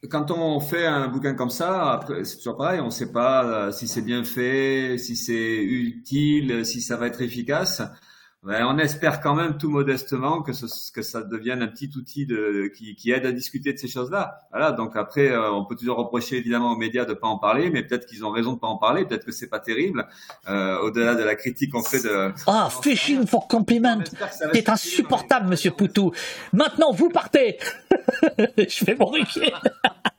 quand on fait un bouquin comme ça, c'est toujours pareil, on ne sait pas si c'est bien fait, si c'est utile, si ça va être efficace. Ben, on espère quand même tout modestement que, ce, que ça devienne un petit outil de, qui, qui aide à discuter de ces choses-là. Voilà. Donc après, euh, on peut toujours reprocher évidemment aux médias de pas en parler, mais peut-être qu'ils ont raison de pas en parler. Peut-être que c'est pas terrible. Euh, Au-delà de la critique qu'on fait de. Ah, fishing for compliment. C'est insupportable, Monsieur Poutou. Maintenant, vous partez. Je fais mon ruquier.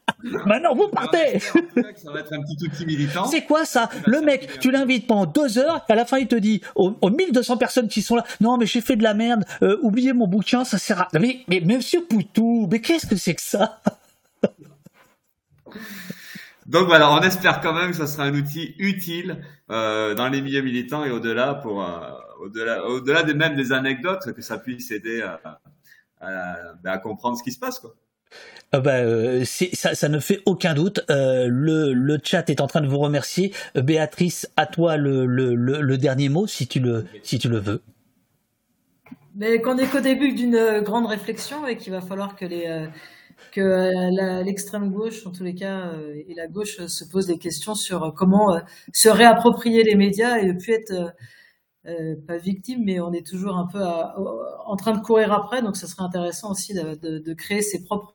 Maintenant, vous partez. C'est quoi ça Le mec, tu l'invites pendant deux heures, et à la fin, il te dit aux, aux 1200 personnes qui sont là, non, mais j'ai fait de la merde, euh, oubliez mon bouquin, ça sert à... Mais, mais monsieur Poutou, mais qu'est-ce que c'est que ça Donc voilà, on espère quand même que ça sera un outil utile euh, dans les milieux militants et au-delà pour euh, au-delà au-delà de même des anecdotes que ça puisse aider à, à, à comprendre ce qui se passe quoi. Euh, bah, euh, ça, ne fait aucun doute. Euh, le, chat est en train de vous remercier. Euh, Béatrice, à toi le, dernier mot, si tu le, veux. Mais qu'on est qu'au début d'une grande réflexion et qu'il va falloir que que l'extrême gauche, en tous les cas, et la gauche se posent des questions sur comment se réapproprier les médias et ne plus être pas victime, mais on est toujours un peu en train de courir après. Donc, ce serait intéressant aussi de, de créer ses propres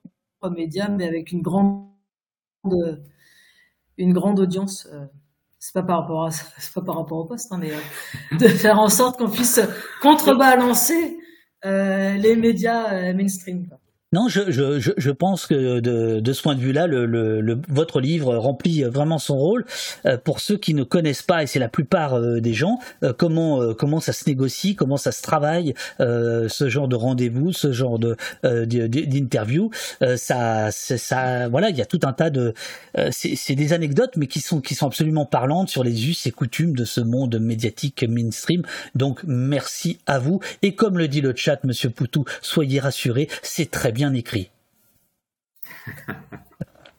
médias, mais avec une grande, une grande audience c'est pas par rapport à c'est pas par rapport au poste, hein, mais euh, de faire en sorte qu'on puisse contrebalancer euh, les médias euh, mainstream. Non, je, je, je, pense que de, de ce point de vue-là, le, le, votre livre remplit vraiment son rôle. Euh, pour ceux qui ne connaissent pas, et c'est la plupart euh, des gens, euh, comment comment ça se négocie, comment ça se travaille, ce genre de rendez-vous, ce genre de d'interview, ça, ça, voilà, il y a tout un tas de, c'est des anecdotes, mais qui sont qui sont absolument parlantes sur les us et coutumes de ce monde médiatique mainstream. Donc merci à vous. Et comme le dit le chat, Monsieur Poutou, soyez rassurés, c'est très bien bien écrit.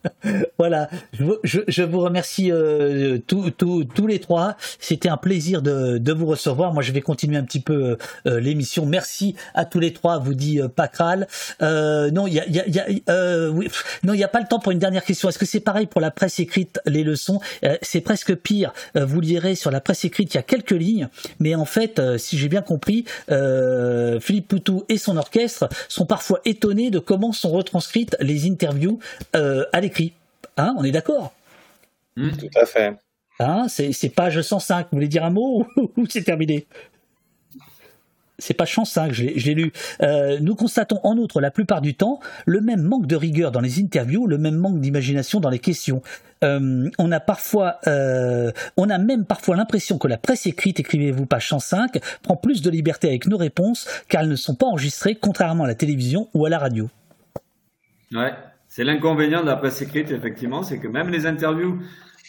voilà, je, vous remercie euh, tous les trois. C'était un plaisir de, vous recevoir. Moi, je vais continuer un petit peu euh, l'émission. Merci à tous les trois. Vous dit euh, Pacral. Euh, non, il y a, y a, oui, non, il n'y a pas le temps pour une dernière question. Est-ce que c'est pareil pour la presse écrite, les leçons? C'est presque pire. vous lirez sur la presse écrite, il y a quelques lignes, mais en fait, si j'ai bien compris, Philippe Poutou et son orchestre sont parfois étonnés de comment sont retranscrites les interviews à l'écrit. Hein, on est d'accord hmm. Tout à fait. Hein, c'est page 105. Vous voulez dire un mot ou c'est terminé c'est pas chance 5, je l'ai lu. Euh, nous constatons en outre la plupart du temps le même manque de rigueur dans les interviews, le même manque d'imagination dans les questions. Euh, on a parfois, euh, on a même parfois l'impression que la presse écrite, écrivez-vous page 105, prend plus de liberté avec nos réponses car elles ne sont pas enregistrées, contrairement à la télévision ou à la radio. Ouais, c'est l'inconvénient de la presse écrite, effectivement, c'est que même les interviews,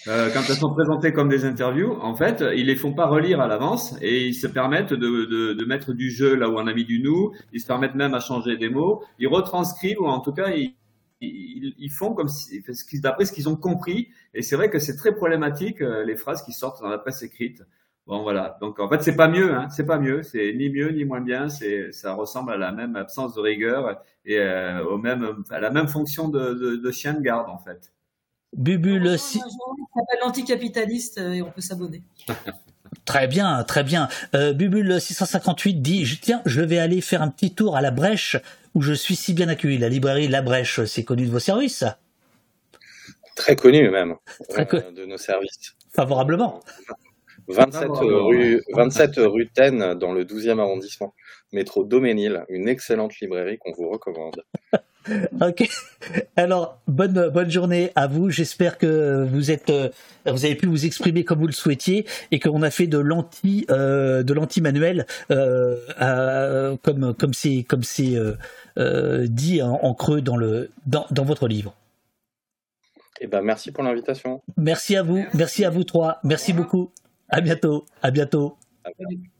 euh, quand elles sont présentées comme des interviews, en fait, ils les font pas relire à l'avance et ils se permettent de, de, de, mettre du jeu là où on a mis du nous. Ils se permettent même à changer des mots. Ils retranscrivent ou en tout cas ils, ils, font comme si, d'après ce qu'ils ont compris. Et c'est vrai que c'est très problématique euh, les phrases qui sortent dans la presse écrite. Bon voilà. Donc en fait c'est pas mieux, hein. c'est pas mieux, c'est ni mieux ni moins bien. C'est ça ressemble à la même absence de rigueur et euh, au même à la même fonction de, de, de, chien de garde en fait. Bubule si... l'anticapitaliste euh, et on peut s'abonner. Très bien, très bien. Euh, Bubule 658 dit tiens, je vais aller faire un petit tour à la Brèche où je suis si bien accueilli. La librairie La Brèche, c'est connu de vos services? Très connu même Très euh, de nos services. Favorablement. 27 rue, 27 rue Taine dans le 12e arrondissement. Métro Doménil, une excellente librairie qu'on vous recommande. ok. Alors, bonne, bonne journée à vous. J'espère que vous êtes, euh, vous avez pu vous exprimer comme vous le souhaitiez et qu'on a fait de l'anti, euh, de l'anti manuel, euh, comme, comme c'est, comme c'est dit en, creux dans le, dans, dans votre livre. Eh ben, merci pour l'invitation. Merci à vous. Merci à vous trois. Merci beaucoup. À bientôt. À bientôt. À bientôt.